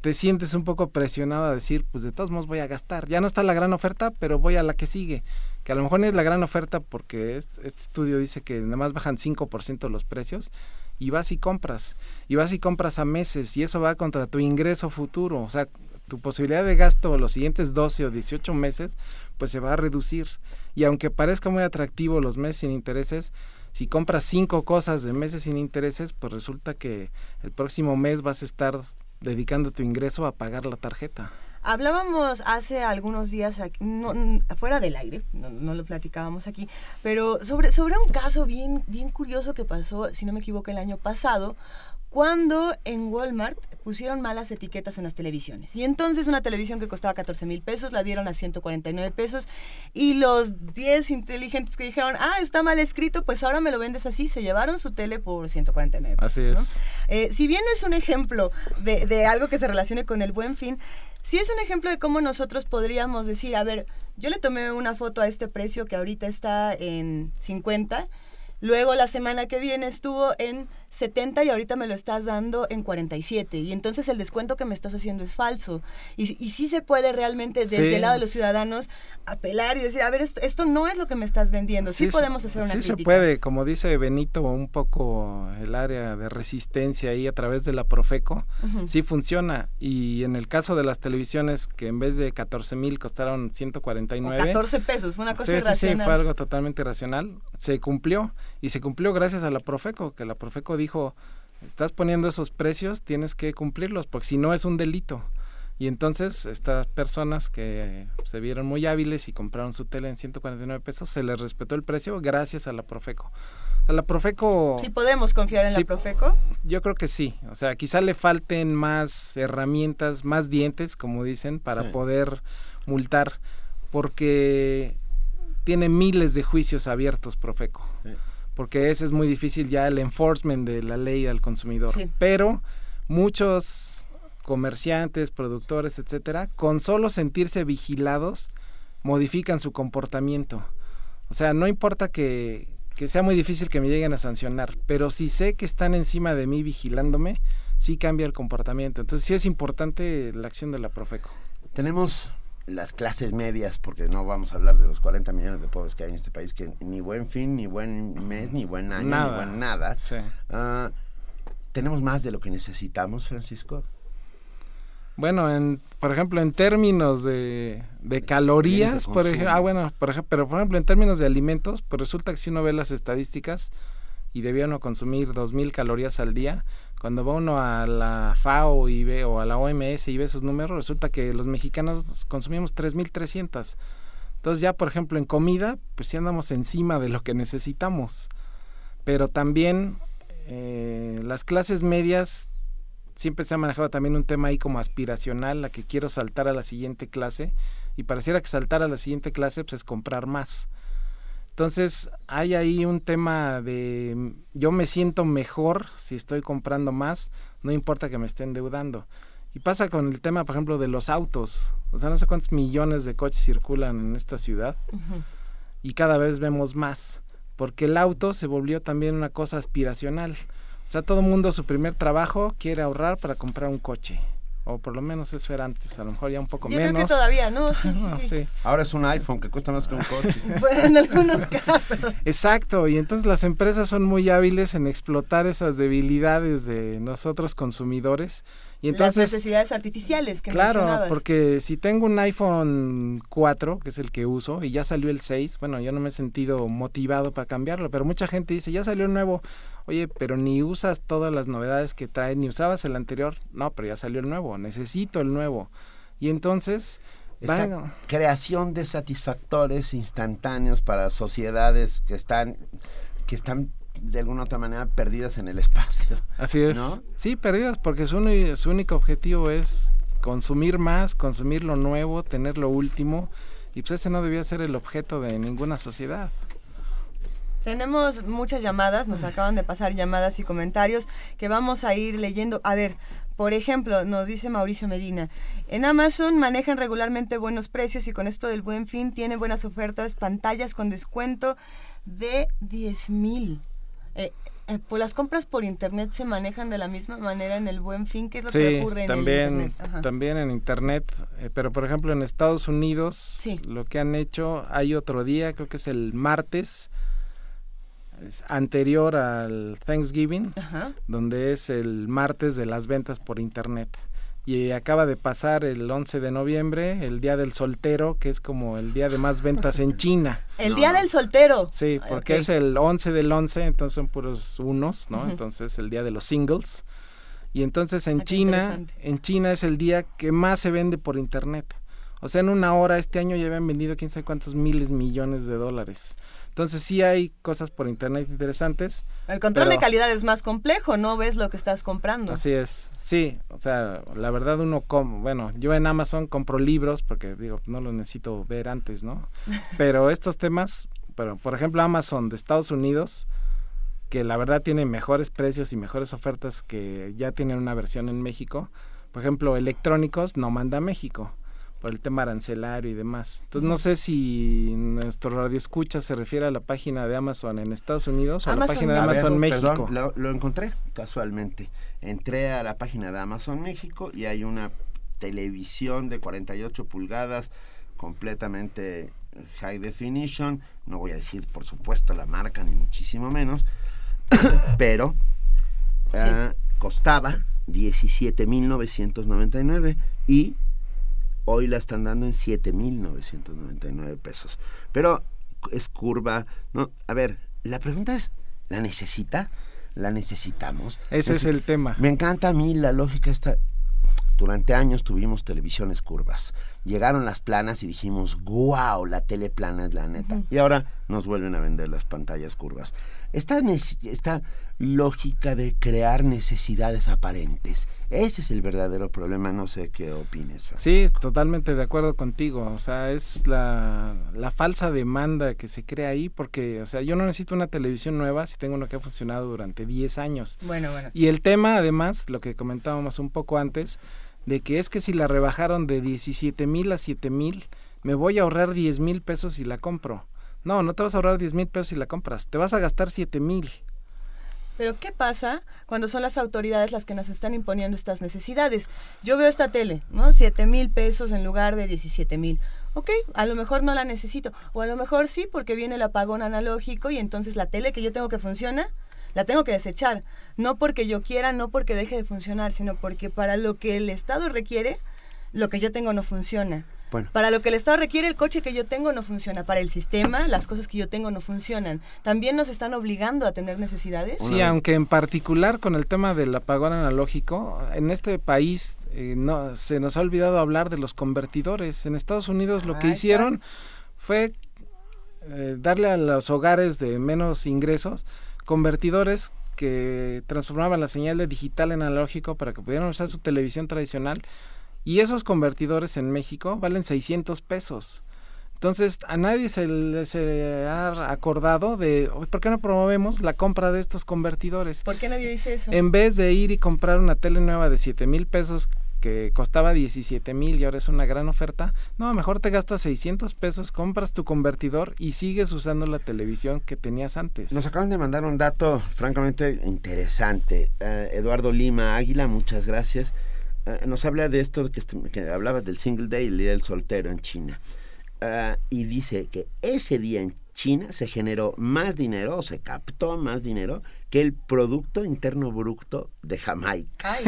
[SPEAKER 18] te sientes un poco presionado a decir, pues de todos modos voy a gastar. Ya no está la gran oferta, pero voy a la que sigue que a lo mejor no es la gran oferta porque este, estudio dice que nada más bajan 5% los precios y vas y compras, y vas y compras a meses y eso va contra tu ingreso futuro, o sea, tu posibilidad de gasto los siguientes 12 o 18 meses pues se va a reducir y aunque parezca muy atractivo los meses sin intereses, si compras cinco cosas de meses sin intereses, pues resulta que el próximo mes vas a estar dedicando tu ingreso a pagar la tarjeta.
[SPEAKER 3] Hablábamos hace algunos días, no, fuera del aire, no, lo platicábamos aquí, pero sobre, sobre un caso bien, bien curioso que pasó, si no me equivoco, el año pasado, cuando en Walmart pusieron malas etiquetas en las televisiones. Y entonces una televisión que costaba 14 mil pesos la dieron a 149 pesos y los 10 inteligentes que dijeron, ah, está mal escrito, pues ahora me lo vendes así, se llevaron su tele por 149 pesos.
[SPEAKER 18] Así es.
[SPEAKER 3] Eh, si bien no es un ejemplo de, de algo que se relacione con el buen fin, sí es un ejemplo de cómo nosotros podríamos decir, a ver, yo le tomé una foto a este precio que ahorita está en 50 Luego la semana que viene estuvo en 70 y ahorita me lo estás dando en 47. Y entonces el descuento que me estás haciendo es falso. Y, y sí se puede realmente desde el lado de los ciudadanos apelar y decir, a ver, esto, esto no es lo que me estás vendiendo. Sí, podemos hacer una
[SPEAKER 18] sí
[SPEAKER 3] crítica.
[SPEAKER 18] se puede, como dice Benito, un poco el área de resistencia ahí a través de la Profeco, sí funciona. Y en el caso de las televisiones que en vez de 14 mil costaron
[SPEAKER 3] O
[SPEAKER 18] 149.
[SPEAKER 3] 14 pesos, fue una cosa
[SPEAKER 18] Sí, sí, sí,
[SPEAKER 3] irracional.
[SPEAKER 18] fue algo totalmente irracional. Se cumplió y se cumplió gracias a la Profeco, que la Profeco dijo, estás poniendo esos precios, tienes que cumplirlos, porque si no es un delito. Y entonces estas personas que se vieron muy hábiles y compraron su tele en 149 pesos, se les respetó el precio gracias a la Profeco. A la Profeco...
[SPEAKER 3] Sí podemos confiar en
[SPEAKER 18] Sí,
[SPEAKER 3] la Profeco.
[SPEAKER 18] Yo creo que sí. O sea, quizá le falten más herramientas, más dientes, como dicen, para
[SPEAKER 2] Sí.
[SPEAKER 18] poder multar, porque tiene miles de juicios abiertos, Profeco. Porque ese es muy difícil ya el enforcement de la ley al consumidor.
[SPEAKER 3] Sí.
[SPEAKER 18] Pero muchos comerciantes, productores, etcétera, con solo sentirse vigilados, modifican su comportamiento. O sea, no importa que, que sea muy difícil que me lleguen a sancionar, pero si sé que están encima de mí vigilándome, sí cambia el comportamiento. Entonces sí es importante la acción de la Profeco.
[SPEAKER 2] Tenemos las clases medias, porque no vamos a hablar de los 40 millones de pobres que hay en este país, que ni buen fin, ni buen mes, ni buen año,
[SPEAKER 18] Nada.
[SPEAKER 2] ni buen nada.
[SPEAKER 18] Sí.
[SPEAKER 2] Ah, ¿Tenemos más de lo que necesitamos, Francisco?
[SPEAKER 18] Bueno, en, por ejemplo, en términos de, de calorías, por ejemplo, ah, bueno, por ejemplo, pero por ejemplo, en términos de alimentos, pues resulta que si uno ve las estadísticas y debía uno consumir 2.000 calorías al día, cuando va uno a la FAO y ve, o a la OMS y ve esos números, resulta que los mexicanos consumimos 3.300. Entonces ya, por ejemplo, en comida, pues sí andamos encima de lo que necesitamos. Pero también eh, las clases medias siempre se ha manejado también un tema ahí como aspiracional, la que quiero saltar a la siguiente clase, y pareciera que saltar a la siguiente clase pues, es comprar más. Entonces hay ahí un tema de mm, yo me siento mejor si estoy comprando más, no importa que me esté endeudando. Y pasa con el tema, por ejemplo, de los autos. O sea, no sé cuántos millones de coches circulan en esta ciudad y cada vez vemos más, porque el auto se volvió también una cosa aspiracional. O sea, todo el mundo su primer trabajo quiere ahorrar para comprar un coche. O por lo menos eso era antes, a lo mejor ya un poco
[SPEAKER 3] Yo
[SPEAKER 18] menos.
[SPEAKER 3] creo que todavía, ¿no? Sí, sí,
[SPEAKER 18] No,
[SPEAKER 3] sí.
[SPEAKER 18] sí.
[SPEAKER 2] Ahora es un iPhone que cuesta más que un coche.
[SPEAKER 3] Bueno, en algunos casos.
[SPEAKER 18] Exacto, y entonces las empresas son muy hábiles en explotar esas debilidades de nosotros consumidores. Y
[SPEAKER 3] Las
[SPEAKER 18] entonces,
[SPEAKER 3] necesidades artificiales que
[SPEAKER 18] claro,
[SPEAKER 3] mencionabas.
[SPEAKER 18] porque si tengo un iPhone 4, que es el que uso, y ya salió el 6, bueno, yo no me he sentido motivado para cambiarlo, pero mucha gente dice, ya salió el nuevo, oye, pero ni usas todas las novedades que trae, ni usabas el anterior, no, pero ya salió el nuevo, necesito el nuevo. Y entonces,
[SPEAKER 2] Esta creación de satisfactores instantáneos para sociedades que están, que están de alguna otra manera perdidas en el espacio.
[SPEAKER 18] Así es.
[SPEAKER 2] ¿No?
[SPEAKER 18] Sí, perdidas, porque su, su único objetivo es consumir más, consumir lo nuevo, tener lo último, y pues ese no debía ser el objeto de ninguna sociedad.
[SPEAKER 3] Tenemos muchas llamadas, nos acaban de pasar llamadas y comentarios que vamos a ir leyendo. A ver, por ejemplo, nos dice Mauricio Medina, en Amazon manejan regularmente buenos precios y con esto del buen fin tiene buenas ofertas, pantallas con descuento de 10 mil. Eh, pues las compras por internet se manejan de la misma manera en el buen fin, ¿qué es lo que
[SPEAKER 18] Sí,
[SPEAKER 3] ocurre en
[SPEAKER 18] también,
[SPEAKER 3] el internet? Ajá.
[SPEAKER 18] también en internet, eh, pero por ejemplo en Estados Unidos lo que han hecho, hay otro día, creo que es el martes, es anterior al Thanksgiving,
[SPEAKER 3] Ajá.
[SPEAKER 18] donde es el martes de las ventas por internet. Y acaba de pasar el 11 de noviembre, el Día del Soltero, que es como el día de más ventas en China.
[SPEAKER 3] El día del soltero.
[SPEAKER 18] Sí,
[SPEAKER 3] Ay,
[SPEAKER 18] porque es el 11 del 11, entonces son puros unos, ¿no?
[SPEAKER 3] Ujú.
[SPEAKER 18] Entonces el día de los singles. Y entonces en
[SPEAKER 3] Ah,
[SPEAKER 18] China, en China es el día que más se vende por internet. O sea, en una hora este año ya habían vendido quién sabe cuántos miles millones de dólares. Entonces sí hay cosas por internet interesantes.
[SPEAKER 3] El control de calidad es más complejo, no ves lo que estás comprando.
[SPEAKER 18] Así es, sí, o sea, la verdad uno como, bueno, yo en Amazon compro libros porque digo, no los necesito ver antes, ¿no? Pero estos temas, pero por ejemplo Amazon de Estados Unidos, que la verdad tiene mejores precios y mejores ofertas que ya tienen una versión en México, por ejemplo, electrónicos no manda a México, por el tema arancelario y demás. Entonces no sé si nuestro radio escucha se refiere a la página de Amazon en Estados Unidos o a la página de Amazon México.
[SPEAKER 2] lo, lo, encontré casualmente. Entré a la página de Amazon México y hay una televisión de 48 pulgadas completamente high definition. No voy a decir, por supuesto, la marca ni muchísimo menos, pero uh, costaba 17.999 y hoy la están dando en 7.999 pesos. Pero es curva, ¿no? A ver, la pregunta es, ¿la necesita? ¿La necesitamos?
[SPEAKER 18] Ese es, es el tema.
[SPEAKER 2] Me encanta a mí la lógica esta. Durante años tuvimos televisiones curvas. Llegaron las planas y dijimos, wow, la tele plana es la neta. Uh -huh. Y ahora nos vuelven a vender las pantallas curvas. Esta, esta lógica de crear necesidades aparentes. Ese es el verdadero problema, no sé qué opines.
[SPEAKER 18] Francisco. Sí, totalmente de acuerdo contigo, o sea, es la, la, falsa demanda que se crea ahí, porque, o sea, yo no necesito una televisión nueva si tengo una que ha funcionado durante 10 años.
[SPEAKER 3] Bueno, bueno.
[SPEAKER 18] Y el tema, además, lo que comentábamos un poco antes, de que es que si la rebajaron de 17 mil a 7 mil, me voy a ahorrar 10 mil pesos si la compro. No, no te vas a ahorrar 10 mil pesos si la compras, te vas a gastar 7 mil.
[SPEAKER 3] Pero ¿qué pasa cuando son las autoridades las que nos están imponiendo estas necesidades? Yo veo esta tele, ¿no? 7 mil pesos en lugar de 17 mil. Ok, a lo mejor no la necesito. O a lo mejor sí, porque viene el apagón analógico y entonces la tele que yo tengo que funciona, la tengo que desechar. No porque yo quiera, no porque deje de funcionar, sino porque para lo que el Estado requiere, lo que yo tengo no funciona.
[SPEAKER 2] Bueno.
[SPEAKER 3] Para lo que el Estado requiere, el coche que yo tengo no funciona. Para el sistema, las cosas que yo tengo no funcionan. También nos están obligando a tener necesidades.
[SPEAKER 18] Sí, aunque en particular con el tema del apagón analógico, en este país eh, no se nos ha olvidado hablar de los convertidores. En Estados Unidos lo que hicieron fue eh, darle a los hogares de menos ingresos convertidores que transformaban la señal de digital en analógico para que pudieran usar su televisión tradicional y esos convertidores en México valen 600 pesos. Entonces, a nadie se le se ha acordado de, ¿por qué no promovemos la compra de estos convertidores?
[SPEAKER 3] ¿Por qué nadie dice eso?
[SPEAKER 18] En vez de ir y comprar una tele nueva de 7 mil pesos que costaba 17 mil y ahora es una gran oferta, no, mejor te gastas 600 pesos, compras tu convertidor y sigues usando la televisión que tenías antes.
[SPEAKER 2] Nos acaban de mandar un dato francamente interesante. Uh, Eduardo Lima Águila, muchas gracias nos habla de esto que, que, hablabas del single day, el día del soltero en China. Uh, y dice que ese día en China se generó más dinero, o se captó más dinero que el Producto Interno Bruto de Jamaica.
[SPEAKER 3] Ay.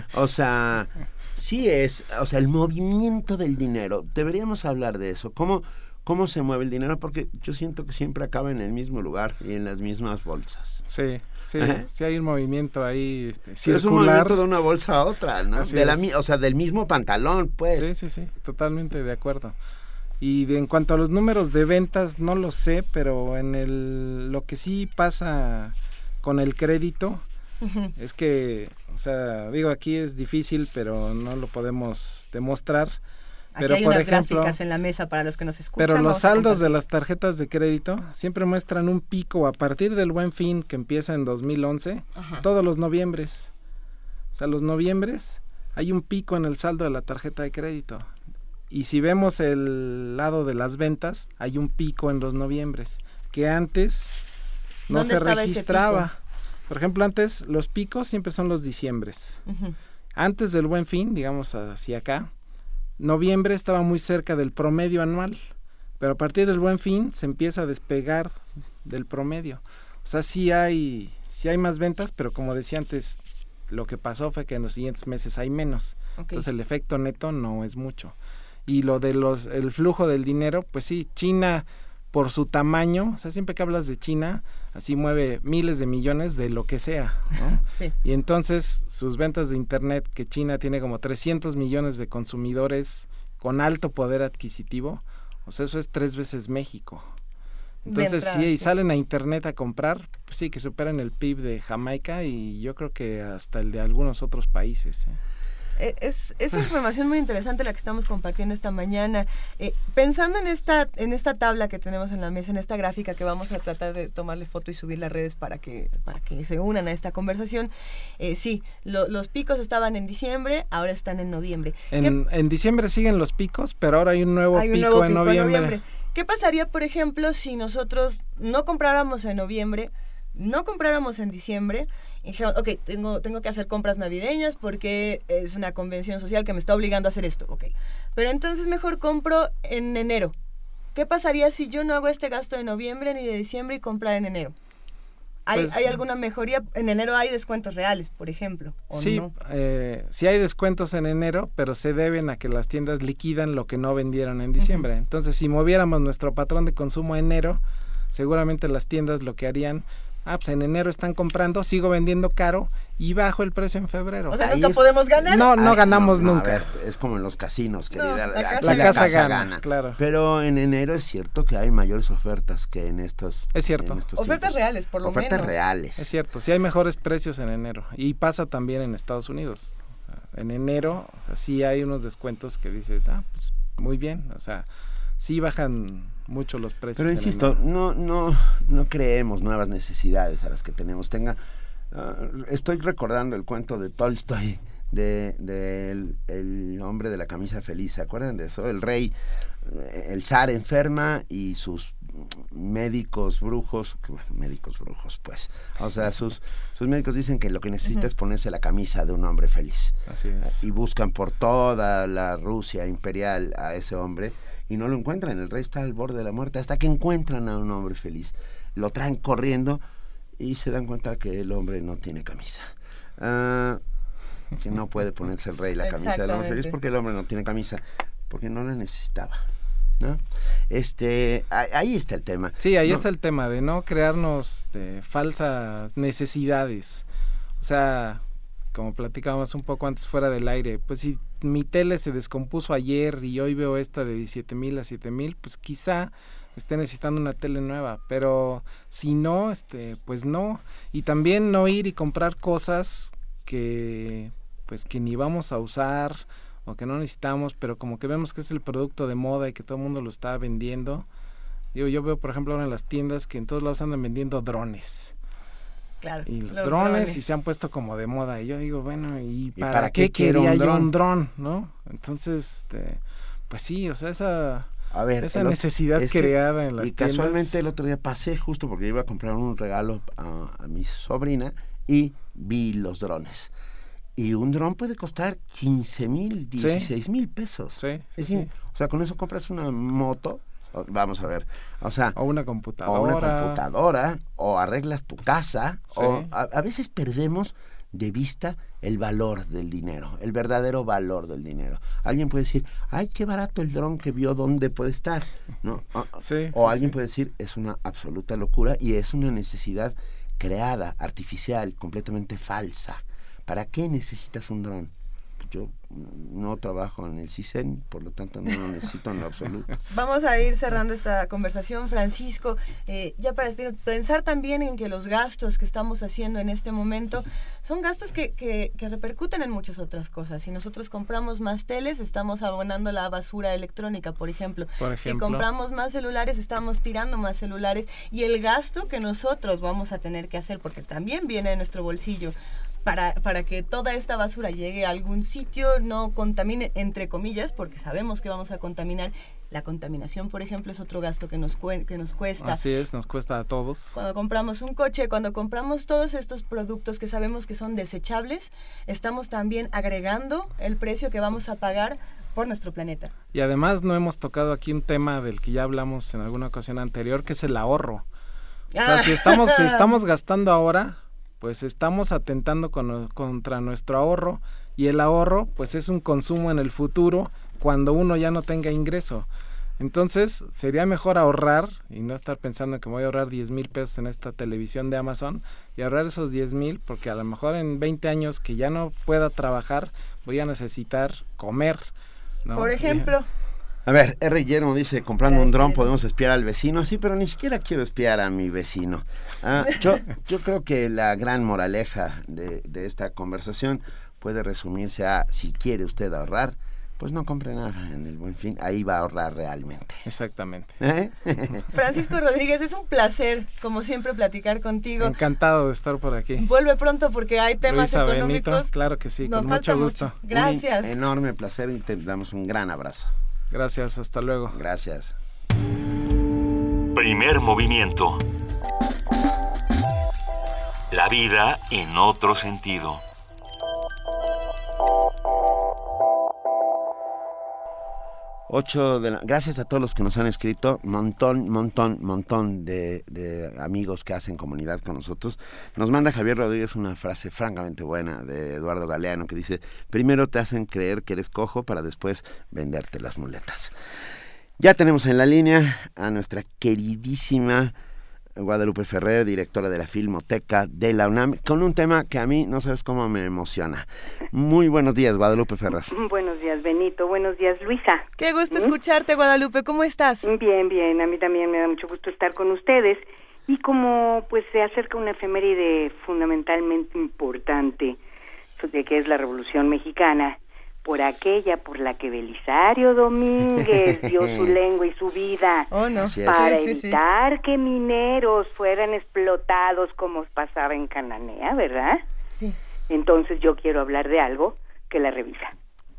[SPEAKER 2] O sea, sí es, o sea, el movimiento del dinero. Deberíamos hablar de eso. ¿Cómo, cómo se mueve el dinero, porque yo siento que siempre acaba en el mismo lugar y en las mismas bolsas.
[SPEAKER 18] Sí, sí, Ajá. sí hay un movimiento ahí este,
[SPEAKER 2] circular. Es un movimiento de una bolsa a otra, ¿no? De la, o sea, del mismo pantalón, pues.
[SPEAKER 18] Sí, sí, sí, totalmente de acuerdo. Y de, en cuanto a los números de ventas, no lo sé, pero en el lo que sí pasa con el crédito uh -huh. es que, o sea, digo, aquí es difícil, pero no lo podemos demostrar
[SPEAKER 3] pero, Aquí hay por unas ejemplo, gráficas en la mesa para los que nos escuchan.
[SPEAKER 18] Pero los saldos de las tarjetas de crédito siempre muestran un pico a partir del buen fin que empieza en 2011, Ajá. todos los noviembres. O sea, los noviembres hay un pico en el saldo de la tarjeta de crédito. Y si vemos el lado de las ventas, hay un pico en los noviembres, que antes no se registraba. Por ejemplo, antes los picos siempre son los diciembres. Uh -huh. Antes del buen fin, digamos hacia acá, noviembre estaba muy cerca del promedio anual, pero a partir del buen fin se empieza a despegar del promedio. O sea, sí hay, sí hay más ventas, pero como decía antes, lo que pasó fue que en los siguientes meses hay menos. Okay. Entonces el efecto neto no es mucho. Y lo de los el flujo del dinero, pues sí, China por su tamaño, o sea, siempre que hablas de China, así mueve miles de millones de lo que sea, ¿no?
[SPEAKER 3] sí.
[SPEAKER 18] Y entonces sus ventas de internet, que China tiene como 300 millones de consumidores con alto poder adquisitivo, o sea, eso es tres veces México. Entonces, entrada, sí, y salen a internet a comprar, pues sí, que superan el PIB de Jamaica y yo creo que hasta el de algunos otros países. ¿eh?
[SPEAKER 3] Eh, es, es información muy interesante la que estamos compartiendo esta mañana. Eh, pensando en esta, en esta tabla que tenemos en la mesa, en esta gráfica que vamos a tratar de tomarle foto y subir las redes para que, para que se unan a esta conversación, eh, sí, los picos estaban en diciembre, ahora están en noviembre.
[SPEAKER 18] En, en, diciembre siguen los picos, pero ahora hay un nuevo, pico, en noviembre.
[SPEAKER 3] ¿Qué pasaría, por ejemplo, si nosotros no compráramos en noviembre, no compráramos en diciembre y dijeron, ok, tengo, tengo que hacer compras navideñas porque es una convención social que me está obligando a hacer esto, ok. Pero entonces mejor compro en enero. ¿Qué pasaría si yo no hago este gasto de noviembre ni de diciembre y comprar en enero? ¿Hay, pues, ¿Hay, alguna mejoría? En enero hay descuentos reales, por ejemplo.
[SPEAKER 18] sí, eh, sí hay descuentos en enero, pero se deben a que las tiendas liquidan lo que no vendieron en diciembre. Entonces, si moviéramos nuestro patrón de consumo en enero, seguramente las tiendas lo que harían Ah, pues en enero están comprando, sigo vendiendo caro y bajo el precio en febrero.
[SPEAKER 3] O sea, nunca podemos ganar.
[SPEAKER 18] No, no ganamos nunca.
[SPEAKER 2] es como en los casinos, querida. la, casa, gana, claro. Pero en enero es cierto que hay mayores ofertas que en estos.
[SPEAKER 18] Es cierto.
[SPEAKER 3] ofertas reales, por lo
[SPEAKER 2] menos. Ofertas reales.
[SPEAKER 18] Es cierto, sí hay mejores precios en enero. Y pasa también en Estados Unidos. En enero, o sea, sí hay unos descuentos que dices, ah, pues muy bien. O sea, sí bajan mucho los precios.
[SPEAKER 2] Pero insisto, no, no, no creemos nuevas necesidades a las que tenemos. Tenga, ah, estoy recordando el cuento de Tolstoy de, el, hombre de la camisa feliz, ¿se acuerdan de eso? El rey, eh, el zar enferma y sus médicos brujos, médicos brujos, pues, o sea, sus, sus médicos dicen que lo que necesita es ponerse la camisa de un hombre feliz.
[SPEAKER 18] Así es.
[SPEAKER 2] Y buscan por toda la Rusia imperial a ese hombre y no lo encuentran. El rey está al borde de la muerte hasta que encuentran a un hombre feliz. Lo traen corriendo y se dan cuenta que el hombre no tiene camisa. Ah, que no puede ponerse el rey la camisa del hombre feliz porque el hombre no tiene camisa, porque no la necesitaba. ¿no? Este, ahí está el tema.
[SPEAKER 18] Sí, ahí está el tema de no crearnos este, falsas necesidades. O sea, como platicábamos un poco antes fuera del aire, pues si mi tele se descompuso ayer y hoy veo esta de 17 mil a 7 mil, pues quizá esté necesitando una tele nueva, pero si no, este, pues no. Y también no ir y comprar cosas que, pues que ni vamos a usar o que no necesitamos, pero como que vemos que es el producto de moda y que todo el mundo lo está vendiendo. Digo, yo veo, por ejemplo, ahora en las tiendas que en todos lados andan vendiendo drones y los, drones, y se han puesto como de moda. Y yo digo, bueno, ¿y, para, qué, quería yo un dron? ¿No? Entonces, este, pues sí, o sea, esa, a ver, esa necesidad creada en las
[SPEAKER 2] y casualmente el otro día pasé justo porque iba a comprar un regalo a, mi sobrina y vi los drones. Y un dron puede costar 15 mil, 16 mil pesos.
[SPEAKER 18] Sí,
[SPEAKER 2] O sea, con eso compras una moto vamos a ver, o sea,
[SPEAKER 18] o una computadora,
[SPEAKER 2] o una computadora, o arreglas tu casa, o a, veces perdemos de vista el valor del dinero, el verdadero valor del dinero. Alguien puede decir, ay, qué barato el dron que vio dónde puede estar, ¿no? o alguien puede decir, es una absoluta locura y es una necesidad creada, artificial, completamente falsa. ¿Para qué necesitas un dron? Yo no trabajo en el CISEN, por lo tanto no lo necesito en lo absoluto.
[SPEAKER 3] Vamos a ir cerrando esta conversación, Francisco. Eh, ya para pensar también en que los gastos que estamos haciendo en este momento son gastos que, que, repercuten en muchas otras cosas. Si nosotros compramos más teles, estamos abonando la basura electrónica, por ejemplo.
[SPEAKER 18] por
[SPEAKER 3] ejemplo. Si compramos más celulares, estamos tirando más celulares. Y el gasto que nosotros vamos a tener que hacer, porque también viene de nuestro bolsillo, para, para que toda esta basura llegue a algún sitio, no contamine, entre comillas, porque sabemos que vamos a contaminar. La contaminación, por ejemplo, es otro gasto que nos, que nos cuesta.
[SPEAKER 18] Así es, nos cuesta a todos.
[SPEAKER 3] Cuando compramos un coche, cuando compramos todos estos productos que sabemos que son desechables, estamos también agregando el precio que vamos a pagar por nuestro planeta.
[SPEAKER 18] Y además no hemos tocado aquí un tema del que ya hablamos en alguna ocasión anterior, que es el ahorro. O sea, si estamos, si estamos gastando ahora, pues estamos atentando contra nuestro ahorro y el ahorro pues es un consumo en el futuro cuando uno ya no tenga ingreso. Entonces sería mejor ahorrar y no estar pensando que voy a ahorrar 10 mil pesos en esta televisión de Amazon y ahorrar esos 10 mil porque a lo mejor en 20 años que ya no pueda trabajar voy a necesitar comer.
[SPEAKER 3] Por ejemplo.
[SPEAKER 2] A ver, R. Guillermo dice, comprando un dron podemos espiar al vecino. Sí, pero ni siquiera quiero espiar a mi vecino. Ah, yo, yo creo que la gran moraleja de, esta conversación puede resumirse a si quiere usted ahorrar, pues no compre nada en el buen fin, ahí va a ahorrar realmente.
[SPEAKER 18] Exactamente.
[SPEAKER 2] ¿Eh?
[SPEAKER 3] Francisco Rodríguez, es un placer, como siempre, platicar contigo.
[SPEAKER 18] Encantado de estar por aquí.
[SPEAKER 3] Vuelve pronto porque hay temas
[SPEAKER 18] Luisa
[SPEAKER 3] económicos.
[SPEAKER 18] Benito, claro que sí,
[SPEAKER 3] Nos
[SPEAKER 18] con
[SPEAKER 3] falta
[SPEAKER 18] mucho gusto.
[SPEAKER 3] mucho. Gracias.
[SPEAKER 2] Un enorme placer y te damos un gran abrazo.
[SPEAKER 18] Gracias, hasta luego.
[SPEAKER 2] Gracias.
[SPEAKER 1] Primer movimiento. La vida en otro sentido.
[SPEAKER 2] Gracias a todos los que nos han escrito, montón, montón, montón de, de amigos que hacen comunidad con nosotros. Nos manda Javier Rodríguez una frase francamente buena de Eduardo Galeano que dice, primero te hacen creer que eres cojo para después venderte las muletas. Ya tenemos en la línea a nuestra queridísima Guadalupe Ferrer, directora de la Filmoteca de la UNAM, con un tema que a mí no sabes cómo me emociona. Muy buenos días, Guadalupe Ferrer.
[SPEAKER 9] Buenos días, Benito. Buenos días, Luisa.
[SPEAKER 3] Qué gusto
[SPEAKER 9] ¿Mm?
[SPEAKER 3] escucharte, Guadalupe. ¿Cómo estás?
[SPEAKER 9] Bien, bien. A mí también me da mucho gusto estar con ustedes. Y como pues se acerca una efeméride fundamentalmente importante, de que es la Revolución Mexicana, por aquella por la que Belisario Domínguez dio su lengua y su vida
[SPEAKER 3] Oh, no.
[SPEAKER 9] Para
[SPEAKER 3] Sí, sí, sí.
[SPEAKER 9] evitar que mineros fueran explotados como pasaba en Cananea, ¿verdad?
[SPEAKER 3] Sí.
[SPEAKER 9] Entonces yo quiero hablar de algo que la revisa.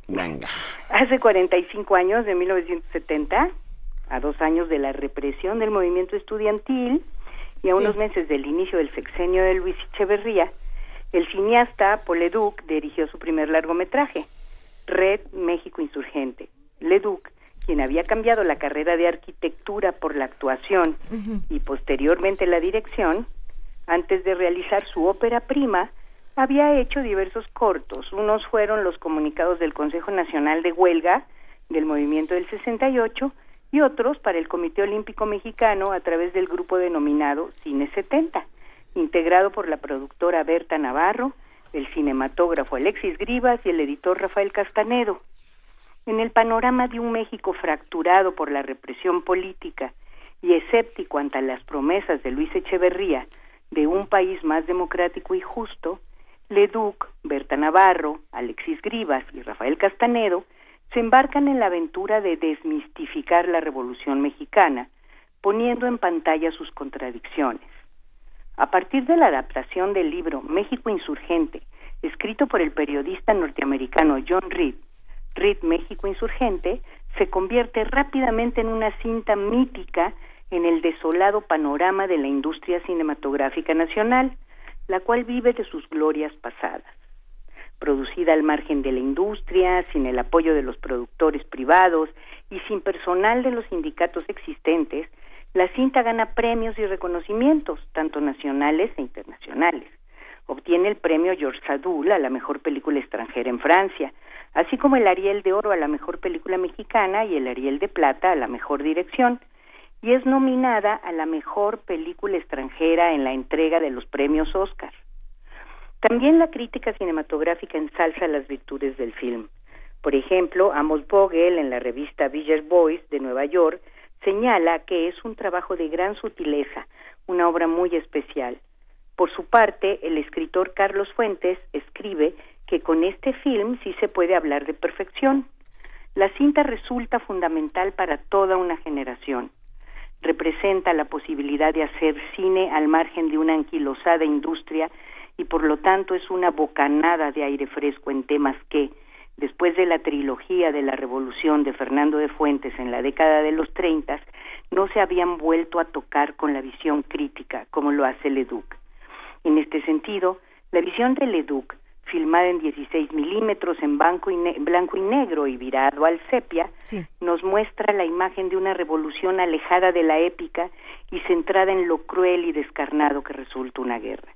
[SPEAKER 2] Venga.
[SPEAKER 9] Hace 45 años, de 1970, a dos años de la represión del movimiento estudiantil y a unos meses del inicio del sexenio de Luis Echeverría, el cineasta Paul Leduc dirigió su primer largometraje, Red México Insurgente. Leduc, quien había cambiado la carrera de arquitectura por la actuación y posteriormente la dirección, antes de realizar su ópera prima, había hecho diversos cortos. Unos fueron los comunicados del Consejo Nacional de Huelga del Movimiento del 68 y otros para el Comité Olímpico Mexicano a través del grupo denominado Cine 70, integrado por la productora Berta Navarro, el cinematógrafo Alexis Grivas y el editor Rafael Castanedo. En el panorama de un México fracturado por la represión política y escéptico ante las promesas de Luis Echeverría de un país más democrático y justo, Leduc, Berta Navarro, Alexis Grivas y Rafael Castanedo se embarcan en la aventura de desmistificar la Revolución Mexicana, poniendo en pantalla sus contradicciones. A partir de la adaptación del libro México Insurgente, escrito por el periodista norteamericano John Reed, Reed México Insurgente se convierte rápidamente en una cinta mítica en el desolado panorama de la industria cinematográfica nacional, la cual vive de sus glorias pasadas. Producida al margen de la industria, sin el apoyo de los productores privados y sin personal de los sindicatos existentes, la cinta gana premios y reconocimientos, tanto nacionales e internacionales. Obtiene el premio George Sadul a la mejor película extranjera en Francia, así como el Ariel de Oro a la mejor película mexicana y el Ariel de Plata a la mejor dirección, y es nominada a la mejor película extranjera en la entrega de los premios Oscar. También la crítica cinematográfica ensalza las virtudes del film. Por ejemplo, Amos Vogel en la revista Village Boys de Nueva York señala que es un trabajo de gran sutileza, una obra muy especial. Por su parte, el escritor Carlos Fuentes escribe que con este film sí se puede hablar de perfección. La cinta resulta fundamental para toda una generación. Representa la posibilidad de hacer cine al margen de una anquilosada industria y por lo tanto es una bocanada de aire fresco en temas que, después de la trilogía de la Revolución de Fernando de Fuentes en la década de los 30, no se habían vuelto a tocar con la visión crítica como lo hace Leduc. En este sentido, la visión de Leduc, filmada en 16 milímetros en blanco y, blanco y negro y virado al sepia, nos muestra la imagen de una revolución alejada de la épica y centrada en lo cruel y descarnado que resulta una guerra.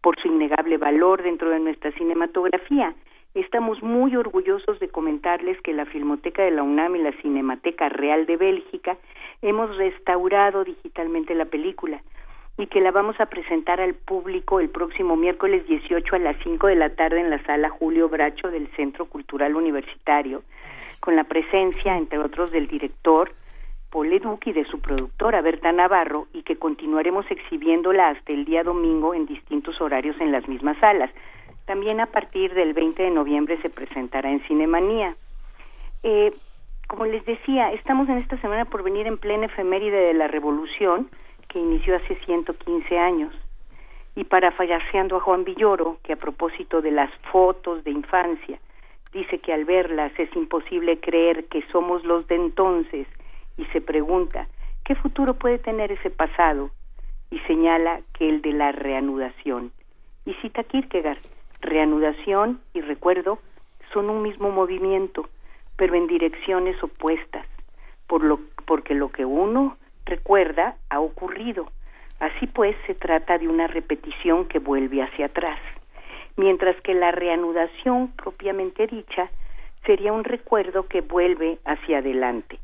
[SPEAKER 9] Por su innegable valor dentro de nuestra cinematografía, estamos muy orgullosos de comentarles que la Filmoteca de la UNAM y la Cinemateca Real de Bélgica hemos restaurado digitalmente la película y que la vamos a presentar al público el próximo miércoles 18 a las 5 de la tarde en la sala Julio Bracho del Centro Cultural Universitario, con la presencia, entre otros, del director Paul Leduc y de su productora Berta Navarro, y que continuaremos exhibiéndola hasta el día domingo en distintos horarios en las mismas salas. También a partir del 20 de noviembre se presentará en Cinemanía. Eh, como les decía, estamos en esta semana por venir en plena efeméride de la Revolución, que inició hace 115 años. Y parafraseando a Juan Villoro, que a propósito de las fotos de infancia, dice que al verlas es imposible creer que somos los de entonces, y se pregunta, ¿qué futuro puede tener ese pasado? Y señala que el de la reanudación. Y cita Kierkegaard, reanudación y recuerdo son un mismo movimiento, pero en direcciones opuestas, por lo, porque lo que uno recuerda ha ocurrido. Así pues, se trata de una repetición que vuelve hacia atrás, mientras que la reanudación propiamente dicha sería un recuerdo que vuelve hacia adelante.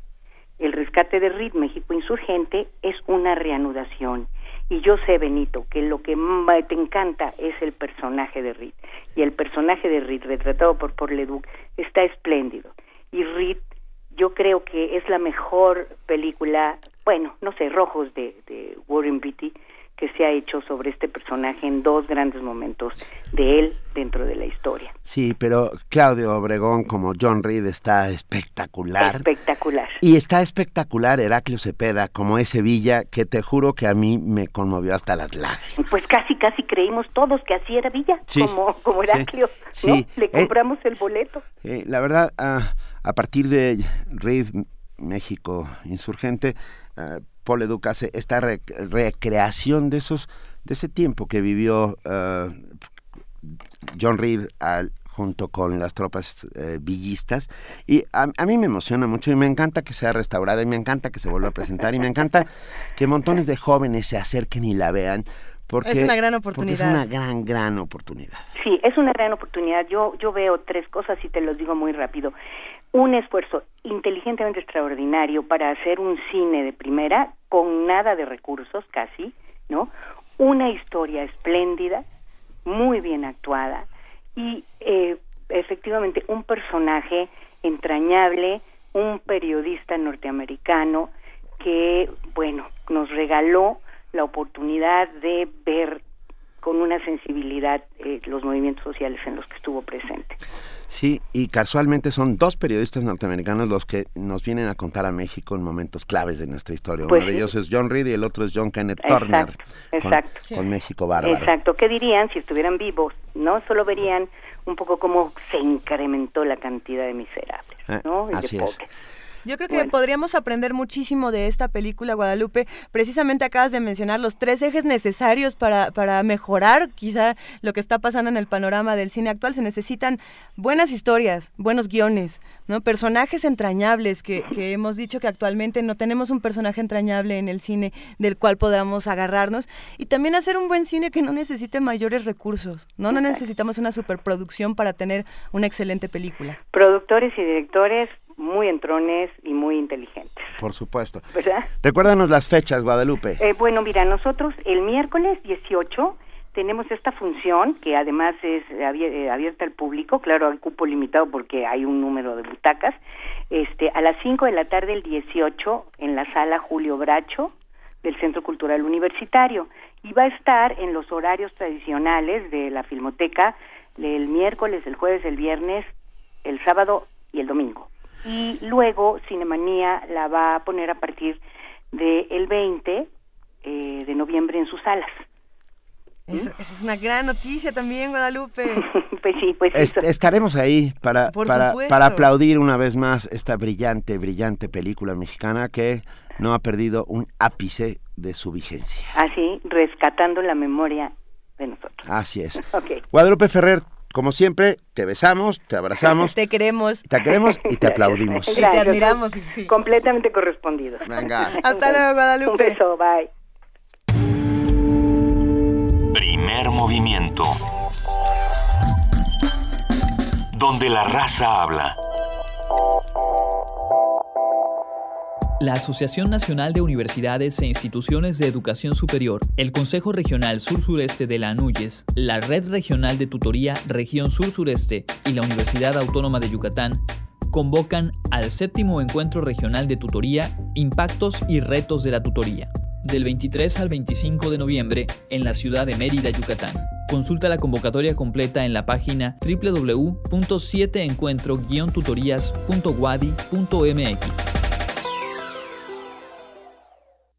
[SPEAKER 9] El rescate de RID México Insurgente es una reanudación. Y yo sé, Benito, que lo que te encanta es el personaje de Reed. Y el personaje de Reed, retratado por Paul Leduc, está espléndido. Y Reed, yo creo que es la mejor película, bueno, no sé, Rojos de, de Warren Beatty, que se ha hecho sobre este personaje en dos grandes momentos de él dentro de la historia.
[SPEAKER 2] Sí, pero Claudio Obregón como John Reed está espectacular.
[SPEAKER 9] Espectacular.
[SPEAKER 2] Y está espectacular Heraclio Cepeda como ese Villa que te juro que a mí me conmovió hasta las lágrimas.
[SPEAKER 9] Pues casi, casi creímos todos que así era Villa, como, como Heraclio. Sí, Le eh, compramos el boleto.
[SPEAKER 2] Eh, la verdad, ah, a partir de Reed México Insurgente, uh, Paul hace esta recreación de esos de ese tiempo que vivió uh, John Reed al, junto con las tropas eh, villistas y a, mí me emociona mucho y me encanta que sea restaurada y me encanta que se vuelva a presentar y me encanta que montones de jóvenes se acerquen y la vean porque
[SPEAKER 3] es una gran oportunidad.
[SPEAKER 2] Es una gran, gran oportunidad.
[SPEAKER 9] Sí, es una gran oportunidad. Yo, yo veo tres cosas y te los digo muy rápido un esfuerzo inteligentemente extraordinario para hacer un cine de primera con nada de recursos casi, ¿no? Una historia espléndida, muy bien actuada y eh, efectivamente un personaje entrañable, un periodista norteamericano que, bueno, nos regaló la oportunidad de ver con una sensibilidad eh, los movimientos sociales en los que estuvo presente.
[SPEAKER 2] Sí, y casualmente son dos periodistas norteamericanos los que nos vienen a contar a México en momentos claves de nuestra historia. Uno pues de ellos es John Reed y el otro es John Kenneth Turner.
[SPEAKER 9] Exacto.
[SPEAKER 2] Con, México Bárbaro.
[SPEAKER 9] Exacto. ¿Qué dirían si estuvieran vivos? ¿No? Solo verían un poco cómo se incrementó la cantidad de miserables, eh, ¿no?
[SPEAKER 2] así es.
[SPEAKER 3] Yo creo que podríamos aprender muchísimo de esta película, Guadalupe. Precisamente acabas de mencionar los tres ejes necesarios para, para mejorar quizá lo que está pasando en el panorama del cine actual. Se necesitan buenas historias, buenos guiones, ¿no? Personajes entrañables, que, que hemos dicho que actualmente no tenemos un personaje entrañable en el cine del cual podamos agarrarnos. Y también hacer un buen cine que no necesite mayores recursos, ¿no? No necesitamos una superproducción para tener una excelente película.
[SPEAKER 9] Productores y directores muy entrones y muy inteligentes.
[SPEAKER 2] Por supuesto. ¿Verdad? Recuérdanos las fechas, Guadalupe.
[SPEAKER 9] Eh, bueno, mira, nosotros el miércoles 18 tenemos esta función que además es eh, abierta al público, claro, al cupo limitado porque hay un número de butacas, este, a las 5 de la tarde el 18 en la sala Julio Bracho del Centro Cultural Universitario y va a estar en los horarios tradicionales de la Filmoteca el miércoles, el jueves, el viernes, el sábado y el domingo y luego Cinemanía la va a poner a partir del el 20 eh, de noviembre en sus salas.
[SPEAKER 3] Esa es una gran noticia también, Guadalupe.
[SPEAKER 9] pues sí, pues
[SPEAKER 2] estaremos ahí para, para, para, aplaudir una vez más esta brillante, brillante película mexicana que no ha perdido un ápice de su vigencia.
[SPEAKER 9] Así, rescatando la memoria de nosotros.
[SPEAKER 2] Así es. Guadalupe Ferrer, como siempre, te besamos, te abrazamos.
[SPEAKER 3] te queremos.
[SPEAKER 2] Te queremos y te aplaudimos.
[SPEAKER 3] y te admiramos.
[SPEAKER 9] Completamente correspondidos.
[SPEAKER 2] Venga.
[SPEAKER 3] Hasta luego, Guadalupe.
[SPEAKER 9] Un beso, bye.
[SPEAKER 1] Primer movimiento. Donde la raza habla.
[SPEAKER 19] La Asociación Nacional de Universidades e Instituciones de Educación Superior, el Consejo Regional Sur-Sureste de la ANUYES, la Red Regional de Tutoría Región Sur-Sureste y la Universidad Autónoma de Yucatán convocan al séptimo Encuentro Regional de Tutoría Impactos y Retos de la Tutoría, del 23 al 25 de noviembre en la ciudad de Mérida, Yucatán. Consulta la convocatoria completa en la página www.7encuentro-tutorías.wadi.mx.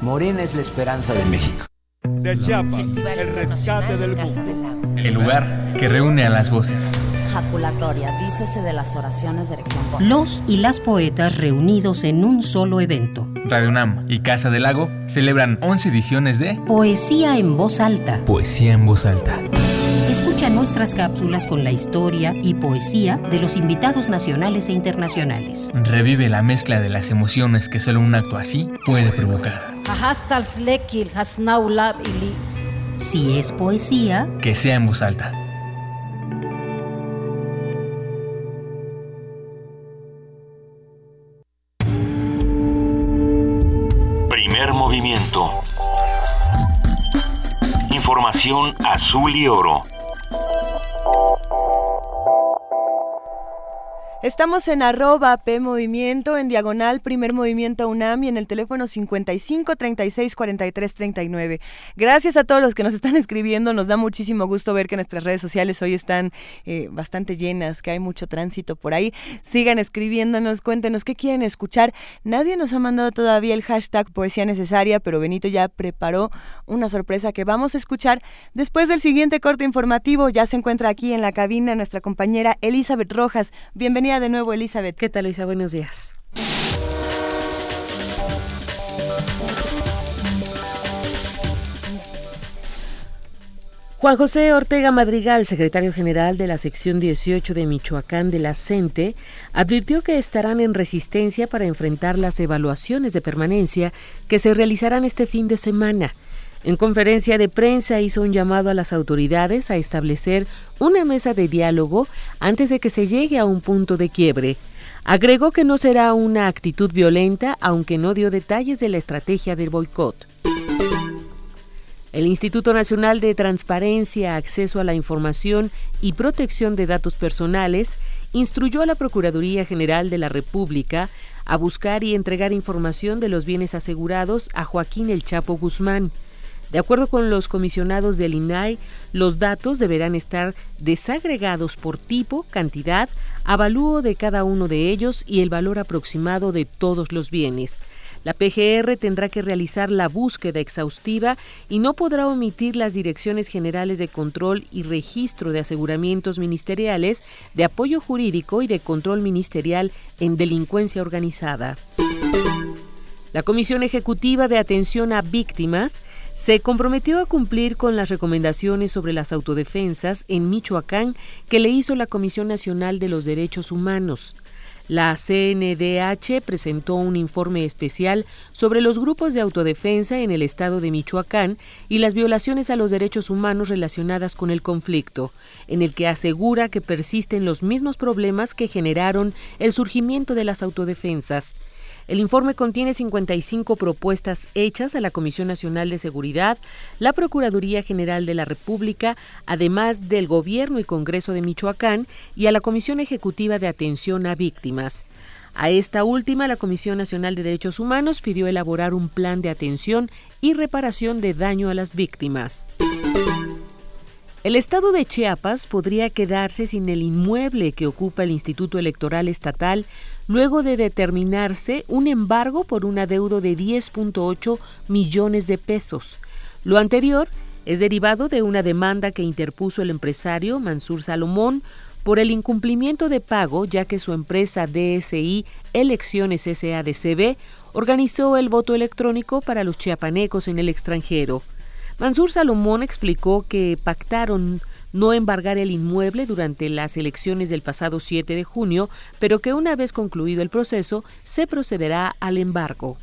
[SPEAKER 20] Morena es la esperanza de México.
[SPEAKER 21] De Chiapas, el rescate del mundo.
[SPEAKER 22] El lugar que reúne a las voces.
[SPEAKER 23] Jaculatoria, dícese de las oraciones de elección.
[SPEAKER 10] Los y las poetas reunidos en un solo evento.
[SPEAKER 22] Radio UNAM y Casa del Lago celebran 11 ediciones de
[SPEAKER 10] Poesía en voz alta.
[SPEAKER 22] Poesía en voz alta.
[SPEAKER 10] Escucha nuestras cápsulas con la historia y poesía de los invitados nacionales e internacionales.
[SPEAKER 22] Revive la mezcla de las emociones que solo un acto así puede provocar.
[SPEAKER 10] Si es poesía,
[SPEAKER 22] que sea en voz alta.
[SPEAKER 1] Primer movimiento. Información azul y oro. Thank you.
[SPEAKER 3] Estamos en arroba P en diagonal Primer Movimiento UNAM y en el teléfono 55 36 43 39. Gracias a todos los que nos están escribiendo, nos da muchísimo gusto ver que nuestras redes sociales hoy están eh, bastante llenas, que hay mucho tránsito por ahí. Sigan escribiéndonos, cuéntenos qué quieren escuchar. Nadie nos ha mandado todavía el hashtag Poesía Necesaria, pero Benito ya preparó una sorpresa que vamos a escuchar después del siguiente corte informativo. Ya se encuentra aquí en la cabina nuestra compañera Elizabeth Rojas. Bienvenida de nuevo, Elizabeth.
[SPEAKER 15] ¿Qué tal, Luisa? Buenos días. Juan José Ortega Madrigal, secretario general de la sección 18 de Michoacán de la CENTE, advirtió que estarán en resistencia para enfrentar las evaluaciones de permanencia que se realizarán este fin de semana. En conferencia de prensa hizo un llamado a las autoridades a establecer una mesa de diálogo antes de que se llegue a un punto de quiebre. Agregó que no será una actitud violenta, aunque no dio detalles de la estrategia del boicot. El Instituto Nacional de Transparencia, Acceso a la Información y Protección de Datos Personales instruyó a la Procuraduría General de la República a buscar y entregar información de los bienes asegurados a Joaquín El Chapo Guzmán. De acuerdo con los comisionados del INAI, los datos deberán estar desagregados por tipo, cantidad, avalúo de cada uno de ellos y el valor aproximado de todos los bienes. La PGR tendrá que realizar la búsqueda exhaustiva y no podrá omitir las direcciones generales de control y registro de aseguramientos ministeriales, de apoyo jurídico y de control ministerial en delincuencia organizada. La Comisión Ejecutiva de Atención a Víctimas se comprometió a cumplir con las recomendaciones sobre las autodefensas en Michoacán que le hizo la Comisión Nacional de los Derechos Humanos. La CNDH presentó un informe especial sobre los grupos de autodefensa en el estado de Michoacán y las violaciones a los derechos humanos relacionadas con el conflicto, en el que asegura que persisten los mismos problemas que generaron el surgimiento de las autodefensas. El informe contiene 55 propuestas hechas a la Comisión Nacional de Seguridad, la Procuraduría General de la República, además del Gobierno y Congreso de Michoacán y a la Comisión Ejecutiva de Atención a Víctimas. A esta última, la Comisión Nacional de Derechos Humanos pidió elaborar un plan de atención y reparación de daño a las víctimas. El estado de Chiapas podría quedarse sin el inmueble que ocupa el Instituto Electoral Estatal luego de determinarse un embargo por un adeudo de 10.8 millones de pesos. Lo anterior es derivado de una demanda que interpuso el empresario Mansur Salomón por el incumplimiento de pago, ya que su empresa DSI Elecciones SADCB organizó el voto electrónico para los chiapanecos en el extranjero. Mansur Salomón explicó que pactaron no embargar el inmueble durante las elecciones del pasado 7 de junio, pero que una vez concluido el proceso se procederá al embargo.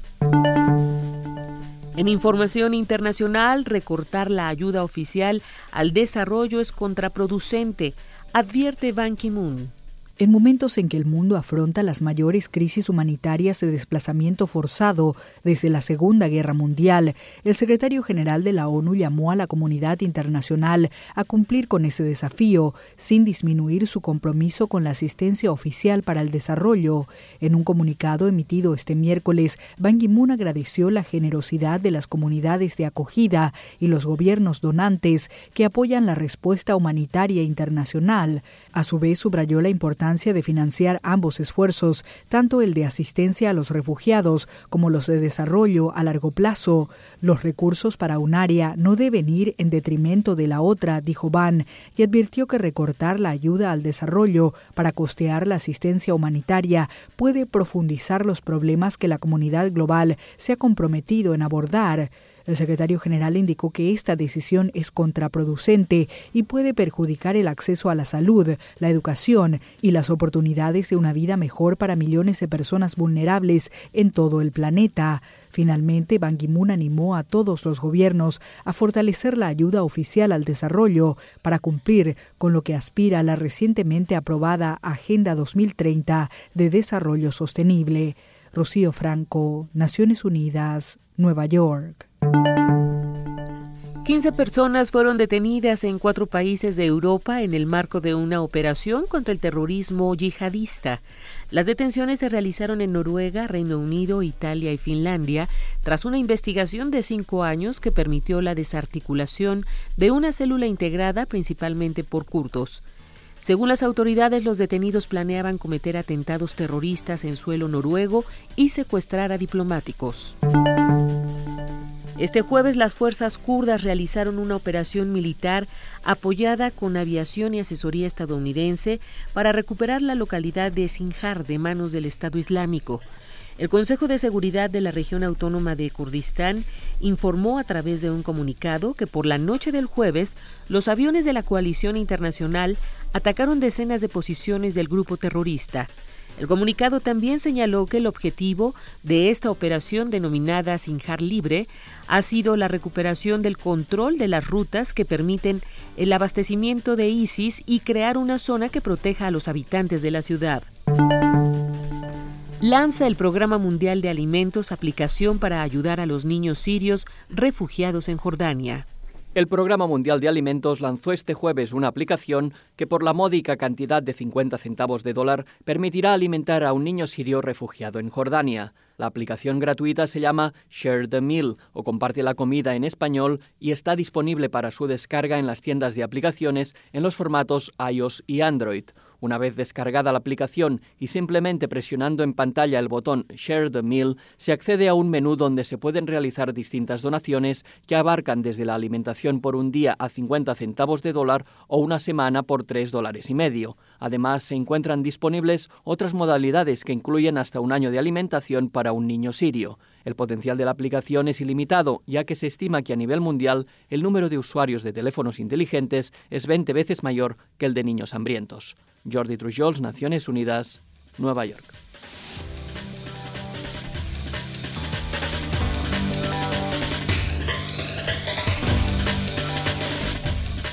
[SPEAKER 15] En información internacional, recortar la ayuda oficial al desarrollo es contraproducente, advierte Ban Ki-moon.
[SPEAKER 17] En momentos en que el mundo afronta las mayores crisis humanitarias de desplazamiento forzado desde la Segunda Guerra Mundial, el secretario general de la ONU llamó a la comunidad internacional a cumplir con ese desafío, sin disminuir su compromiso con la asistencia oficial para el desarrollo. En un comunicado emitido este miércoles, Ban Ki-moon agradeció la generosidad de las comunidades de acogida y los gobiernos donantes que apoyan la respuesta humanitaria internacional. A su vez, subrayó la importancia de financiar ambos esfuerzos, tanto el de asistencia a los refugiados como los de desarrollo a largo plazo. Los recursos para un área no deben ir en detrimento de la otra, dijo Ban, y advirtió que recortar la ayuda al desarrollo para costear la asistencia humanitaria puede profundizar los problemas que la comunidad global se ha comprometido en abordar. El secretario general indicó que esta decisión es contraproducente y puede perjudicar el acceso a la salud, la educación y las oportunidades de una vida mejor para millones de personas vulnerables en todo el planeta. Finalmente, Ban Ki-moon animó a todos los gobiernos a fortalecer la ayuda oficial al desarrollo para cumplir con lo que aspira la recientemente aprobada Agenda 2030 de Desarrollo Sostenible. Rocío Franco, Naciones Unidas, Nueva York.
[SPEAKER 15] 15 personas fueron detenidas en cuatro países de Europa en el marco de una operación contra el terrorismo yihadista. Las detenciones se realizaron en Noruega, Reino Unido, Italia y Finlandia tras una investigación de cinco años que permitió la desarticulación de una célula integrada principalmente por kurdos. Según las autoridades, los detenidos planeaban cometer atentados terroristas en suelo noruego y secuestrar a diplomáticos. Este jueves las fuerzas kurdas realizaron una operación militar apoyada con aviación y asesoría estadounidense para recuperar la localidad de Sinjar de manos del Estado Islámico. El Consejo de Seguridad de la región autónoma de Kurdistán informó a través de un comunicado que por la noche del jueves los aviones de la coalición internacional atacaron decenas de posiciones del grupo terrorista. El comunicado también señaló que el objetivo de esta operación denominada Sinjar Libre ha sido la recuperación del control de las rutas que permiten el abastecimiento de ISIS y crear una zona que proteja a los habitantes de la ciudad. Lanza el Programa Mundial de Alimentos aplicación para ayudar a los niños sirios refugiados en Jordania.
[SPEAKER 24] El Programa Mundial de Alimentos lanzó este jueves una aplicación que por la módica cantidad de 50 centavos de dólar permitirá alimentar a un niño sirio refugiado en Jordania. La aplicación gratuita se llama Share the Meal o Comparte la comida en español y está disponible para su descarga en las tiendas de aplicaciones en los formatos iOS y Android. Una vez descargada la aplicación y simplemente presionando en pantalla el botón Share the Meal, se accede a un menú donde se pueden realizar distintas donaciones que abarcan desde la alimentación por un día a 50 centavos de dólar o una semana por 3 dólares y medio. Además, se encuentran disponibles otras modalidades que incluyen hasta un año de alimentación para un niño sirio. El potencial de la aplicación es ilimitado, ya que se estima que a nivel mundial el número de usuarios de teléfonos inteligentes es 20 veces mayor que el de niños hambrientos. Jordi Trujols, Naciones Unidas, Nueva York.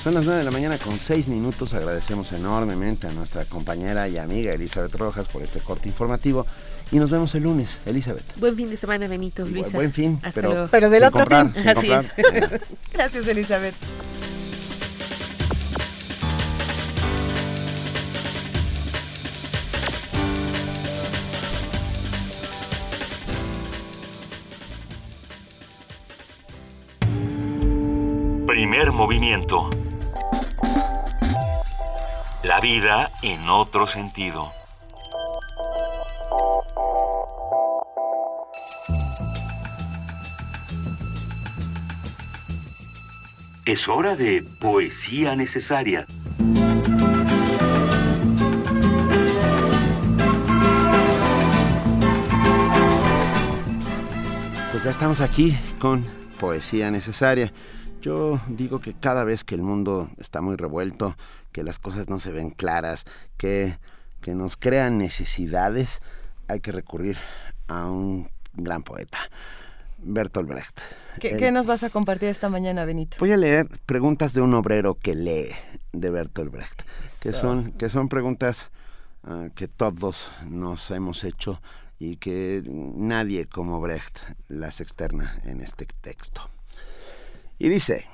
[SPEAKER 2] Son las 9 de la mañana con 6 minutos. Agradecemos enormemente a nuestra compañera y amiga Elizabeth Rojas por este corte informativo. Y nos vemos el lunes, Elizabeth.
[SPEAKER 15] Buen fin de semana, Benito, Luisa.
[SPEAKER 2] Buen fin,
[SPEAKER 15] Hasta
[SPEAKER 2] pero,
[SPEAKER 15] luego.
[SPEAKER 3] Pero del
[SPEAKER 2] sin
[SPEAKER 3] otro
[SPEAKER 2] comprar,
[SPEAKER 3] fin.
[SPEAKER 2] sin
[SPEAKER 3] Así
[SPEAKER 2] comprar.
[SPEAKER 3] es. Gracias, Elizabeth.
[SPEAKER 1] Primer movimiento. La vida en otro sentido. Es hora de poesía necesaria.
[SPEAKER 2] Pues ya estamos aquí con poesía necesaria. Yo digo que cada vez que el mundo está muy revuelto, que las cosas no se ven claras, que, que nos crean necesidades, hay que recurrir a un gran poeta, Bertolt Brecht.
[SPEAKER 3] ¿Qué, nos vas a compartir esta mañana, Benito?
[SPEAKER 2] Voy a leer preguntas de un obrero que lee. de Bertolt Brecht, que son, que son preguntas ah, que todos nos hemos hecho y que nadie como Brecht las externa en este texto. Y dice,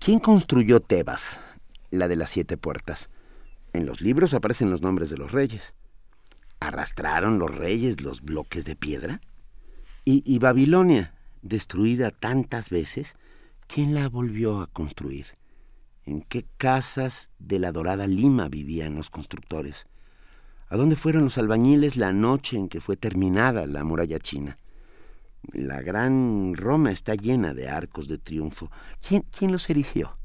[SPEAKER 2] ¿quién construyó Tebas, la de las siete puertas? En los libros aparecen los nombres de los reyes. ¿Arrastraron los reyes los bloques de piedra? ¿Y, Babilonia, destruida tantas veces, quién la volvió a construir? ¿En qué casas de la dorada Lima vivían los constructores? ¿A dónde fueron los albañiles la noche en que fue terminada la muralla china? La gran Roma está llena de arcos de triunfo. ¿Quién, quién los erigió?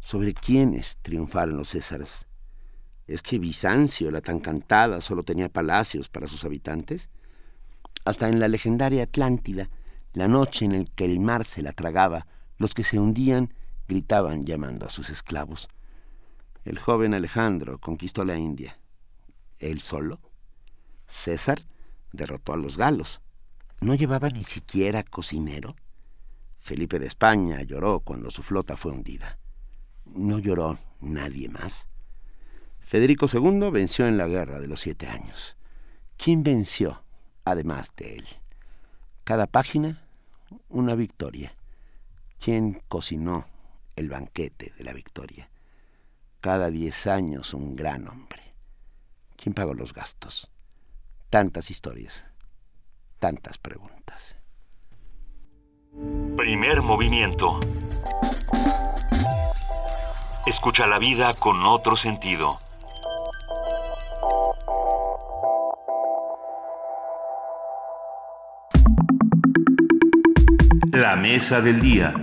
[SPEAKER 2] ¿Sobre quiénes triunfaron los Césares? ¿Es que Bizancio, la tan cantada, solo tenía palacios para sus habitantes? Hasta en la legendaria Atlántida, la noche en la que el mar se la tragaba, los que se hundían gritaban llamando a sus esclavos. El joven Alejandro conquistó la India. ¿Él solo? César derrotó a los galos. ¿No llevaba ni siquiera cocinero? Felipe de España lloró cuando su flota fue hundida. ¿No lloró nadie más? Federico II venció en la guerra de los siete años. ¿Quién venció además de él? Cada página, una victoria. ¿Quién cocinó el banquete de la victoria. Cada diez años un gran hombre. ¿Quién pagó los gastos? Tantas historias, tantas preguntas.
[SPEAKER 1] Primer movimiento. Escucha la vida con otro sentido. La mesa del día.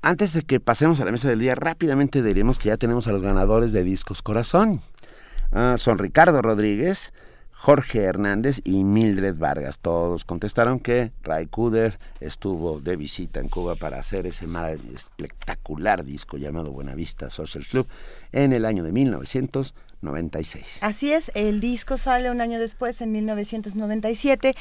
[SPEAKER 2] Antes de que pasemos a la mesa del día, rápidamente diremos que ya tenemos a los ganadores de Discos Corazón. Ah, son Ricardo Rodríguez, Jorge Hernández y Mildred Vargas. Todos contestaron que Ray Kuder estuvo de visita en Cuba para hacer ese espectacular disco llamado Buenavista Social Club en el año de 1996.
[SPEAKER 3] Así es, el disco sale un año después, en 1997,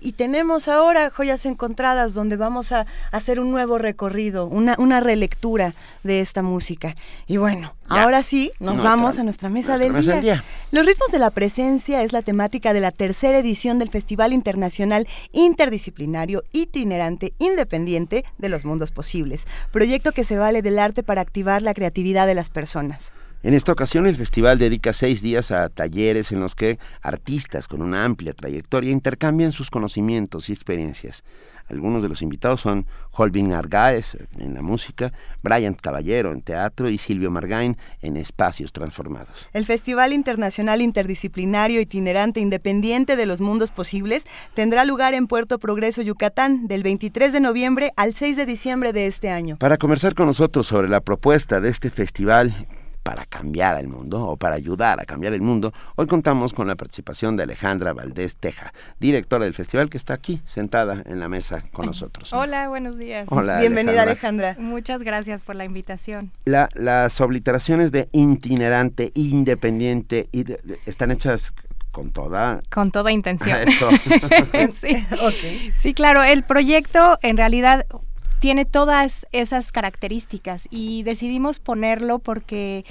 [SPEAKER 3] y tenemos ahora Joyas Encontradas, donde vamos a hacer un nuevo recorrido, una, una relectura de esta música. Y bueno, ahora sí, nos vamos a nuestra mesa, del, día. Los ritmos de la presencia es la temática de la tercera edición del Festival Internacional Interdisciplinario Itinerante Independiente de los Mundos Posibles, proyecto que se vale del arte para activar la creatividad de las personas.
[SPEAKER 2] En esta ocasión el festival dedica seis días a talleres en los que artistas con una amplia trayectoria intercambian sus conocimientos y experiencias. Algunos de los invitados son Holvin Argaez en la música, Bryant Caballero en teatro y Silvio Margain en espacios transformados.
[SPEAKER 3] El Festival Internacional Interdisciplinario Itinerante Independiente de los Mundos Posibles tendrá lugar en Puerto Progreso, Yucatán, del 23 de noviembre al 6 de diciembre de este año.
[SPEAKER 2] Para conversar con nosotros sobre la propuesta de este festival, para cambiar el mundo o para ayudar a cambiar el mundo, hoy contamos con la participación de Alejandra Valdés Teja, directora del festival que está aquí sentada en la mesa con nosotros.
[SPEAKER 25] Hola, buenos días.
[SPEAKER 2] Hola,
[SPEAKER 3] Bienvenida Alejandra.
[SPEAKER 25] Muchas gracias por la invitación.
[SPEAKER 2] las obliteraciones de itinerante, independiente, están hechas con toda
[SPEAKER 25] con toda intención. sí. sí, claro, el proyecto en realidad tiene todas esas características y decidimos ponerlo porque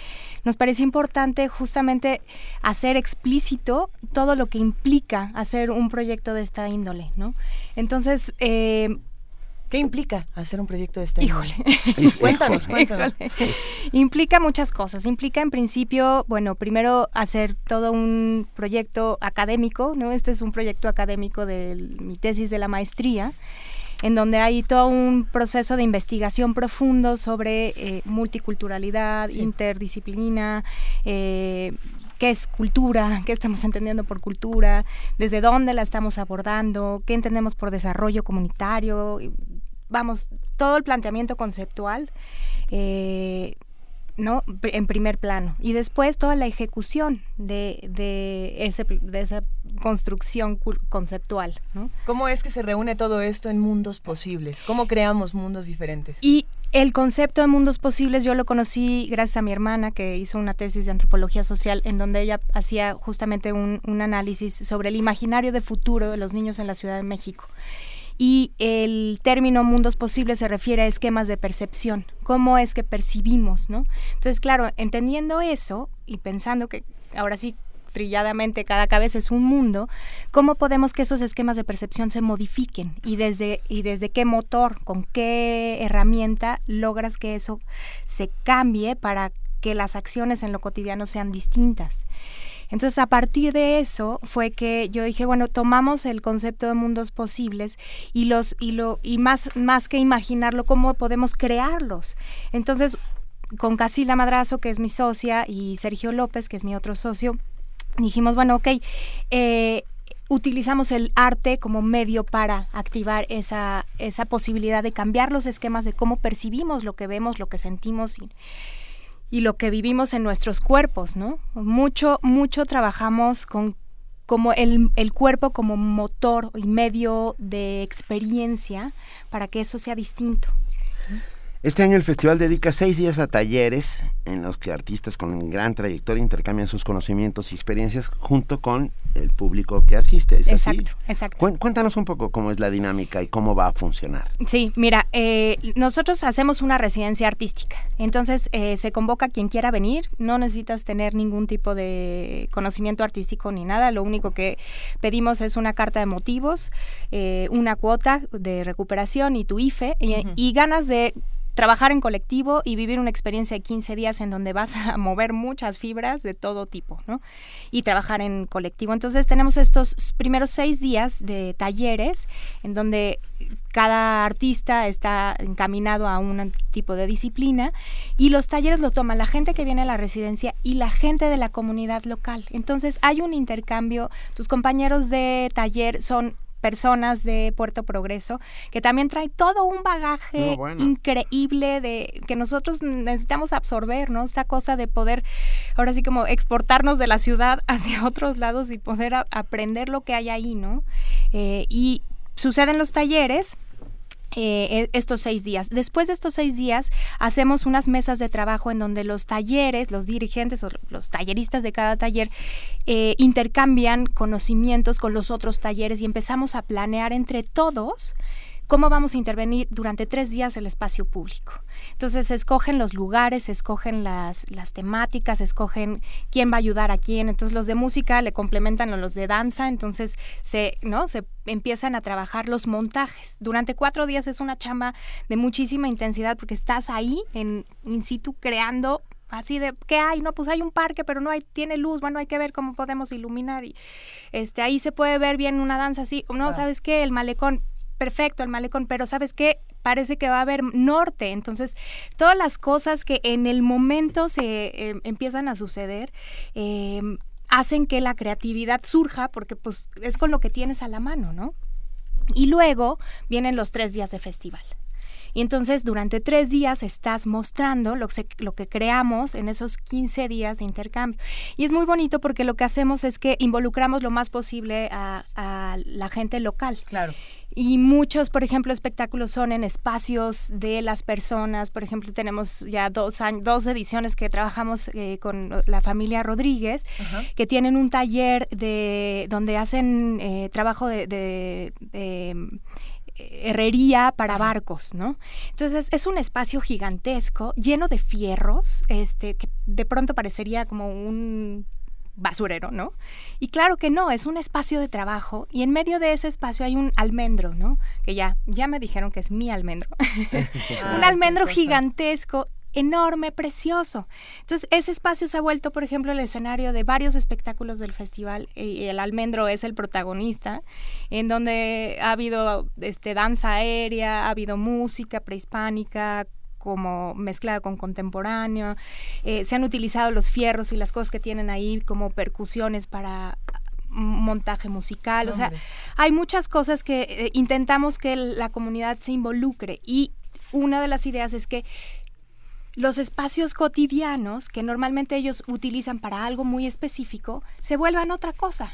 [SPEAKER 25] nos pareció importante justamente hacer explícito todo lo que implica hacer un proyecto de esta índole, ¿no? Entonces, eh,
[SPEAKER 3] ¿Qué implica hacer un proyecto de esta índole?
[SPEAKER 25] cuéntanos, cuéntanos. Implica muchas cosas. Implica, en principio, bueno, primero hacer todo un proyecto académico, ¿no? Este es un proyecto académico de mi tesis de la maestría en donde hay todo un proceso de investigación profundo sobre eh, multiculturalidad, interdisciplina, eh, qué es cultura, qué estamos entendiendo por cultura, desde dónde la estamos abordando, qué entendemos por desarrollo comunitario, vamos, todo el planteamiento conceptual. Eh, ¿no? En primer plano. Y después toda la ejecución de, de, ese, de esa construcción conceptual, ¿no?
[SPEAKER 3] ¿Cómo es que se reúne todo esto en mundos posibles? ¿Cómo creamos mundos diferentes?
[SPEAKER 25] Y el concepto de mundos posibles yo lo conocí gracias a mi hermana que hizo una tesis de antropología social en donde ella hacía justamente un, un análisis sobre el imaginario de futuro de los niños en la Ciudad de México y el término mundos posibles se refiere a esquemas de percepción, cómo es que percibimos, ¿no? Entonces, claro, entendiendo eso y pensando que ahora sí trilladamente cada cabeza es un mundo, ¿cómo podemos que esos esquemas de percepción se modifiquen? Y desde, y desde qué motor, con qué herramienta logras que eso se cambie para que las acciones en lo cotidiano sean distintas. Entonces, a partir de eso fue que yo dije, bueno, tomamos el concepto de mundos posibles y los y lo y más más que imaginarlo, cómo podemos crearlos. Entonces, con Casila Madrazo, que es mi socia, y Sergio López, que es mi otro socio, dijimos, bueno, ok, eh, utilizamos el arte como medio para activar esa, esa posibilidad de cambiar los esquemas de cómo percibimos lo que vemos, lo que sentimos y lo que vivimos en nuestros cuerpos, ¿no? Mucho, mucho trabajamos con como el, el, cuerpo como motor y medio de experiencia para que eso sea distinto.
[SPEAKER 2] Este año el festival dedica seis días a talleres en los que artistas con gran trayectoria intercambian sus conocimientos y experiencias junto con el público que asiste. ¿Es
[SPEAKER 25] exacto, exacto.
[SPEAKER 2] Cuéntanos un poco cómo es la dinámica y cómo va a funcionar.
[SPEAKER 25] Sí, mira, eh, nosotros hacemos una residencia artística. Entonces eh, se convoca quien quiera venir. No necesitas tener ningún tipo de conocimiento artístico ni nada. Lo único que pedimos es una carta de motivos, eh, una cuota de recuperación y tu IFE y ganas de trabajar en colectivo y vivir una experiencia de 15 días en donde vas a mover muchas fibras de todo tipo, ¿no? Y trabajar en colectivo. Entonces tenemos estos primeros seis días de talleres en donde cada artista está encaminado a un tipo de disciplina y los talleres lo toman la gente que viene a la residencia y la gente de la comunidad local. Entonces hay un intercambio, tus compañeros de taller son personas de Puerto Progreso, que también trae todo un bagaje increíble de que nosotros necesitamos absorber, ¿no? Esta cosa de poder, ahora sí como exportarnos de la ciudad hacia otros lados y poder aprender lo que hay ahí, ¿no? Eh, y suceden los talleres eh, estos seis días. Después de estos seis días, hacemos unas mesas de trabajo en donde los talleres, los dirigentes o los talleristas de cada taller eh, intercambian conocimientos con los otros talleres y empezamos a planear entre todos cómo vamos a intervenir durante tres días el espacio público. Entonces se escogen los lugares, se escogen las, las temáticas, se escogen quién va a ayudar a quién. Entonces los de música le complementan a los de danza, entonces se, ¿no? se empiezan a trabajar los montajes. Durante cuatro días es una chamba de muchísima intensidad porque estás ahí en in situ creando así de qué hay no pues hay un parque pero no hay tiene luz. Bueno hay que ver cómo podemos iluminar y este ahí se puede ver bien una danza así. No sabes qué el malecón perfecto el malecón, pero ¿sabes qué? Parece que va a haber norte. Entonces, todas las cosas que en el momento se em, empiezan a suceder, em, hacen que la creatividad surja porque pues es con lo que tienes a la mano, ¿no? Y luego vienen los tres días de festival. Y entonces durante tres días estás mostrando lo que, lo que creamos en esos 15 días de intercambio. Y es muy bonito porque lo que hacemos es que involucramos lo más posible a la gente local.
[SPEAKER 3] Claro.
[SPEAKER 25] Y muchos, por ejemplo, espectáculos son en espacios de las personas. Por ejemplo, tenemos ya dos, años, dos ediciones que trabajamos eh, con la familia Rodríguez, que tienen un taller de donde hacen eh, trabajo de, herrería para barcos, ¿no? Entonces es un espacio gigantesco, lleno de fierros, este, que de pronto parecería como un basurero, ¿no? Y claro que no, es un espacio de trabajo y en medio de ese espacio hay un almendro, ¿no? Que ya, ya me dijeron que es mi almendro. un almendro gigantesco enorme, precioso. Entonces, ese espacio se ha vuelto, por ejemplo, el escenario de varios espectáculos del festival y el almendro es el protagonista, en donde ha habido este, danza aérea, ha habido música prehispánica, como mezclada con contemporáneo. Eh, se han utilizado los fierros y las cosas que tienen ahí como percusiones para montaje musical, o sea, hay muchas cosas que eh, intentamos que la comunidad se involucre y una de las ideas es que los espacios cotidianos que normalmente ellos utilizan para algo muy específico se vuelvan otra cosa.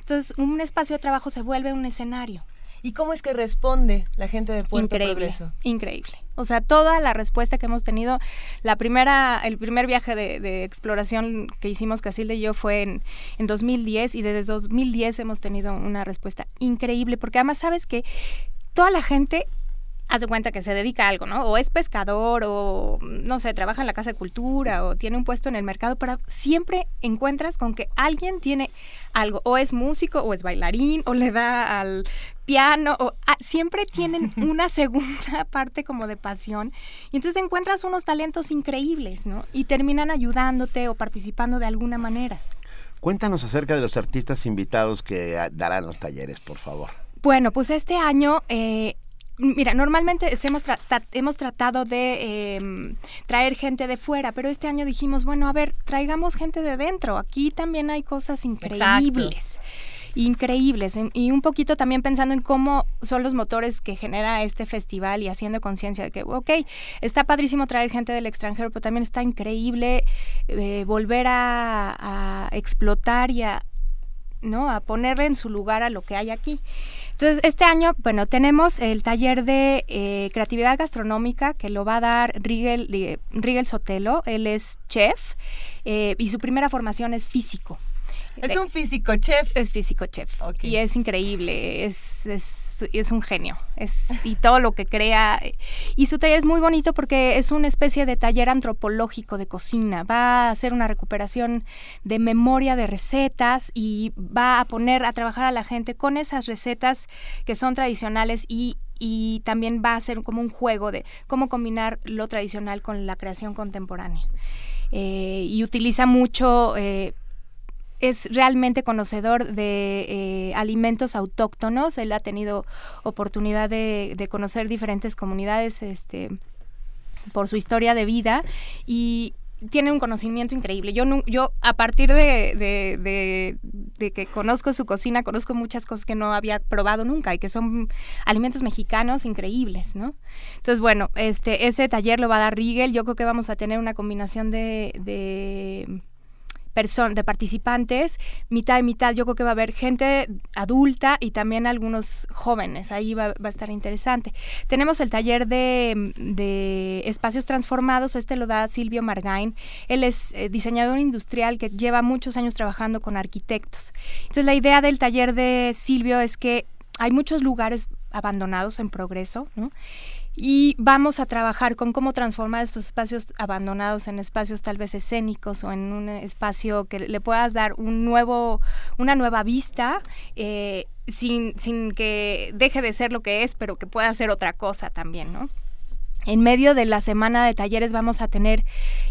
[SPEAKER 25] Entonces, un espacio de trabajo se vuelve un escenario.
[SPEAKER 3] ¿Y cómo es que responde la gente de Puerto
[SPEAKER 25] increíble, Increíble. O sea, toda la respuesta que hemos tenido, la primera, el primer viaje de, exploración que hicimos Casilde y yo fue en, en 2010 y desde 2010 hemos tenido una respuesta increíble, porque además sabes que toda la gente haz de cuenta que se dedica a algo, ¿no? O es pescador, o no sé, trabaja en la Casa de Cultura, o tiene un puesto en el mercado, pero siempre encuentras con que alguien tiene algo, o es músico, o es bailarín, o le da al piano, o ah, siempre tienen una segunda parte como de pasión, y entonces encuentras unos talentos increíbles, ¿no? Y terminan ayudándote o participando de alguna manera.
[SPEAKER 2] Cuéntanos acerca de los artistas invitados que ah, darán los talleres, por favor.
[SPEAKER 25] Bueno, pues este año eh, Mira, normalmente hemos, hemos tratado de em, traer gente de fuera, pero este año dijimos, bueno, a ver, traigamos gente de dentro. Aquí también hay cosas increíbles. Increíbles. Y un poquito también pensando en cómo son los motores que genera este festival y haciendo conciencia de que, ok, está padrísimo traer gente del extranjero, pero también está increíble eh, volver a, a explotar y a, ¿no? a ponerle en su lugar a lo que hay aquí. Entonces, este año, bueno, tenemos el taller de eh, creatividad gastronómica que lo va a dar Rigel, eh, Rigel Sotelo. Él es chef eh, y su primera formación es físico.
[SPEAKER 3] Es un físico chef.
[SPEAKER 25] Es físico chef. Y es increíble, es, es, es, un genio. Es, y todo lo que crea. Y su taller es muy bonito porque es una especie de taller antropológico de cocina. Va a hacer una recuperación de memoria de recetas y va a poner a trabajar a la gente con esas recetas que son tradicionales y y también va a ser como un juego de cómo combinar lo tradicional con la creación contemporánea. Eh, y utiliza mucho eh, es realmente conocedor de eh, alimentos autóctonos. Él ha tenido oportunidad de, conocer diferentes comunidades este, por su historia de vida y tiene un conocimiento increíble. Yo, yo a partir de, que conozco su cocina, conozco muchas cosas que no había probado nunca y que son alimentos mexicanos increíbles, ¿no? Entonces, bueno, este, ese taller lo va a dar Rigel. Yo creo que vamos a tener una combinación de de participantes, mitad y mitad. Yo creo que va a haber gente adulta y también algunos jóvenes. Ahí va, a estar interesante. Tenemos el taller de, espacios transformados. Este lo da Silvio Margain. Él es eh, diseñador industrial que lleva muchos años trabajando con arquitectos. Entonces, la idea del taller de Silvio es que hay muchos lugares abandonados en progreso, ¿no? Y vamos a trabajar con cómo transformar estos espacios abandonados en espacios tal vez escénicos o en un espacio que le puedas dar un nuevo, una nueva vista. Eh, sin, sin que deje de ser lo que es, pero que pueda ser otra cosa también, ¿no? En medio de la semana de talleres vamos a tener,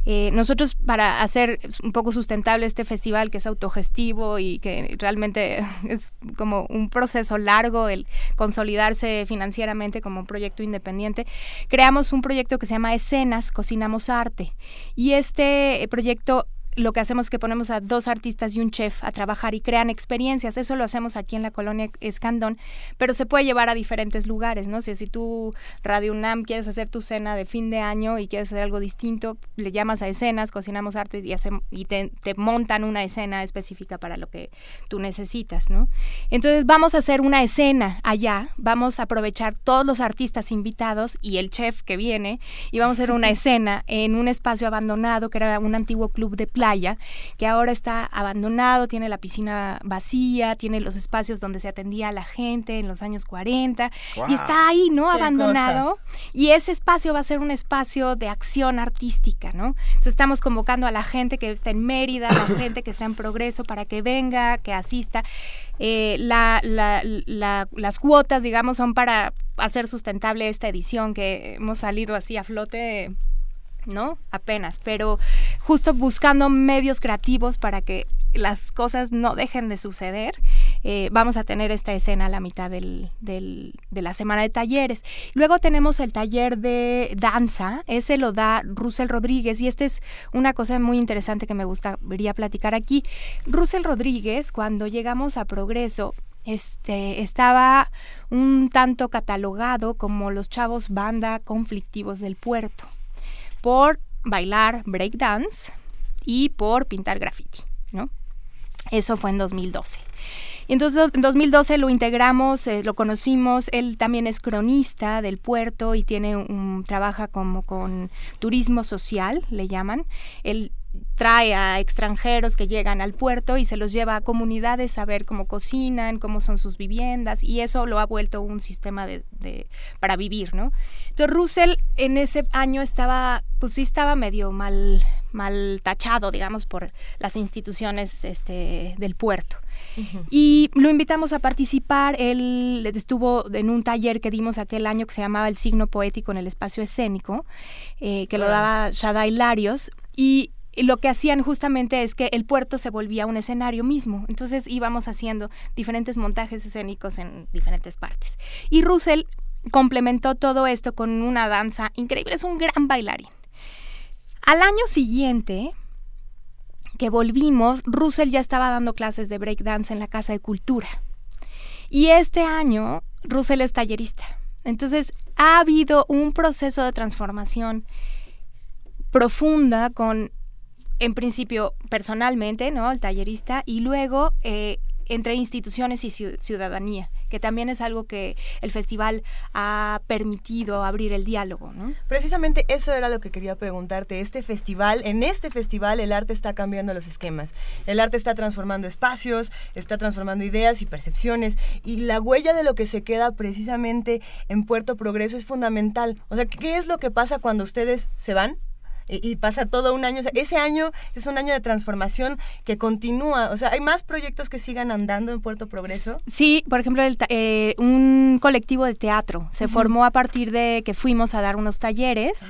[SPEAKER 25] eh, nosotros para hacer un poco sustentable este festival que es autogestivo y que realmente es como un proceso largo el consolidarse financieramente como un proyecto independiente, creamos un proyecto que se llama Escenas, Cocinamos Arte. Y este proyecto lo que hacemos es que ponemos a dos artistas y un chef a trabajar y crean experiencias. Eso lo hacemos aquí en la colonia Escandón, pero se puede llevar a diferentes lugares, ¿no? Si, si tú, Radio UNAM, quieres hacer tu cena de fin de año y quieres hacer algo distinto, le llamas a escenas, cocinamos artes y, y te, te, montan una escena específica para lo que tú necesitas, ¿no? Entonces vamos a hacer una escena allá, vamos a aprovechar todos los artistas invitados y el chef que viene y vamos a hacer una escena en un espacio abandonado que era un antiguo club de playa, que ahora está abandonado, tiene la piscina vacía, tiene los espacios donde se atendía a la gente en los años 40 y está ahí, ¿no? Abandonado. Y ese espacio va a ser un espacio de acción artística, ¿no? Entonces estamos convocando a la gente que está en Mérida, a la gente que está en Progreso para que venga, que asista. Eh, las cuotas, digamos, son para hacer sustentable esta edición que hemos salido así a flote ¿no? Apenas, pero justo buscando medios creativos para que las cosas no dejen de suceder, eh, vamos a tener esta escena a la mitad de la semana de talleres. Luego tenemos el taller de danza, ese lo da Russell Rodríguez y esta es una cosa muy interesante que me gustaría platicar aquí. Russell Rodríguez, cuando llegamos a Progreso, este, estaba un tanto catalogado como los chavos banda conflictivos del puerto por bailar breakdance y por pintar graffiti, ¿no? Eso fue en 2012. Entonces, en 2012 lo integramos, eh, lo conocimos. Él también es cronista del puerto y tiene un, trabaja como con turismo social, le llaman. Él trae a extranjeros que llegan al puerto y se los lleva a comunidades a ver cómo cocinan, cómo son sus viviendas y eso lo ha vuelto un sistema de, para vivir, ¿no? Entonces Russell en ese año estaba, pues sí estaba medio mal, mal tachado, digamos, por las instituciones este, del puerto. Y lo invitamos a participar, él estuvo en un taller que dimos aquel año que se llamaba El signo poético en el espacio escénico, eh, que lo daba Shada Hilarios, y lo que hacían justamente es que el puerto se volvía un escenario mismo. Entonces íbamos haciendo diferentes montajes escénicos en diferentes partes. Y Russell complementó todo esto con una danza increíble, es un gran bailarín. Al año siguiente que volvimos, Russell ya estaba dando clases de breakdance en la Casa de Cultura. Y este año, Russell es tallerista. Entonces, ha habido un proceso de transformación profunda con en principio personalmente, ¿no? El tallerista, y luego eh, entre instituciones y ciudadanía, que también es algo que el festival ha permitido abrir el diálogo, ¿no?
[SPEAKER 3] Precisamente eso era lo que quería preguntarte. Este festival, en este festival el arte está cambiando los esquemas. El arte está transformando espacios, está transformando ideas y percepciones y la huella de lo que se queda precisamente en Puerto Progreso es fundamental. O sea, ¿qué es lo que pasa cuando ustedes se van? Y, pasa todo un año. ese año es un año de transformación que continúa. O sea, ¿hay más proyectos que sigan andando en Puerto Progreso?
[SPEAKER 25] Sí, por ejemplo, eh, un colectivo de teatro se formó a partir de que fuimos a dar unos talleres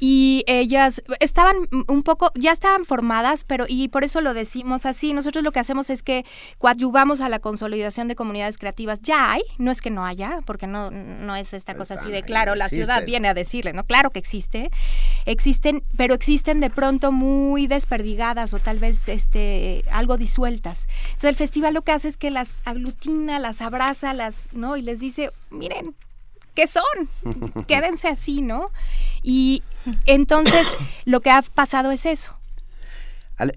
[SPEAKER 25] y ellas estaban un poco, ya estaban formadas, pero y por eso lo decimos así, nosotros lo que hacemos es que coadyuvamos a la consolidación de comunidades creativas. Ya hay, no es que no haya, porque no, no es esta cosa así de claro, la ciudad viene a decirle, ¿no? Claro que existe, existen, pero existen de pronto muy desperdigadas o tal vez este algo disueltas. Entonces el festival lo que hace es que las aglutina, las abraza, las, ¿no? Y les dice, miren, ¿qué son? Quédense así, ¿no? Y entonces lo que ha pasado es eso.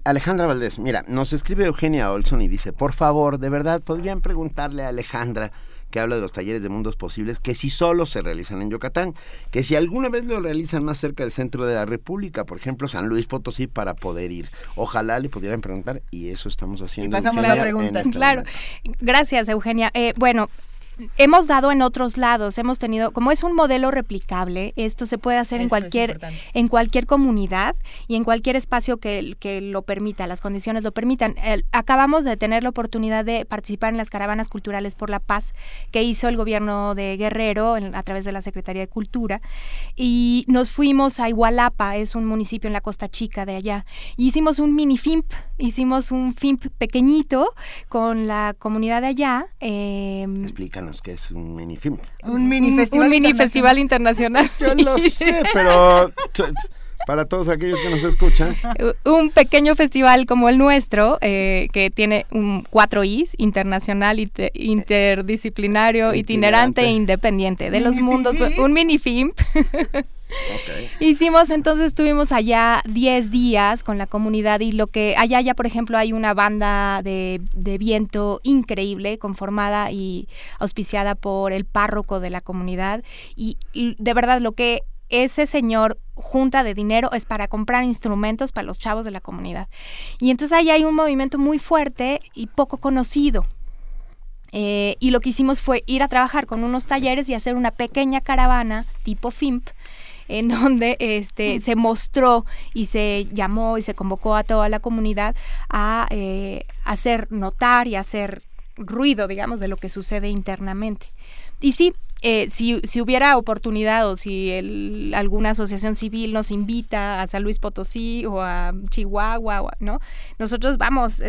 [SPEAKER 2] Alejandra Valdés, mira, nos escribe Eugenia Olson y dice, por favor, de verdad, podrían preguntarle a Alejandra que habla de los talleres de mundos posibles, que si solo se realizan en Yucatán, que si alguna vez lo realizan más cerca del centro de la República, por ejemplo, San Luis Potosí, para poder ir. Ojalá le pudieran preguntar y eso estamos haciendo.
[SPEAKER 25] Y pasamos la pregunta. Este claro. Gracias, Eugenia. Eh, bueno, hemos dado en otros lados, hemos tenido, como es un modelo replicable, esto se puede hacer en cualquier, en cualquier comunidad y en cualquier espacio que, que lo permita, las condiciones lo permitan. acabamos de tener la oportunidad de participar en las caravanas culturales por la paz que hizo el gobierno de Guerrero a través de la Secretaría de Cultura y nos fuimos a Igualapa, es un municipio en la Costa Chica de allá, y hicimos un mini FIMP, hicimos un FIMP pequeñito con la comunidad de allá.
[SPEAKER 2] Eh, que es un mini film.
[SPEAKER 25] Un mini festival, un mini festival internacional.
[SPEAKER 2] Yo lo sé, pero para todos aquellos que nos escuchan.
[SPEAKER 25] Un pequeño festival como el nuestro, eh, que tiene un cuatro Is, internacional, interdisciplinario, itinerante, e independiente, de los mundos, un mini film. Hicimos entonces, estuvimos allá 10 días con la comunidad y lo que allá ya, por ejemplo, hay una banda de, de, viento increíble, conformada y auspiciada por el párroco de la comunidad. Y, y de verdad lo que ese señor junta de dinero es para comprar instrumentos para los chavos de la comunidad. Y entonces ahí hay un movimiento muy fuerte y poco conocido. Eh, y lo que hicimos fue ir a trabajar con unos talleres y hacer una pequeña caravana tipo FIMP en donde este, se mostró y se llamó y se convocó a toda la comunidad a eh, hacer notar y hacer ruido, digamos, de lo que sucede internamente. Y sí, eh, si, si, hubiera oportunidad o si alguna asociación civil nos invita a San Luis Potosí o a Chihuahua, ¿no? Nosotros vamos,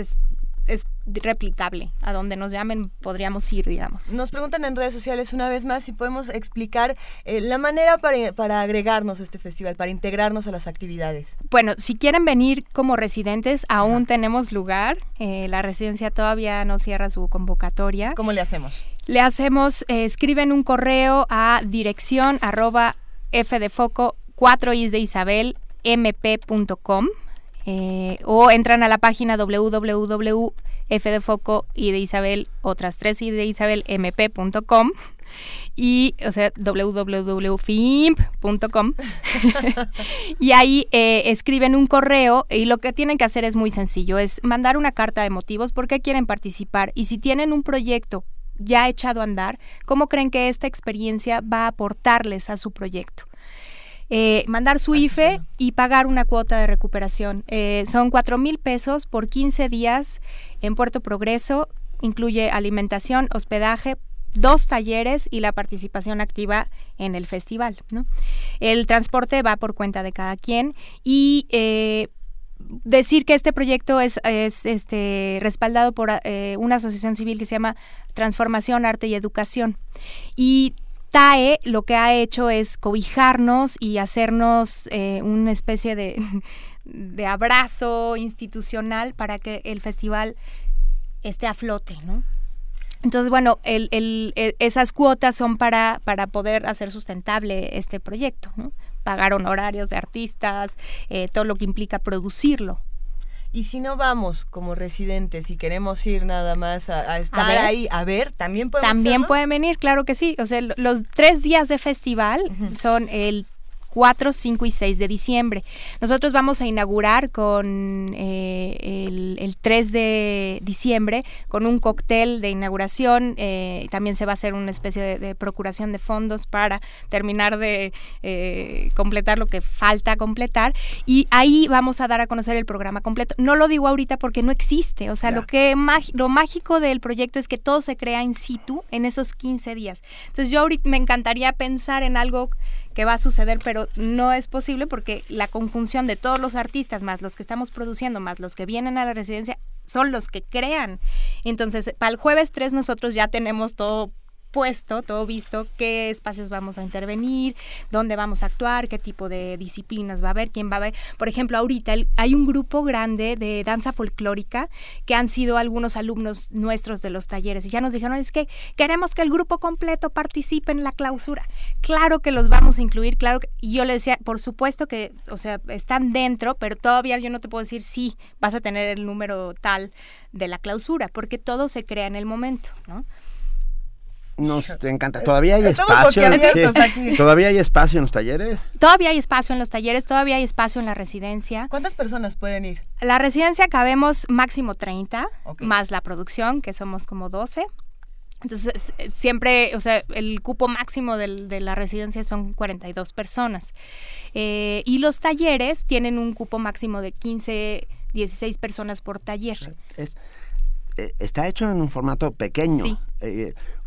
[SPEAKER 25] replicable. A donde nos llamen podríamos ir, digamos.
[SPEAKER 3] Nos preguntan en redes sociales una vez más si podemos explicar eh, la manera para, agregarnos a este festival, para integrarnos a las actividades.
[SPEAKER 25] Bueno, si quieren venir como residentes, aún tenemos lugar. Eh, la residencia todavía no cierra su convocatoria.
[SPEAKER 3] ¿Cómo le hacemos?
[SPEAKER 25] Le hacemos, eh, escriben un correo a dirección arroba f de foco 4 is de Isabel mp.com Eh, o entran a la página www de foco y de Isabel, otras tres y de Isabel y, o sea, www.fimp.com y ahí eh, escriben un correo y lo que tienen que hacer es muy sencillo, es mandar una carta de motivos, por qué quieren participar y si tienen un proyecto ya echado a andar, cómo creen que esta experiencia va a aportarles a su proyecto. Eh, mandar su IFE y pagar una cuota de recuperación. Eh, son cuatro mil pesos por 15 días en Puerto Progreso. Incluye alimentación, hospedaje, dos talleres y la participación activa en el festival. El transporte va por cuenta de cada quien y eh, decir que este proyecto es, este, respaldado por una asociación civil que se llama Transformación, Arte y Educación. Y TAE lo que ha hecho es cobijarnos y hacernos eh, una especie de, abrazo institucional para que el festival esté a flote, ¿no? Entonces, bueno, e, esas cuotas son para, para poder hacer sustentable este proyecto, ¿no? Pagar honorarios de artistas, eh, todo lo que implica producirlo.
[SPEAKER 3] Y si no vamos como residentes y queremos ir nada más a, estar ahí a ver, también podemos
[SPEAKER 25] También pueden venir, claro que sí. O sea, los tres días de festival son el 4, 5 y 6 de diciembre. Nosotros vamos a inaugurar con eh, el, 3 de diciembre con un cóctel de inauguración. Eh, también se va a hacer una especie de, procuración de fondos para terminar de eh, completar lo que falta completar. Y ahí vamos a dar a conocer el programa completo. No lo digo ahorita porque no existe. O sea, lo, que lo mágico del proyecto es que todo se crea in situ en esos 15 días. Entonces yo ahorita me encantaría pensar en algo que va a suceder, pero no es posible porque la conjunción de todos los artistas, más los que estamos produciendo, más los que vienen a la residencia, son los que crean. Entonces, para el jueves 3 nosotros ya tenemos todo puesto, todo visto, qué espacios vamos a intervenir, dónde vamos a actuar, qué tipo de disciplinas va a haber, quién va a haber. Por ejemplo, ahorita hay un grupo grande de danza folclórica que han sido algunos alumnos nuestros de los talleres y ya nos dijeron, es que queremos que el grupo completo participe en la clausura. Claro que los vamos a incluir, claro que, y yo le decía, por supuesto que, o sea, están dentro, pero todavía yo no te puedo decir sí, vas a tener el número tal de la clausura, porque todo se crea en el momento, ¿no?
[SPEAKER 2] Nos encanta. ¿Todavía hay espacio? ¿Todavía hay espacio en los talleres?
[SPEAKER 25] Todavía hay espacio en los talleres, todavía hay espacio en la residencia.
[SPEAKER 3] ¿Cuántas personas pueden ir?
[SPEAKER 25] La residencia cabemos máximo 30, más la producción, que somos como 12. Entonces, eh, siempre, o sea, el cupo máximo de la residencia son 42 personas. Eh, y los talleres tienen un cupo máximo de 15, 16 personas por taller.
[SPEAKER 2] Eh, está hecho en un formato pequeño. Sí.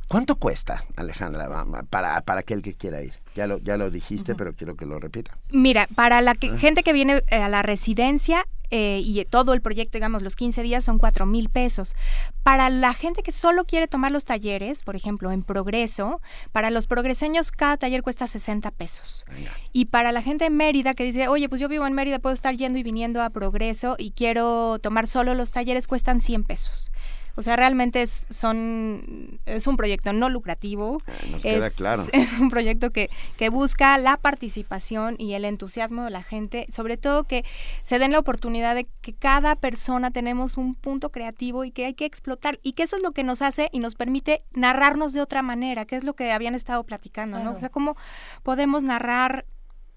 [SPEAKER 2] ¿Cuánto cuesta, Alejandra, para, para aquel que quiera ir? Ya lo, ya lo dijiste, pero quiero que lo repita.
[SPEAKER 25] Mira, para la ah. gente que viene eh, a la residencia eh, y todo el proyecto, digamos, los 15 días son 4 mil pesos. Para la gente que solo quiere tomar los talleres, por ejemplo, en progreso, para los progreseños cada taller cuesta 60 pesos. Y para la gente en Mérida que dice, oye, pues yo vivo en Mérida, puedo estar yendo y viniendo a progreso y quiero tomar solo los talleres, cuestan 100 pesos. O sea, realmente es, son, es un proyecto no lucrativo.
[SPEAKER 2] Ah, nos queda
[SPEAKER 25] es,
[SPEAKER 2] claro.
[SPEAKER 25] Es un proyecto que, que busca la participación y el entusiasmo de la gente, sobre todo que se den la oportunidad de que cada persona tenemos un punto creativo y que hay que explotar y que eso es lo que nos hace y nos permite narrarnos de otra manera, que es lo que habían estado platicando, ¿no? O sea, cómo podemos narrar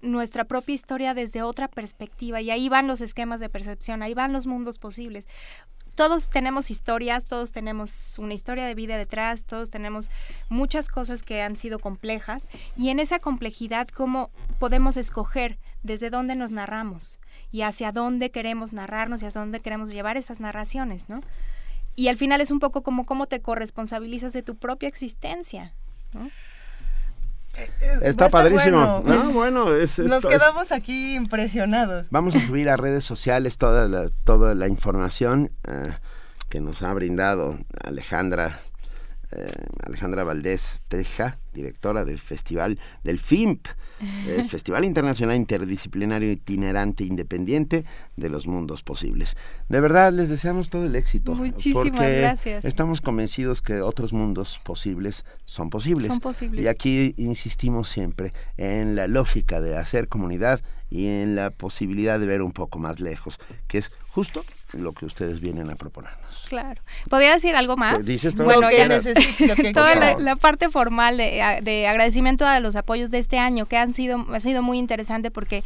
[SPEAKER 25] nuestra propia historia desde otra perspectiva y ahí van los esquemas de percepción, ahí van los mundos posibles todos tenemos historias, todos tenemos una historia de vida detrás, todos tenemos muchas cosas que han sido complejas y en esa complejidad cómo podemos escoger desde dónde nos narramos y hacia dónde queremos narrarnos y hacia dónde queremos llevar esas narraciones, ¿no? Y al final es un poco como cómo te corresponsabilizas de tu propia existencia, ¿no?
[SPEAKER 2] Está padrísimo. Bueno.
[SPEAKER 3] Nos quedamos aquí impresionados.
[SPEAKER 2] Vamos a subir a redes sociales toda la, toda la información eh, que nos ha brindado Alejandra, eh, Alejandra Valdés Teja directora del Festival del FIMP, el Festival Internacional Interdisciplinario Itinerante Independiente de los Mundos Posibles. De verdad, les deseamos todo el éxito.
[SPEAKER 25] Muchísimas
[SPEAKER 2] porque
[SPEAKER 25] gracias.
[SPEAKER 2] Estamos convencidos que otros mundos posibles son posibles.
[SPEAKER 25] Son posibles.
[SPEAKER 2] Y aquí insistimos siempre en la lógica de hacer comunidad y en la posibilidad de ver un poco más lejos, que es justo lo que ustedes vienen a proponernos.
[SPEAKER 25] Claro. ¿Podría decir algo más?
[SPEAKER 2] Dices todo
[SPEAKER 25] bueno,
[SPEAKER 2] lo que
[SPEAKER 25] necesito
[SPEAKER 2] Lo que
[SPEAKER 25] toda la, parte formal de agradecimiento a los apoyos de este año, que han sido, ha sido muy interesante porque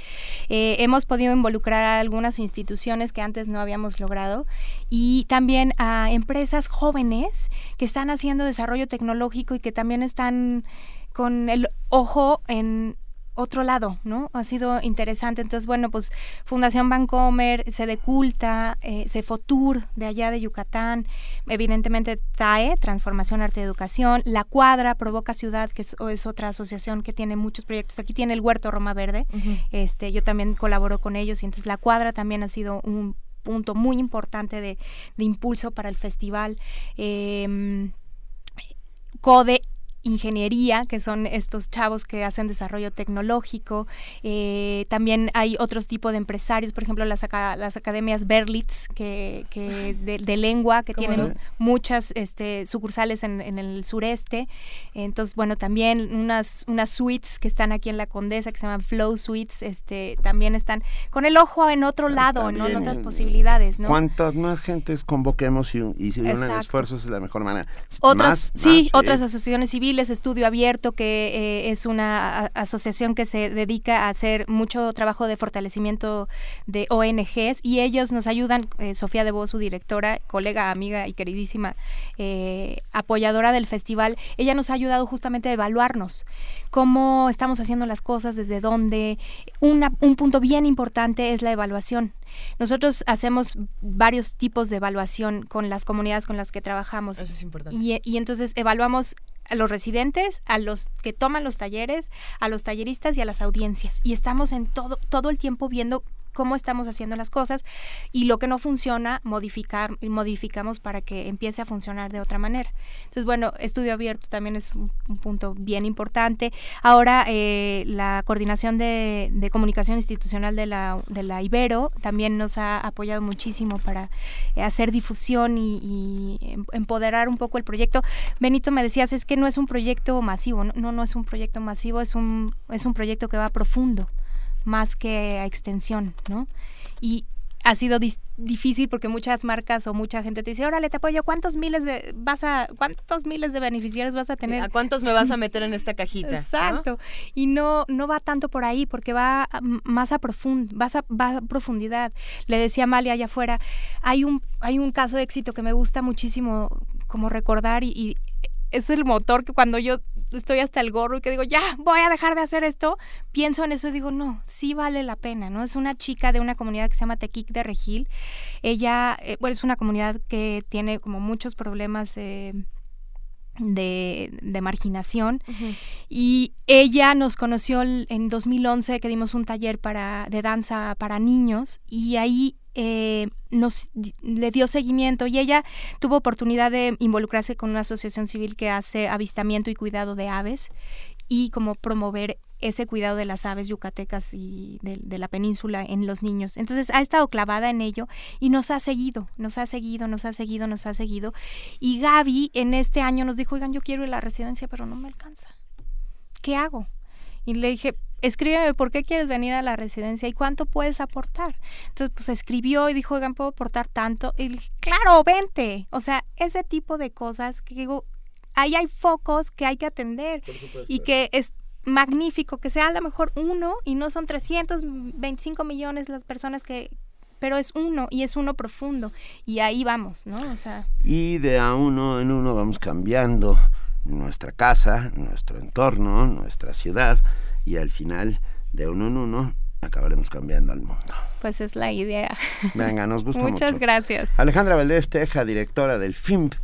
[SPEAKER 25] eh, hemos podido involucrar a algunas instituciones que antes no habíamos logrado y también a empresas jóvenes que están haciendo desarrollo tecnológico y que también están con el ojo en otro lado, ¿no? Ha sido interesante. Entonces, bueno, pues Fundación Bancomer, Sedeculta, eh, Cefotur de allá de Yucatán, evidentemente TAE, Transformación Arte y Educación, La Cuadra, Provoca Ciudad, que es, es otra asociación que tiene muchos proyectos. Aquí tiene el Huerto Roma Verde, este, yo también colaboro con ellos y entonces La Cuadra también ha sido un punto muy importante de, de impulso para el festival. Em, Code Ingeniería, que son estos chavos que hacen desarrollo tecnológico. Eh, también hay otros tipos de empresarios, por ejemplo, las, aca- las academias Berlitz, que, que de, de lengua, que
[SPEAKER 3] ¿Cómo
[SPEAKER 25] tienen
[SPEAKER 3] no?
[SPEAKER 25] muchas este, sucursales en, en el sureste. Entonces, bueno, también unas, unas suites que están aquí en la Condesa, que se llaman Flow Suites, este, también están con el ojo en otro lado, ¿no? en otras posibilidades, ¿no?
[SPEAKER 2] Cuantas más gentes convoquemos y, y si unen esfuerzos es la mejor manera.
[SPEAKER 25] Otras,
[SPEAKER 2] Más,
[SPEAKER 25] sí,
[SPEAKER 2] más,
[SPEAKER 25] otras asociaciones civiles, Estudio Abierto, que eh, es una asociación que se dedica a hacer mucho trabajo de fortalecimiento de ONGs y ellos nos ayudan, eh, Sofía de Voz, su directora, colega, amiga y queridísima eh, apoyadora del festival, ella nos ha ayudado justamente a evaluarnos cómo estamos haciendo las cosas, desde dónde. Una- un punto bien importante es la evaluación. Nosotros hacemos varios tipos de evaluación con las comunidades con las que trabajamos.
[SPEAKER 3] Eso es importante.
[SPEAKER 25] Y, y entonces evaluamos a los residentes, a los que toman los talleres, a los talleristas y a las audiencias. Y estamos en todo, todo el tiempo viendo cómo estamos haciendo las cosas y lo que no funciona, modificar, modificamos para que empiece a funcionar de otra manera. Entonces, bueno, estudio abierto también es un, un punto bien importante. Ahora, eh, la coordinación de, comunicación institucional de la, de la Ibero también nos ha apoyado muchísimo para hacer difusión y, y em- empoderar un poco el proyecto. Benito, me decías, es que no es un proyecto masivo, no, no, no es un proyecto masivo, es un, es un proyecto que va profundo más que a extensión, ¿no? Y ha sido difícil porque muchas marcas o mucha gente te dice, órale, te apoyo, ¿cuántos miles de vas a cuántos miles de beneficiarios vas a tener?
[SPEAKER 3] ¿A cuántos me vas a meter en esta cajita? ¿no?
[SPEAKER 25] Exacto. Y no no va tanto por ahí porque va a- m- más a profund vas a, va a profundidad. Le decía a Amalia allá afuera, hay un hay un caso de éxito que me gusta muchísimo como recordar y, y es el motor que cuando yo estoy hasta el gorro y que digo, ya, voy a dejar de hacer esto, pienso en eso y digo, no, sí vale la pena, ¿no? Es una chica de una comunidad que se llama Tequic de Regil. Ella, eh, bueno, es una comunidad que tiene como muchos problemas eh, de, de marginación. Y ella nos conoció en 2011 que dimos un taller para, de danza para niños y ahí eh, nos le dio seguimiento y ella tuvo oportunidad de involucrarse con una asociación civil que hace avistamiento y cuidado de aves y como promover ese cuidado de las aves yucatecas y de, de la península en los niños. Entonces ha estado clavada en ello y nos ha seguido, nos ha seguido, nos ha seguido, nos ha seguido. Y Gaby en este año nos dijo, oigan, yo quiero ir a la residencia, pero no me alcanza. ¿Qué hago? Y le dije, escríbeme por qué quieres venir a la residencia y cuánto puedes aportar. Entonces, pues escribió y dijo, oigan, ¿puedo aportar tanto? Y le dije, claro, vente. O sea, ese tipo de cosas que digo, ahí hay focos que hay que atender y que es magnífico que sea a lo mejor uno y no son 325 millones las personas que pero es uno y es uno profundo y ahí vamos, ¿no? O sea,
[SPEAKER 2] Y de a uno en uno vamos cambiando nuestra casa, nuestro entorno, nuestra ciudad y al final de uno en uno acabaremos cambiando al mundo.
[SPEAKER 25] pues es la idea.
[SPEAKER 2] Venga, nos gusta mucho.
[SPEAKER 25] Muchas gracias.
[SPEAKER 2] Alejandra Valdés Teja, directora del FIMP,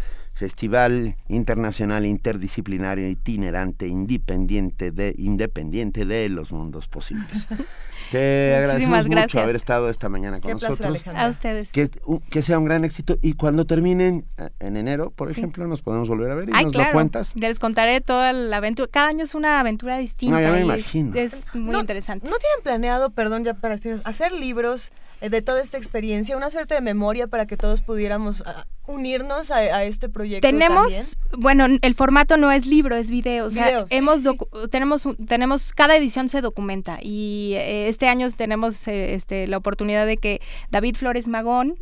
[SPEAKER 2] Festival Internacional Interdisciplinario Itinerante Independiente de, independiente de los Mundos Posibles. Te agradecemos mucho haber estado esta mañana con nosotros.
[SPEAKER 25] a ustedes.
[SPEAKER 2] Que, que, sea un gran éxito y cuando terminen eh, en enero, por ejemplo, nos podemos volver a ver y nos lo cuentas.
[SPEAKER 25] Les contaré toda la aventura. Cada año es una aventura distinta.
[SPEAKER 2] No, ya me imagino.
[SPEAKER 25] Es, muy interesante.
[SPEAKER 3] ¿No tienen planeado, perdón ya para hacer libros de toda esta experiencia, una suerte de memoria para que todos pudiéramos ah, unirnos a, este proyecto.
[SPEAKER 25] Tenemos, bueno, el formato no es libro, es video. O sea, hemos tenemos tenemos cada edición se documenta y eh, este año tenemos eh, este, la oportunidad de que David Flores Magón,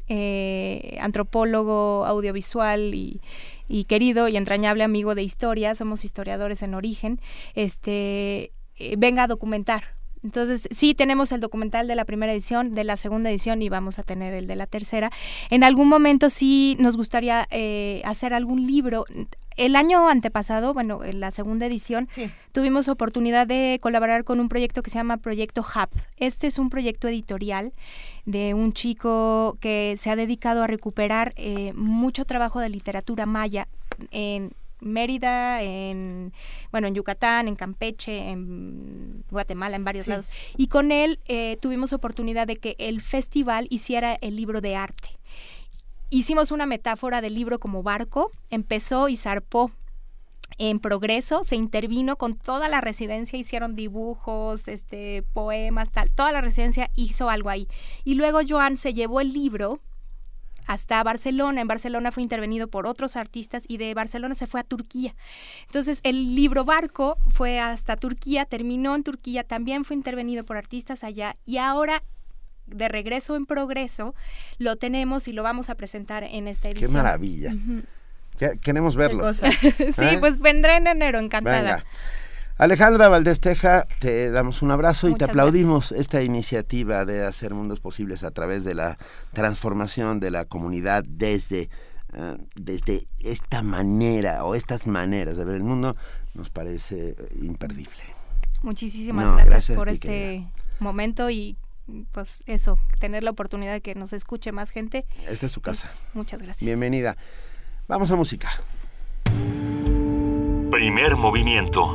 [SPEAKER 25] antropólogo audiovisual y y querido y entrañable amigo de historia, somos historiadores en origen, este venga a documentar entonces, sí tenemos el documental de la primera edición, de la segunda edición y vamos a tener el de la tercera. En algún momento sí nos gustaría eh, hacer algún libro. El año antepasado, bueno, en la segunda edición, tuvimos oportunidad de colaborar con un proyecto que se llama Proyecto Hub. Este es un proyecto editorial de un chico que se ha dedicado a recuperar eh, mucho trabajo de literatura maya en Mérida, en bueno, en Yucatán, en Campeche, en Guatemala, en varios lados. Y con él eh, tuvimos oportunidad de que el festival hiciera el libro de arte. Hicimos una metáfora del libro como barco, empezó y zarpó en progreso, se intervino con toda la residencia, hicieron dibujos, este, poemas, tal, toda la residencia hizo algo ahí. Y luego Joan se llevó el libro hasta Barcelona. En Barcelona fue intervenido por otros artistas y de Barcelona se fue a Turquía. Entonces el libro Barco fue hasta Turquía, terminó en Turquía, también fue intervenido por artistas allá y ahora de regreso en progreso lo tenemos y lo vamos a presentar en esta edición.
[SPEAKER 2] Qué maravilla. Queremos verlo.
[SPEAKER 25] sí, ¿Eh? pues vendré en enero, encantada.
[SPEAKER 2] Alejandra Valdés Teja, te damos un abrazo y te aplaudimos esta iniciativa de hacer mundos posibles a través de la transformación de la comunidad desde, eh, desde esta manera o estas maneras de ver el mundo. Nos parece imperdible.
[SPEAKER 25] Muchísimas gracias, por este momento y pues eso, tener la oportunidad de que nos escuche más gente.
[SPEAKER 2] Esta es su casa.
[SPEAKER 25] muchas gracias.
[SPEAKER 2] Bienvenida. Vamos a música.
[SPEAKER 1] Primer movimiento.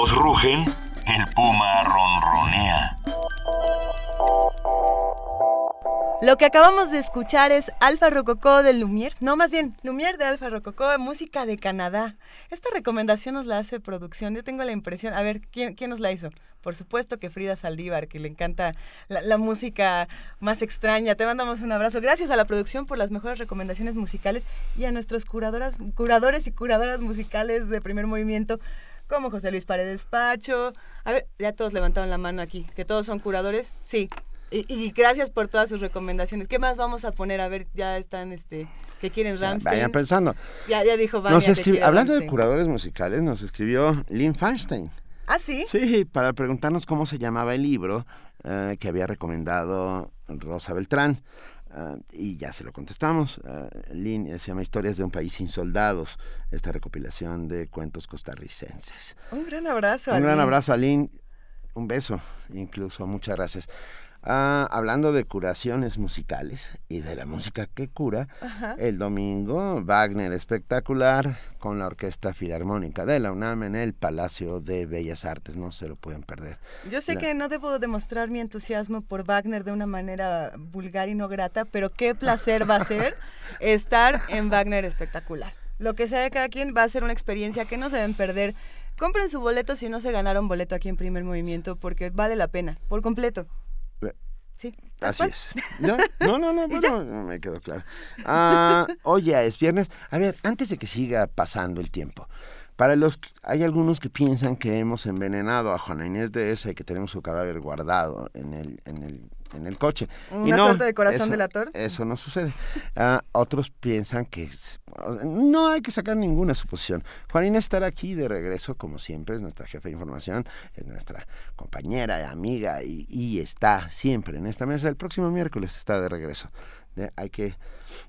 [SPEAKER 1] Todos rugen, el puma ronronea.
[SPEAKER 3] Lo que acabamos de escuchar es Alfa Rococó de Lumière, no, más bien Lumière de Alfa Rococó, música de Canadá. Esta recomendación nos la hace producción, yo tengo la impresión, a ver, ¿quién, quién nos la hizo? Por supuesto que Frida Saldívar, que le encanta la, la, música más extraña. Te mandamos un abrazo. Gracias a la producción por las mejores recomendaciones musicales y a nuestros curadoras, curadores y curadoras musicales de primer movimiento, como José Luis Paredes Pacho. A ver, ya todos levantaron la mano aquí, que todos son curadores. Sí, y, y, gracias por todas sus recomendaciones. ¿Qué más vamos a poner? A ver, ya están, este, que quieren Ramstein.
[SPEAKER 2] Vayan pensando.
[SPEAKER 3] Ya, ya dijo
[SPEAKER 2] Vania, nos escribió, Hablando Ramstein. de curadores musicales, nos escribió Lynn Feinstein.
[SPEAKER 3] ¿Ah, sí?
[SPEAKER 2] Sí, para preguntarnos cómo se llamaba el libro uh, que había recomendado Rosa Beltrán. Uh, y ya se lo contestamos. Uh, Lynn se llama Historias de un país sin soldados, esta recopilación de cuentos costarricenses.
[SPEAKER 3] Un gran abrazo.
[SPEAKER 2] Un
[SPEAKER 3] a
[SPEAKER 2] gran
[SPEAKER 3] Lynn.
[SPEAKER 2] abrazo a Lynn. Un beso, incluso. Muchas gracias. Ah, hablando de curaciones musicales y de la música que cura,
[SPEAKER 3] Ajá.
[SPEAKER 2] el domingo Wagner espectacular con la Orquesta Filarmónica de la UNAM en el Palacio de Bellas Artes, no se lo pueden perder.
[SPEAKER 3] Yo sé
[SPEAKER 2] La-
[SPEAKER 3] que no debo demostrar mi entusiasmo por Wagner de una manera vulgar y no grata, pero qué placer va a ser estar en Wagner espectacular. Lo que sea de cada quien va a ser una experiencia que no se deben perder. Compren su boleto si no se ganaron boleto aquí en Primer Movimiento, porque vale la pena, por completo. Sí.
[SPEAKER 2] Así
[SPEAKER 3] cual.
[SPEAKER 2] es. ¿No? No, no, bueno, no me quedó claro. Ah, oye, es viernes. A ver, antes de que siga pasando el tiempo, para los hay algunos que piensan que hemos envenenado a Juana Inés de esa y que tenemos su cadáver guardado en el, en el, en el coche. Y
[SPEAKER 3] Una
[SPEAKER 2] no,
[SPEAKER 3] suerte de corazón
[SPEAKER 2] eso-
[SPEAKER 3] delator.
[SPEAKER 2] Eso no sucede. Ah, otros piensan que es- no hay que sacar ninguna suposición. Juana Inés estará aquí de regreso, como siempre, es nuestra jefa de información, es nuestra compañera, amiga y, y está siempre en esta mesa. El próximo miércoles está de regreso. De- hay que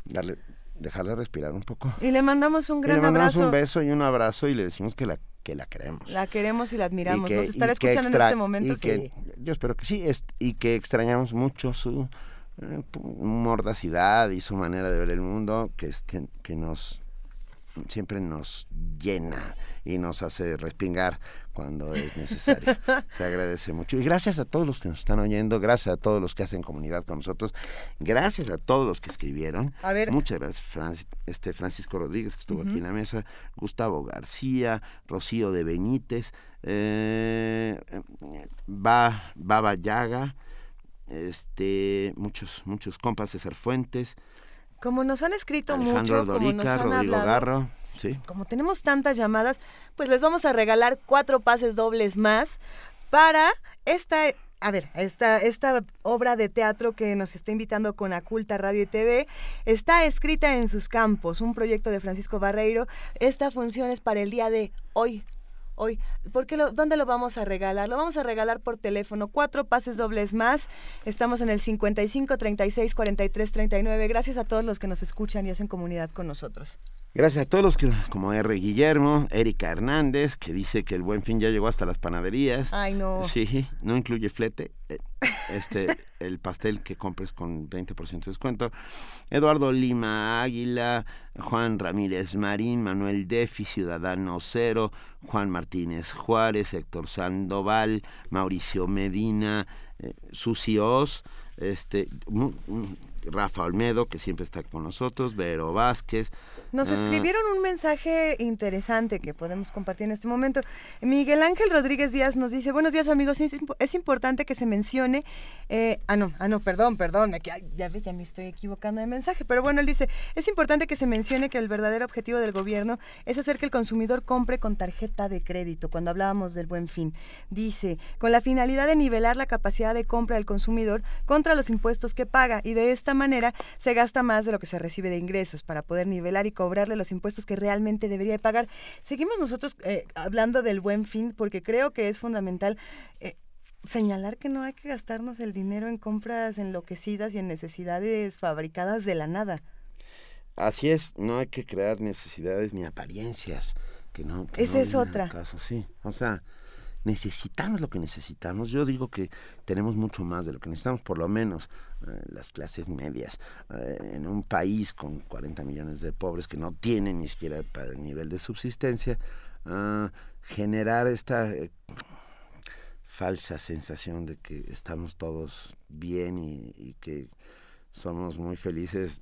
[SPEAKER 2] darle, dejarla respirar un poco.
[SPEAKER 3] Y le mandamos un gran
[SPEAKER 2] le mandamos
[SPEAKER 3] abrazo.
[SPEAKER 2] un beso y un abrazo y le decimos que la, que la queremos.
[SPEAKER 3] La queremos y la admiramos.
[SPEAKER 2] Y que-
[SPEAKER 3] Nos estará escuchando
[SPEAKER 2] extra-
[SPEAKER 3] en este momento.
[SPEAKER 2] y que-. Yo espero que sí, es- y que extrañamos mucho su eh, mordacidad y su manera de ver el mundo, que es que, que nos siempre nos llena y nos hace respingar cuando es necesario. Se agradece mucho. Y gracias a todos los que nos están oyendo, gracias a todos los que hacen comunidad con nosotros, gracias a todos los que escribieron.
[SPEAKER 3] A ver.
[SPEAKER 2] Muchas gracias, Francis- este Francisco Rodríguez, que estuvo aquí en la mesa, Gustavo García, Rocío de Benítez, eh, Ba- Baba Yaga, este, muchos, muchos compas, César Fuentes,
[SPEAKER 3] Como nos han escrito
[SPEAKER 2] Alejandro
[SPEAKER 3] mucho, como nos
[SPEAKER 2] Dorica,
[SPEAKER 3] han
[SPEAKER 2] Rodrigo
[SPEAKER 3] hablado,
[SPEAKER 2] Garro, sí.
[SPEAKER 3] como tenemos tantas llamadas, pues les vamos a regalar cuatro pases dobles más para esta, a ver, esta, esta obra de teatro que nos está invitando con Aculta Radio y TV. Está escrita en sus campos, un proyecto de Francisco Barreiro. Esta función es para el día de hoy. Hoy, ¿por qué ¿dónde lo vamos a regalar? Lo vamos a regalar por teléfono, cuatro pases dobles más. Estamos en el 55 36 43 39. Gracias a todos los que nos escuchan y hacen comunidad con nosotros.
[SPEAKER 2] Gracias a todos los que, como R. Guillermo, Erika Hernández, que dice que el buen fin ya llegó hasta las panaderías.
[SPEAKER 3] Ay, no.
[SPEAKER 2] Sí, no incluye flete. eh, Este, el pastel que compres con 20% de descuento. Eduardo Lima Águila, Juan Ramírez Marín, Manuel Defi, Ciudadano Cero, Juan Martínez Juárez, Héctor Sandoval, Mauricio Medina, eh, Susi Oz, este, mu- Rafa Olmedo, que siempre está con nosotros, Vero Vázquez.
[SPEAKER 3] Nos
[SPEAKER 2] ah,
[SPEAKER 3] escribieron un mensaje interesante que podemos compartir en este momento. Miguel Ángel Rodríguez Díaz nos dice, buenos días amigos, es, es importante que se mencione, eh, ah no, ah no, perdón, perdón, ay, ya ves, ya me estoy equivocando de mensaje, pero bueno, él dice, es importante que se mencione que el verdadero objetivo del gobierno es hacer que el consumidor compre con tarjeta de crédito, cuando hablábamos del buen fin. Dice, con la finalidad de nivelar la capacidad de compra del consumidor contra los impuestos que paga y de esta manera se gasta más de lo que se recibe de ingresos para poder nivelar y cobrarle los impuestos que realmente debería de pagar. Seguimos nosotros eh, hablando del buen fin porque creo que es fundamental eh, señalar que no hay que gastarnos el dinero en compras enloquecidas y en necesidades fabricadas de la nada.
[SPEAKER 2] Así es, no hay que crear necesidades ni apariencias. Que no, que
[SPEAKER 3] Esa
[SPEAKER 2] no
[SPEAKER 3] es otra.
[SPEAKER 2] Caso, sí, o sea, necesitamos lo que necesitamos. Yo digo que tenemos mucho más de lo que necesitamos, por lo menos eh, las clases medias. Eh, en un país con 40 millones de pobres que no tienen ni siquiera para el nivel de subsistencia, ah, generar esta eh, falsa sensación de que estamos todos bien y que somos muy felices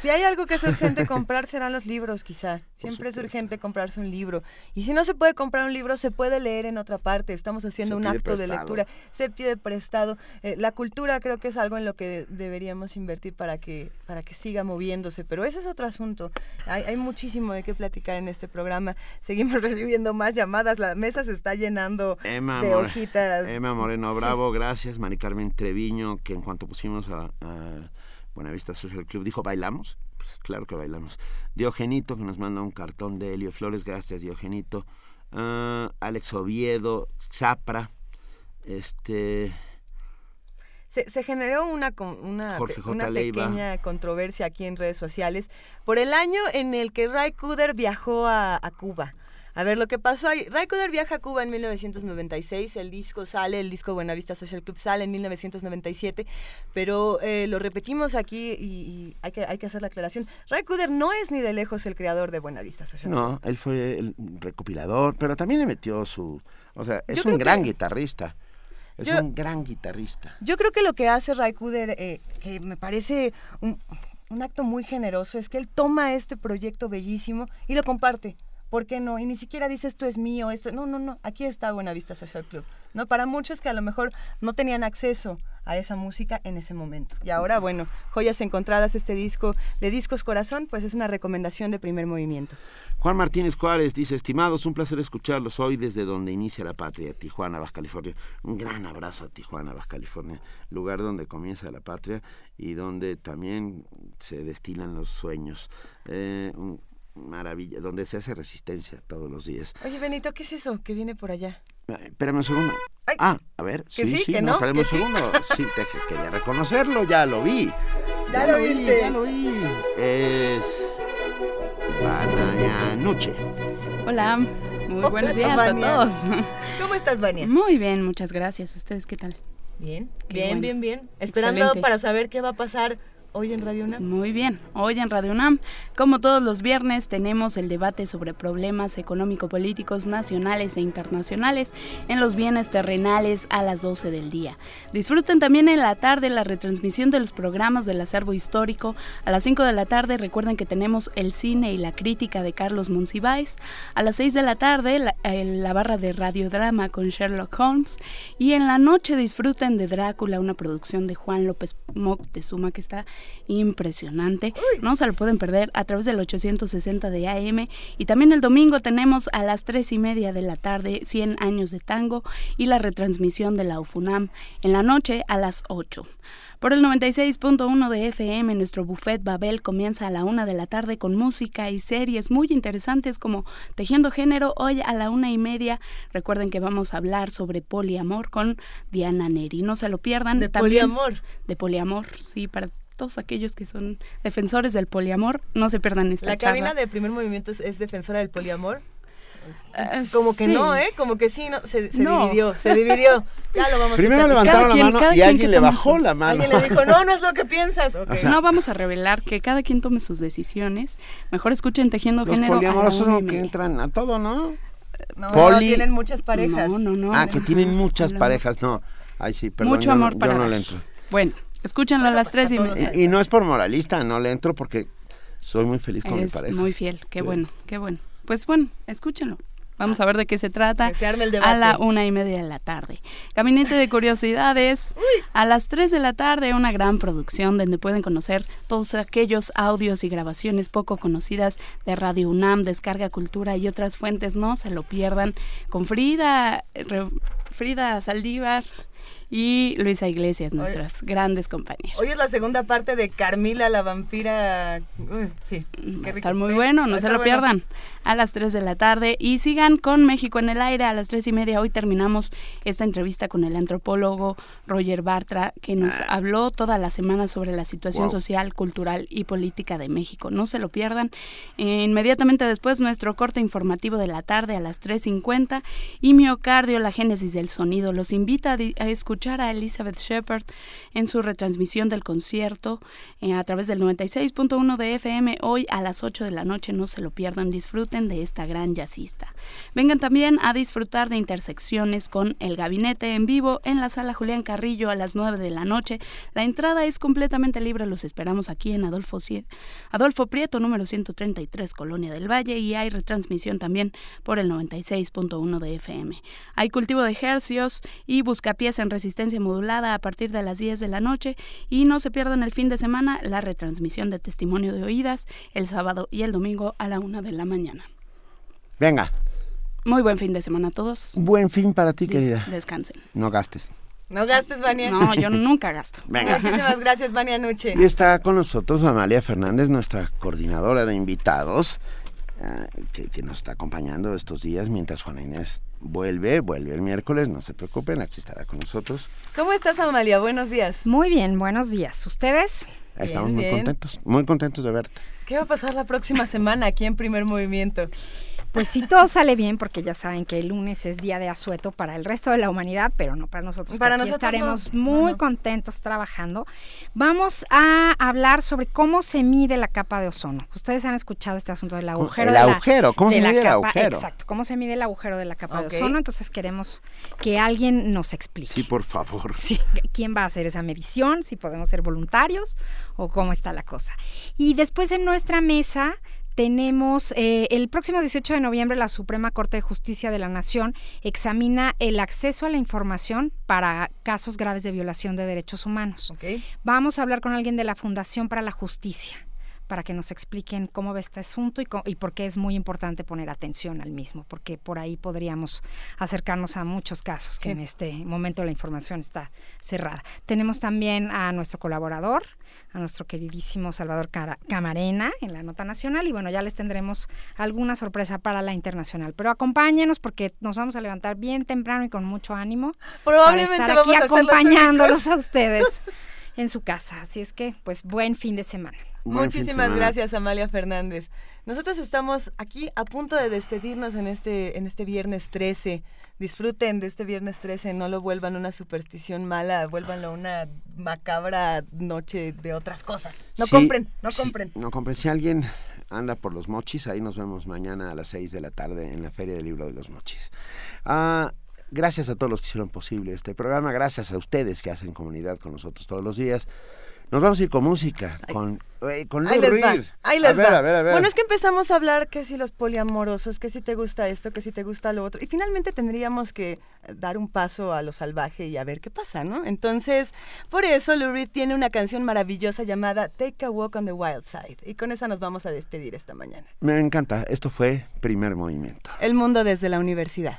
[SPEAKER 3] si hay algo que es urgente comprar serán los libros, quizá. Siempre es urgente comprarse un libro. Y si no se puede comprar un libro, se puede leer en otra parte. Estamos haciendo un acto de lectura. Se pide prestado. Eh, la cultura creo que es algo en lo que deberíamos invertir para que, para que siga moviéndose. Pero ese es otro asunto. Hay, hay muchísimo de qué platicar en este programa. Seguimos recibiendo más llamadas. La mesa se está llenando de hojitas.
[SPEAKER 2] Emma Moreno Bravo, gracias. Mari Carmen Treviño, que en cuanto pusimos a Buenavista Social Club dijo, ¿bailamos? Pues claro que bailamos. Diogenito, que nos manda un cartón de Helio Flores, gracias Diogenito. Uh, Alex Oviedo, Zapra, este...
[SPEAKER 3] Se, se, generó una, una, una pequeña controversia aquí en redes sociales por el año en el que Ray Kuder viajó a, a Cuba. A ver, lo que pasó ahí, Raikoder viaja a Cuba en 1996, el disco sale, el disco Buenavista Social Club sale en 1997, pero eh, lo repetimos aquí y, hay, que, hay que hacer la aclaración. Raikoder no es ni de lejos el creador de Buenavista Social Club.
[SPEAKER 2] No, él fue el recopilador, pero también le metió su... O sea, es un gran guitarrista. Es un gran guitarrista.
[SPEAKER 3] Yo creo que lo que hace Raikuder, eh, que me parece un, un acto muy generoso, es que él toma este proyecto bellísimo y lo comparte. ¿Por qué no? Y ni siquiera dice esto es mío, esto, no, no, no, aquí está Buenavista Social Club, ¿no? Para muchos que a lo mejor no tenían acceso a esa música en ese momento. Y ahora, bueno, Joyas Encontradas, este disco de Discos Corazón, pues es una recomendación de primer movimiento.
[SPEAKER 2] Juan Martínez Juárez dice, estimados, un placer escucharlos hoy desde donde inicia la patria, Tijuana, Baja California. Un gran abrazo a Tijuana, Baja California, lugar donde comienza la patria y donde también se destilan los sueños. Eh, maravilla, donde se hace resistencia todos los días.
[SPEAKER 3] Oye, Benito, ¿qué es eso que viene por allá?
[SPEAKER 2] Eh, espérame un segundo. Ah, a ver, sí, sí, no, espérame un segundo. Sí, te, quería reconocerlo, ya lo vi.
[SPEAKER 3] Ya, lo, viste.
[SPEAKER 2] ya lo vi. Es Vania Nuche.
[SPEAKER 26] Hola, muy buenos días a todos.
[SPEAKER 3] ¿Cómo estás, Vania?
[SPEAKER 26] Muy bien, muchas gracias. ¿Ustedes qué tal?
[SPEAKER 3] Bien, bien, bien, bien. Esperando para saber qué va a pasar Hoy en Radio UNAM.
[SPEAKER 26] Muy bien, hoy en Radio UNAM, como todos los viernes, tenemos el debate sobre problemas económico-políticos nacionales e internacionales en los bienes terrenales a las 12 del día. Disfruten también en la tarde la retransmisión de los programas del acervo histórico. A las 5 de la tarde recuerden que tenemos el cine y la crítica de Carlos Monsiváis. A las 6 de la tarde la, la barra de radiodrama con Sherlock Holmes. Y en la noche disfruten de Drácula, una producción de Juan López Moctezuma que está impresionante. No se lo pueden perder a través del 860 de AM. Y también el domingo tenemos a las 3 y media de la tarde 100 años de tango y la retransmisión de la UFUNAM en la noche a las 8. Por el 96.1 de FM, nuestro buffet Babel comienza a la una de la tarde con música y series muy interesantes como Tejiendo Género. Hoy a la una y media, recuerden que vamos a hablar sobre poliamor con Diana Neri. No se lo pierdan.
[SPEAKER 3] De poliamor.
[SPEAKER 26] De poliamor, sí, para todos aquellos que son defensores del poliamor, no se pierdan esta
[SPEAKER 3] ¿La cabina de primer movimiento es, defensora del poliamor? Eh, como que no, ¿eh? Como que sí, no, se, dividió, se dividió. Ya lo vamos
[SPEAKER 2] Primero
[SPEAKER 3] a
[SPEAKER 2] levantaron la mano y alguien le bajó la mano.
[SPEAKER 3] Alguien le dijo, no, no es lo que piensas.
[SPEAKER 26] no vamos a revelar que cada quien tome sus decisiones. Mejor escuchen Tejiendo
[SPEAKER 2] Los
[SPEAKER 26] Género.
[SPEAKER 2] Los poliamorosos son que entran a todo, ¿no?
[SPEAKER 3] No, tienen muchas parejas.
[SPEAKER 26] No, no, no.
[SPEAKER 2] Ah, que tienen muchas parejas, no. Ay, sí, perdón.
[SPEAKER 26] Mucho amor
[SPEAKER 2] yo,
[SPEAKER 26] para
[SPEAKER 2] yo no le entro.
[SPEAKER 26] Bueno, Escúchenlo a las tres y media.
[SPEAKER 2] Y, no es por moralista, no le entro porque soy muy feliz con mi pareja.
[SPEAKER 26] muy fiel, qué bueno, qué bueno. Pues bueno, escúchenlo. Vamos a ver de qué se trata
[SPEAKER 3] el
[SPEAKER 26] a la una y media de la tarde. Gabinete de Curiosidades, a las tres de la tarde, una gran producción donde pueden conocer todos aquellos audios y grabaciones poco conocidas de Radio UNAM, Descarga Cultura y otras fuentes. No se lo pierdan con Frida, Frida Saldívar, y Luisa Iglesias, nuestras grandes compañeras.
[SPEAKER 3] Hoy es la segunda parte de Carmila la vampira. sí,
[SPEAKER 26] va a estar muy bueno, no se lo pierdan. A las 3 de la tarde y sigan con México en el aire a las 3 y media. Hoy terminamos esta entrevista con el antropólogo Roger Bartra, que nos ah. habló toda la semana sobre la situación social, cultural y política de México. No se lo pierdan. inmediatamente después, nuestro corte informativo de la tarde a las 3.50 y Miocardio, la génesis del sonido. Los invita a, escuchar a Elizabeth Shepard en su retransmisión del concierto eh, a través del 96.1 de FM hoy a las 8 de la noche. No se lo pierdan. Disfruten de esta gran jazzista. Vengan también a disfrutar de intersecciones con El Gabinete en vivo en la sala Julián Carrillo a las 9 de la noche. La entrada es completamente libre, los esperamos aquí en Adolfo, Adolfo Prieto, número 133, Colonia del Valle, y hay retransmisión también por el 96.1 de FM. Hay cultivo de hercios y buscapiés en resistencia modulada a partir de las 10 de la noche y no se pierdan el fin de semana la retransmisión de testimonio de oídas el sábado y el domingo a la 1 de la mañana.
[SPEAKER 2] Venga.
[SPEAKER 26] Muy buen fin de semana a todos.
[SPEAKER 2] Buen fin para ti, querida.
[SPEAKER 26] Descansen.
[SPEAKER 2] No gastes.
[SPEAKER 3] No gastes, Vania.
[SPEAKER 26] No, yo nunca gasto.
[SPEAKER 3] Venga. Muchísimas gracias, Vania Nuche.
[SPEAKER 2] Y está con nosotros Amalia Fernández, nuestra coordinadora de invitados, eh, que, nos está acompañando estos días mientras Juana Inés vuelve, vuelve el miércoles, no se preocupen, aquí estará con nosotros.
[SPEAKER 3] ¿Cómo estás, Amalia? Buenos días.
[SPEAKER 27] Muy bien, buenos días. ¿Ustedes?
[SPEAKER 2] Estamos muy contentos, muy contentos de verte.
[SPEAKER 3] ¿Qué va a pasar la próxima semana aquí en Primer Movimiento?
[SPEAKER 27] Pues si todo sale bien, porque ya saben que el lunes es día de asueto para el resto de la humanidad, pero no para nosotros. Para nosotros estaremos muy contentos trabajando. Vamos a hablar sobre cómo se mide la capa de ozono. Ustedes han escuchado este asunto del agujero.
[SPEAKER 2] El agujero, ¿cómo se mide el agujero?
[SPEAKER 27] Exacto, cómo se mide el agujero de la capa de ozono. Entonces queremos que alguien nos explique.
[SPEAKER 2] Sí, por favor.
[SPEAKER 27] Sí, ¿quién va a hacer esa medición? Si podemos ser voluntarios o cómo está la cosa. Y después en nuestra mesa tenemos eh, el próximo 18 de noviembre la Suprema Corte de Justicia de la Nación examina el acceso a la información para casos graves de violación de derechos humanos. Vamos a hablar con alguien de la Fundación para la Justicia para que nos expliquen cómo ve este asunto y, y, por qué es muy importante poner atención al mismo, porque por ahí podríamos acercarnos a muchos casos que en este momento la información está cerrada. Tenemos también a nuestro colaborador, a nuestro queridísimo Salvador Camarena en la Nota Nacional y bueno, ya les tendremos alguna sorpresa para la internacional, pero acompáñenos porque nos vamos a levantar bien temprano y con mucho ánimo.
[SPEAKER 3] Probablemente
[SPEAKER 27] para estar aquí acompañándolos a ustedes en su casa, así es que pues buen fin de semana.
[SPEAKER 3] Muchísimas gracias, Amalia Fernández. Nosotros estamos aquí a punto de despedirnos en este, en este viernes 13. Disfruten de este viernes 13, no lo vuelvan una superstición mala, vuélvanlo una macabra noche de otras cosas. No compren, no compren.
[SPEAKER 2] no compren. Si alguien anda por los mochis, ahí nos vemos mañana a las 6 de la tarde en la Feria del Libro de los Mochis. Ah, gracias a todos los que hicieron posible este programa, gracias a ustedes que hacen comunidad con nosotros todos los días. Nos vamos a ir con música, con, eh, con
[SPEAKER 3] Ahí les va. Ahí les va. Bueno, es que empezamos a hablar que si los poliamorosos, que si te gusta esto, que si te gusta lo otro. Y finalmente tendríamos que dar un paso a lo salvaje y a ver qué pasa, ¿no? Entonces, por eso Lou Reed tiene una canción maravillosa llamada Take a Walk on the Wild Side. Y con esa nos vamos a despedir esta mañana.
[SPEAKER 2] Me encanta. Esto fue Primer Movimiento.
[SPEAKER 3] El mundo desde la universidad.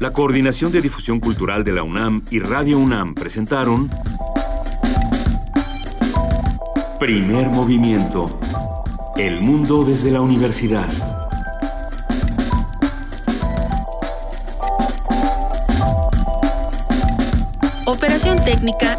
[SPEAKER 1] La Coordinación de Difusión Cultural de la UNAM y Radio UNAM presentaron Primer movimiento. El mundo desde la universidad.
[SPEAKER 28] Operación técnica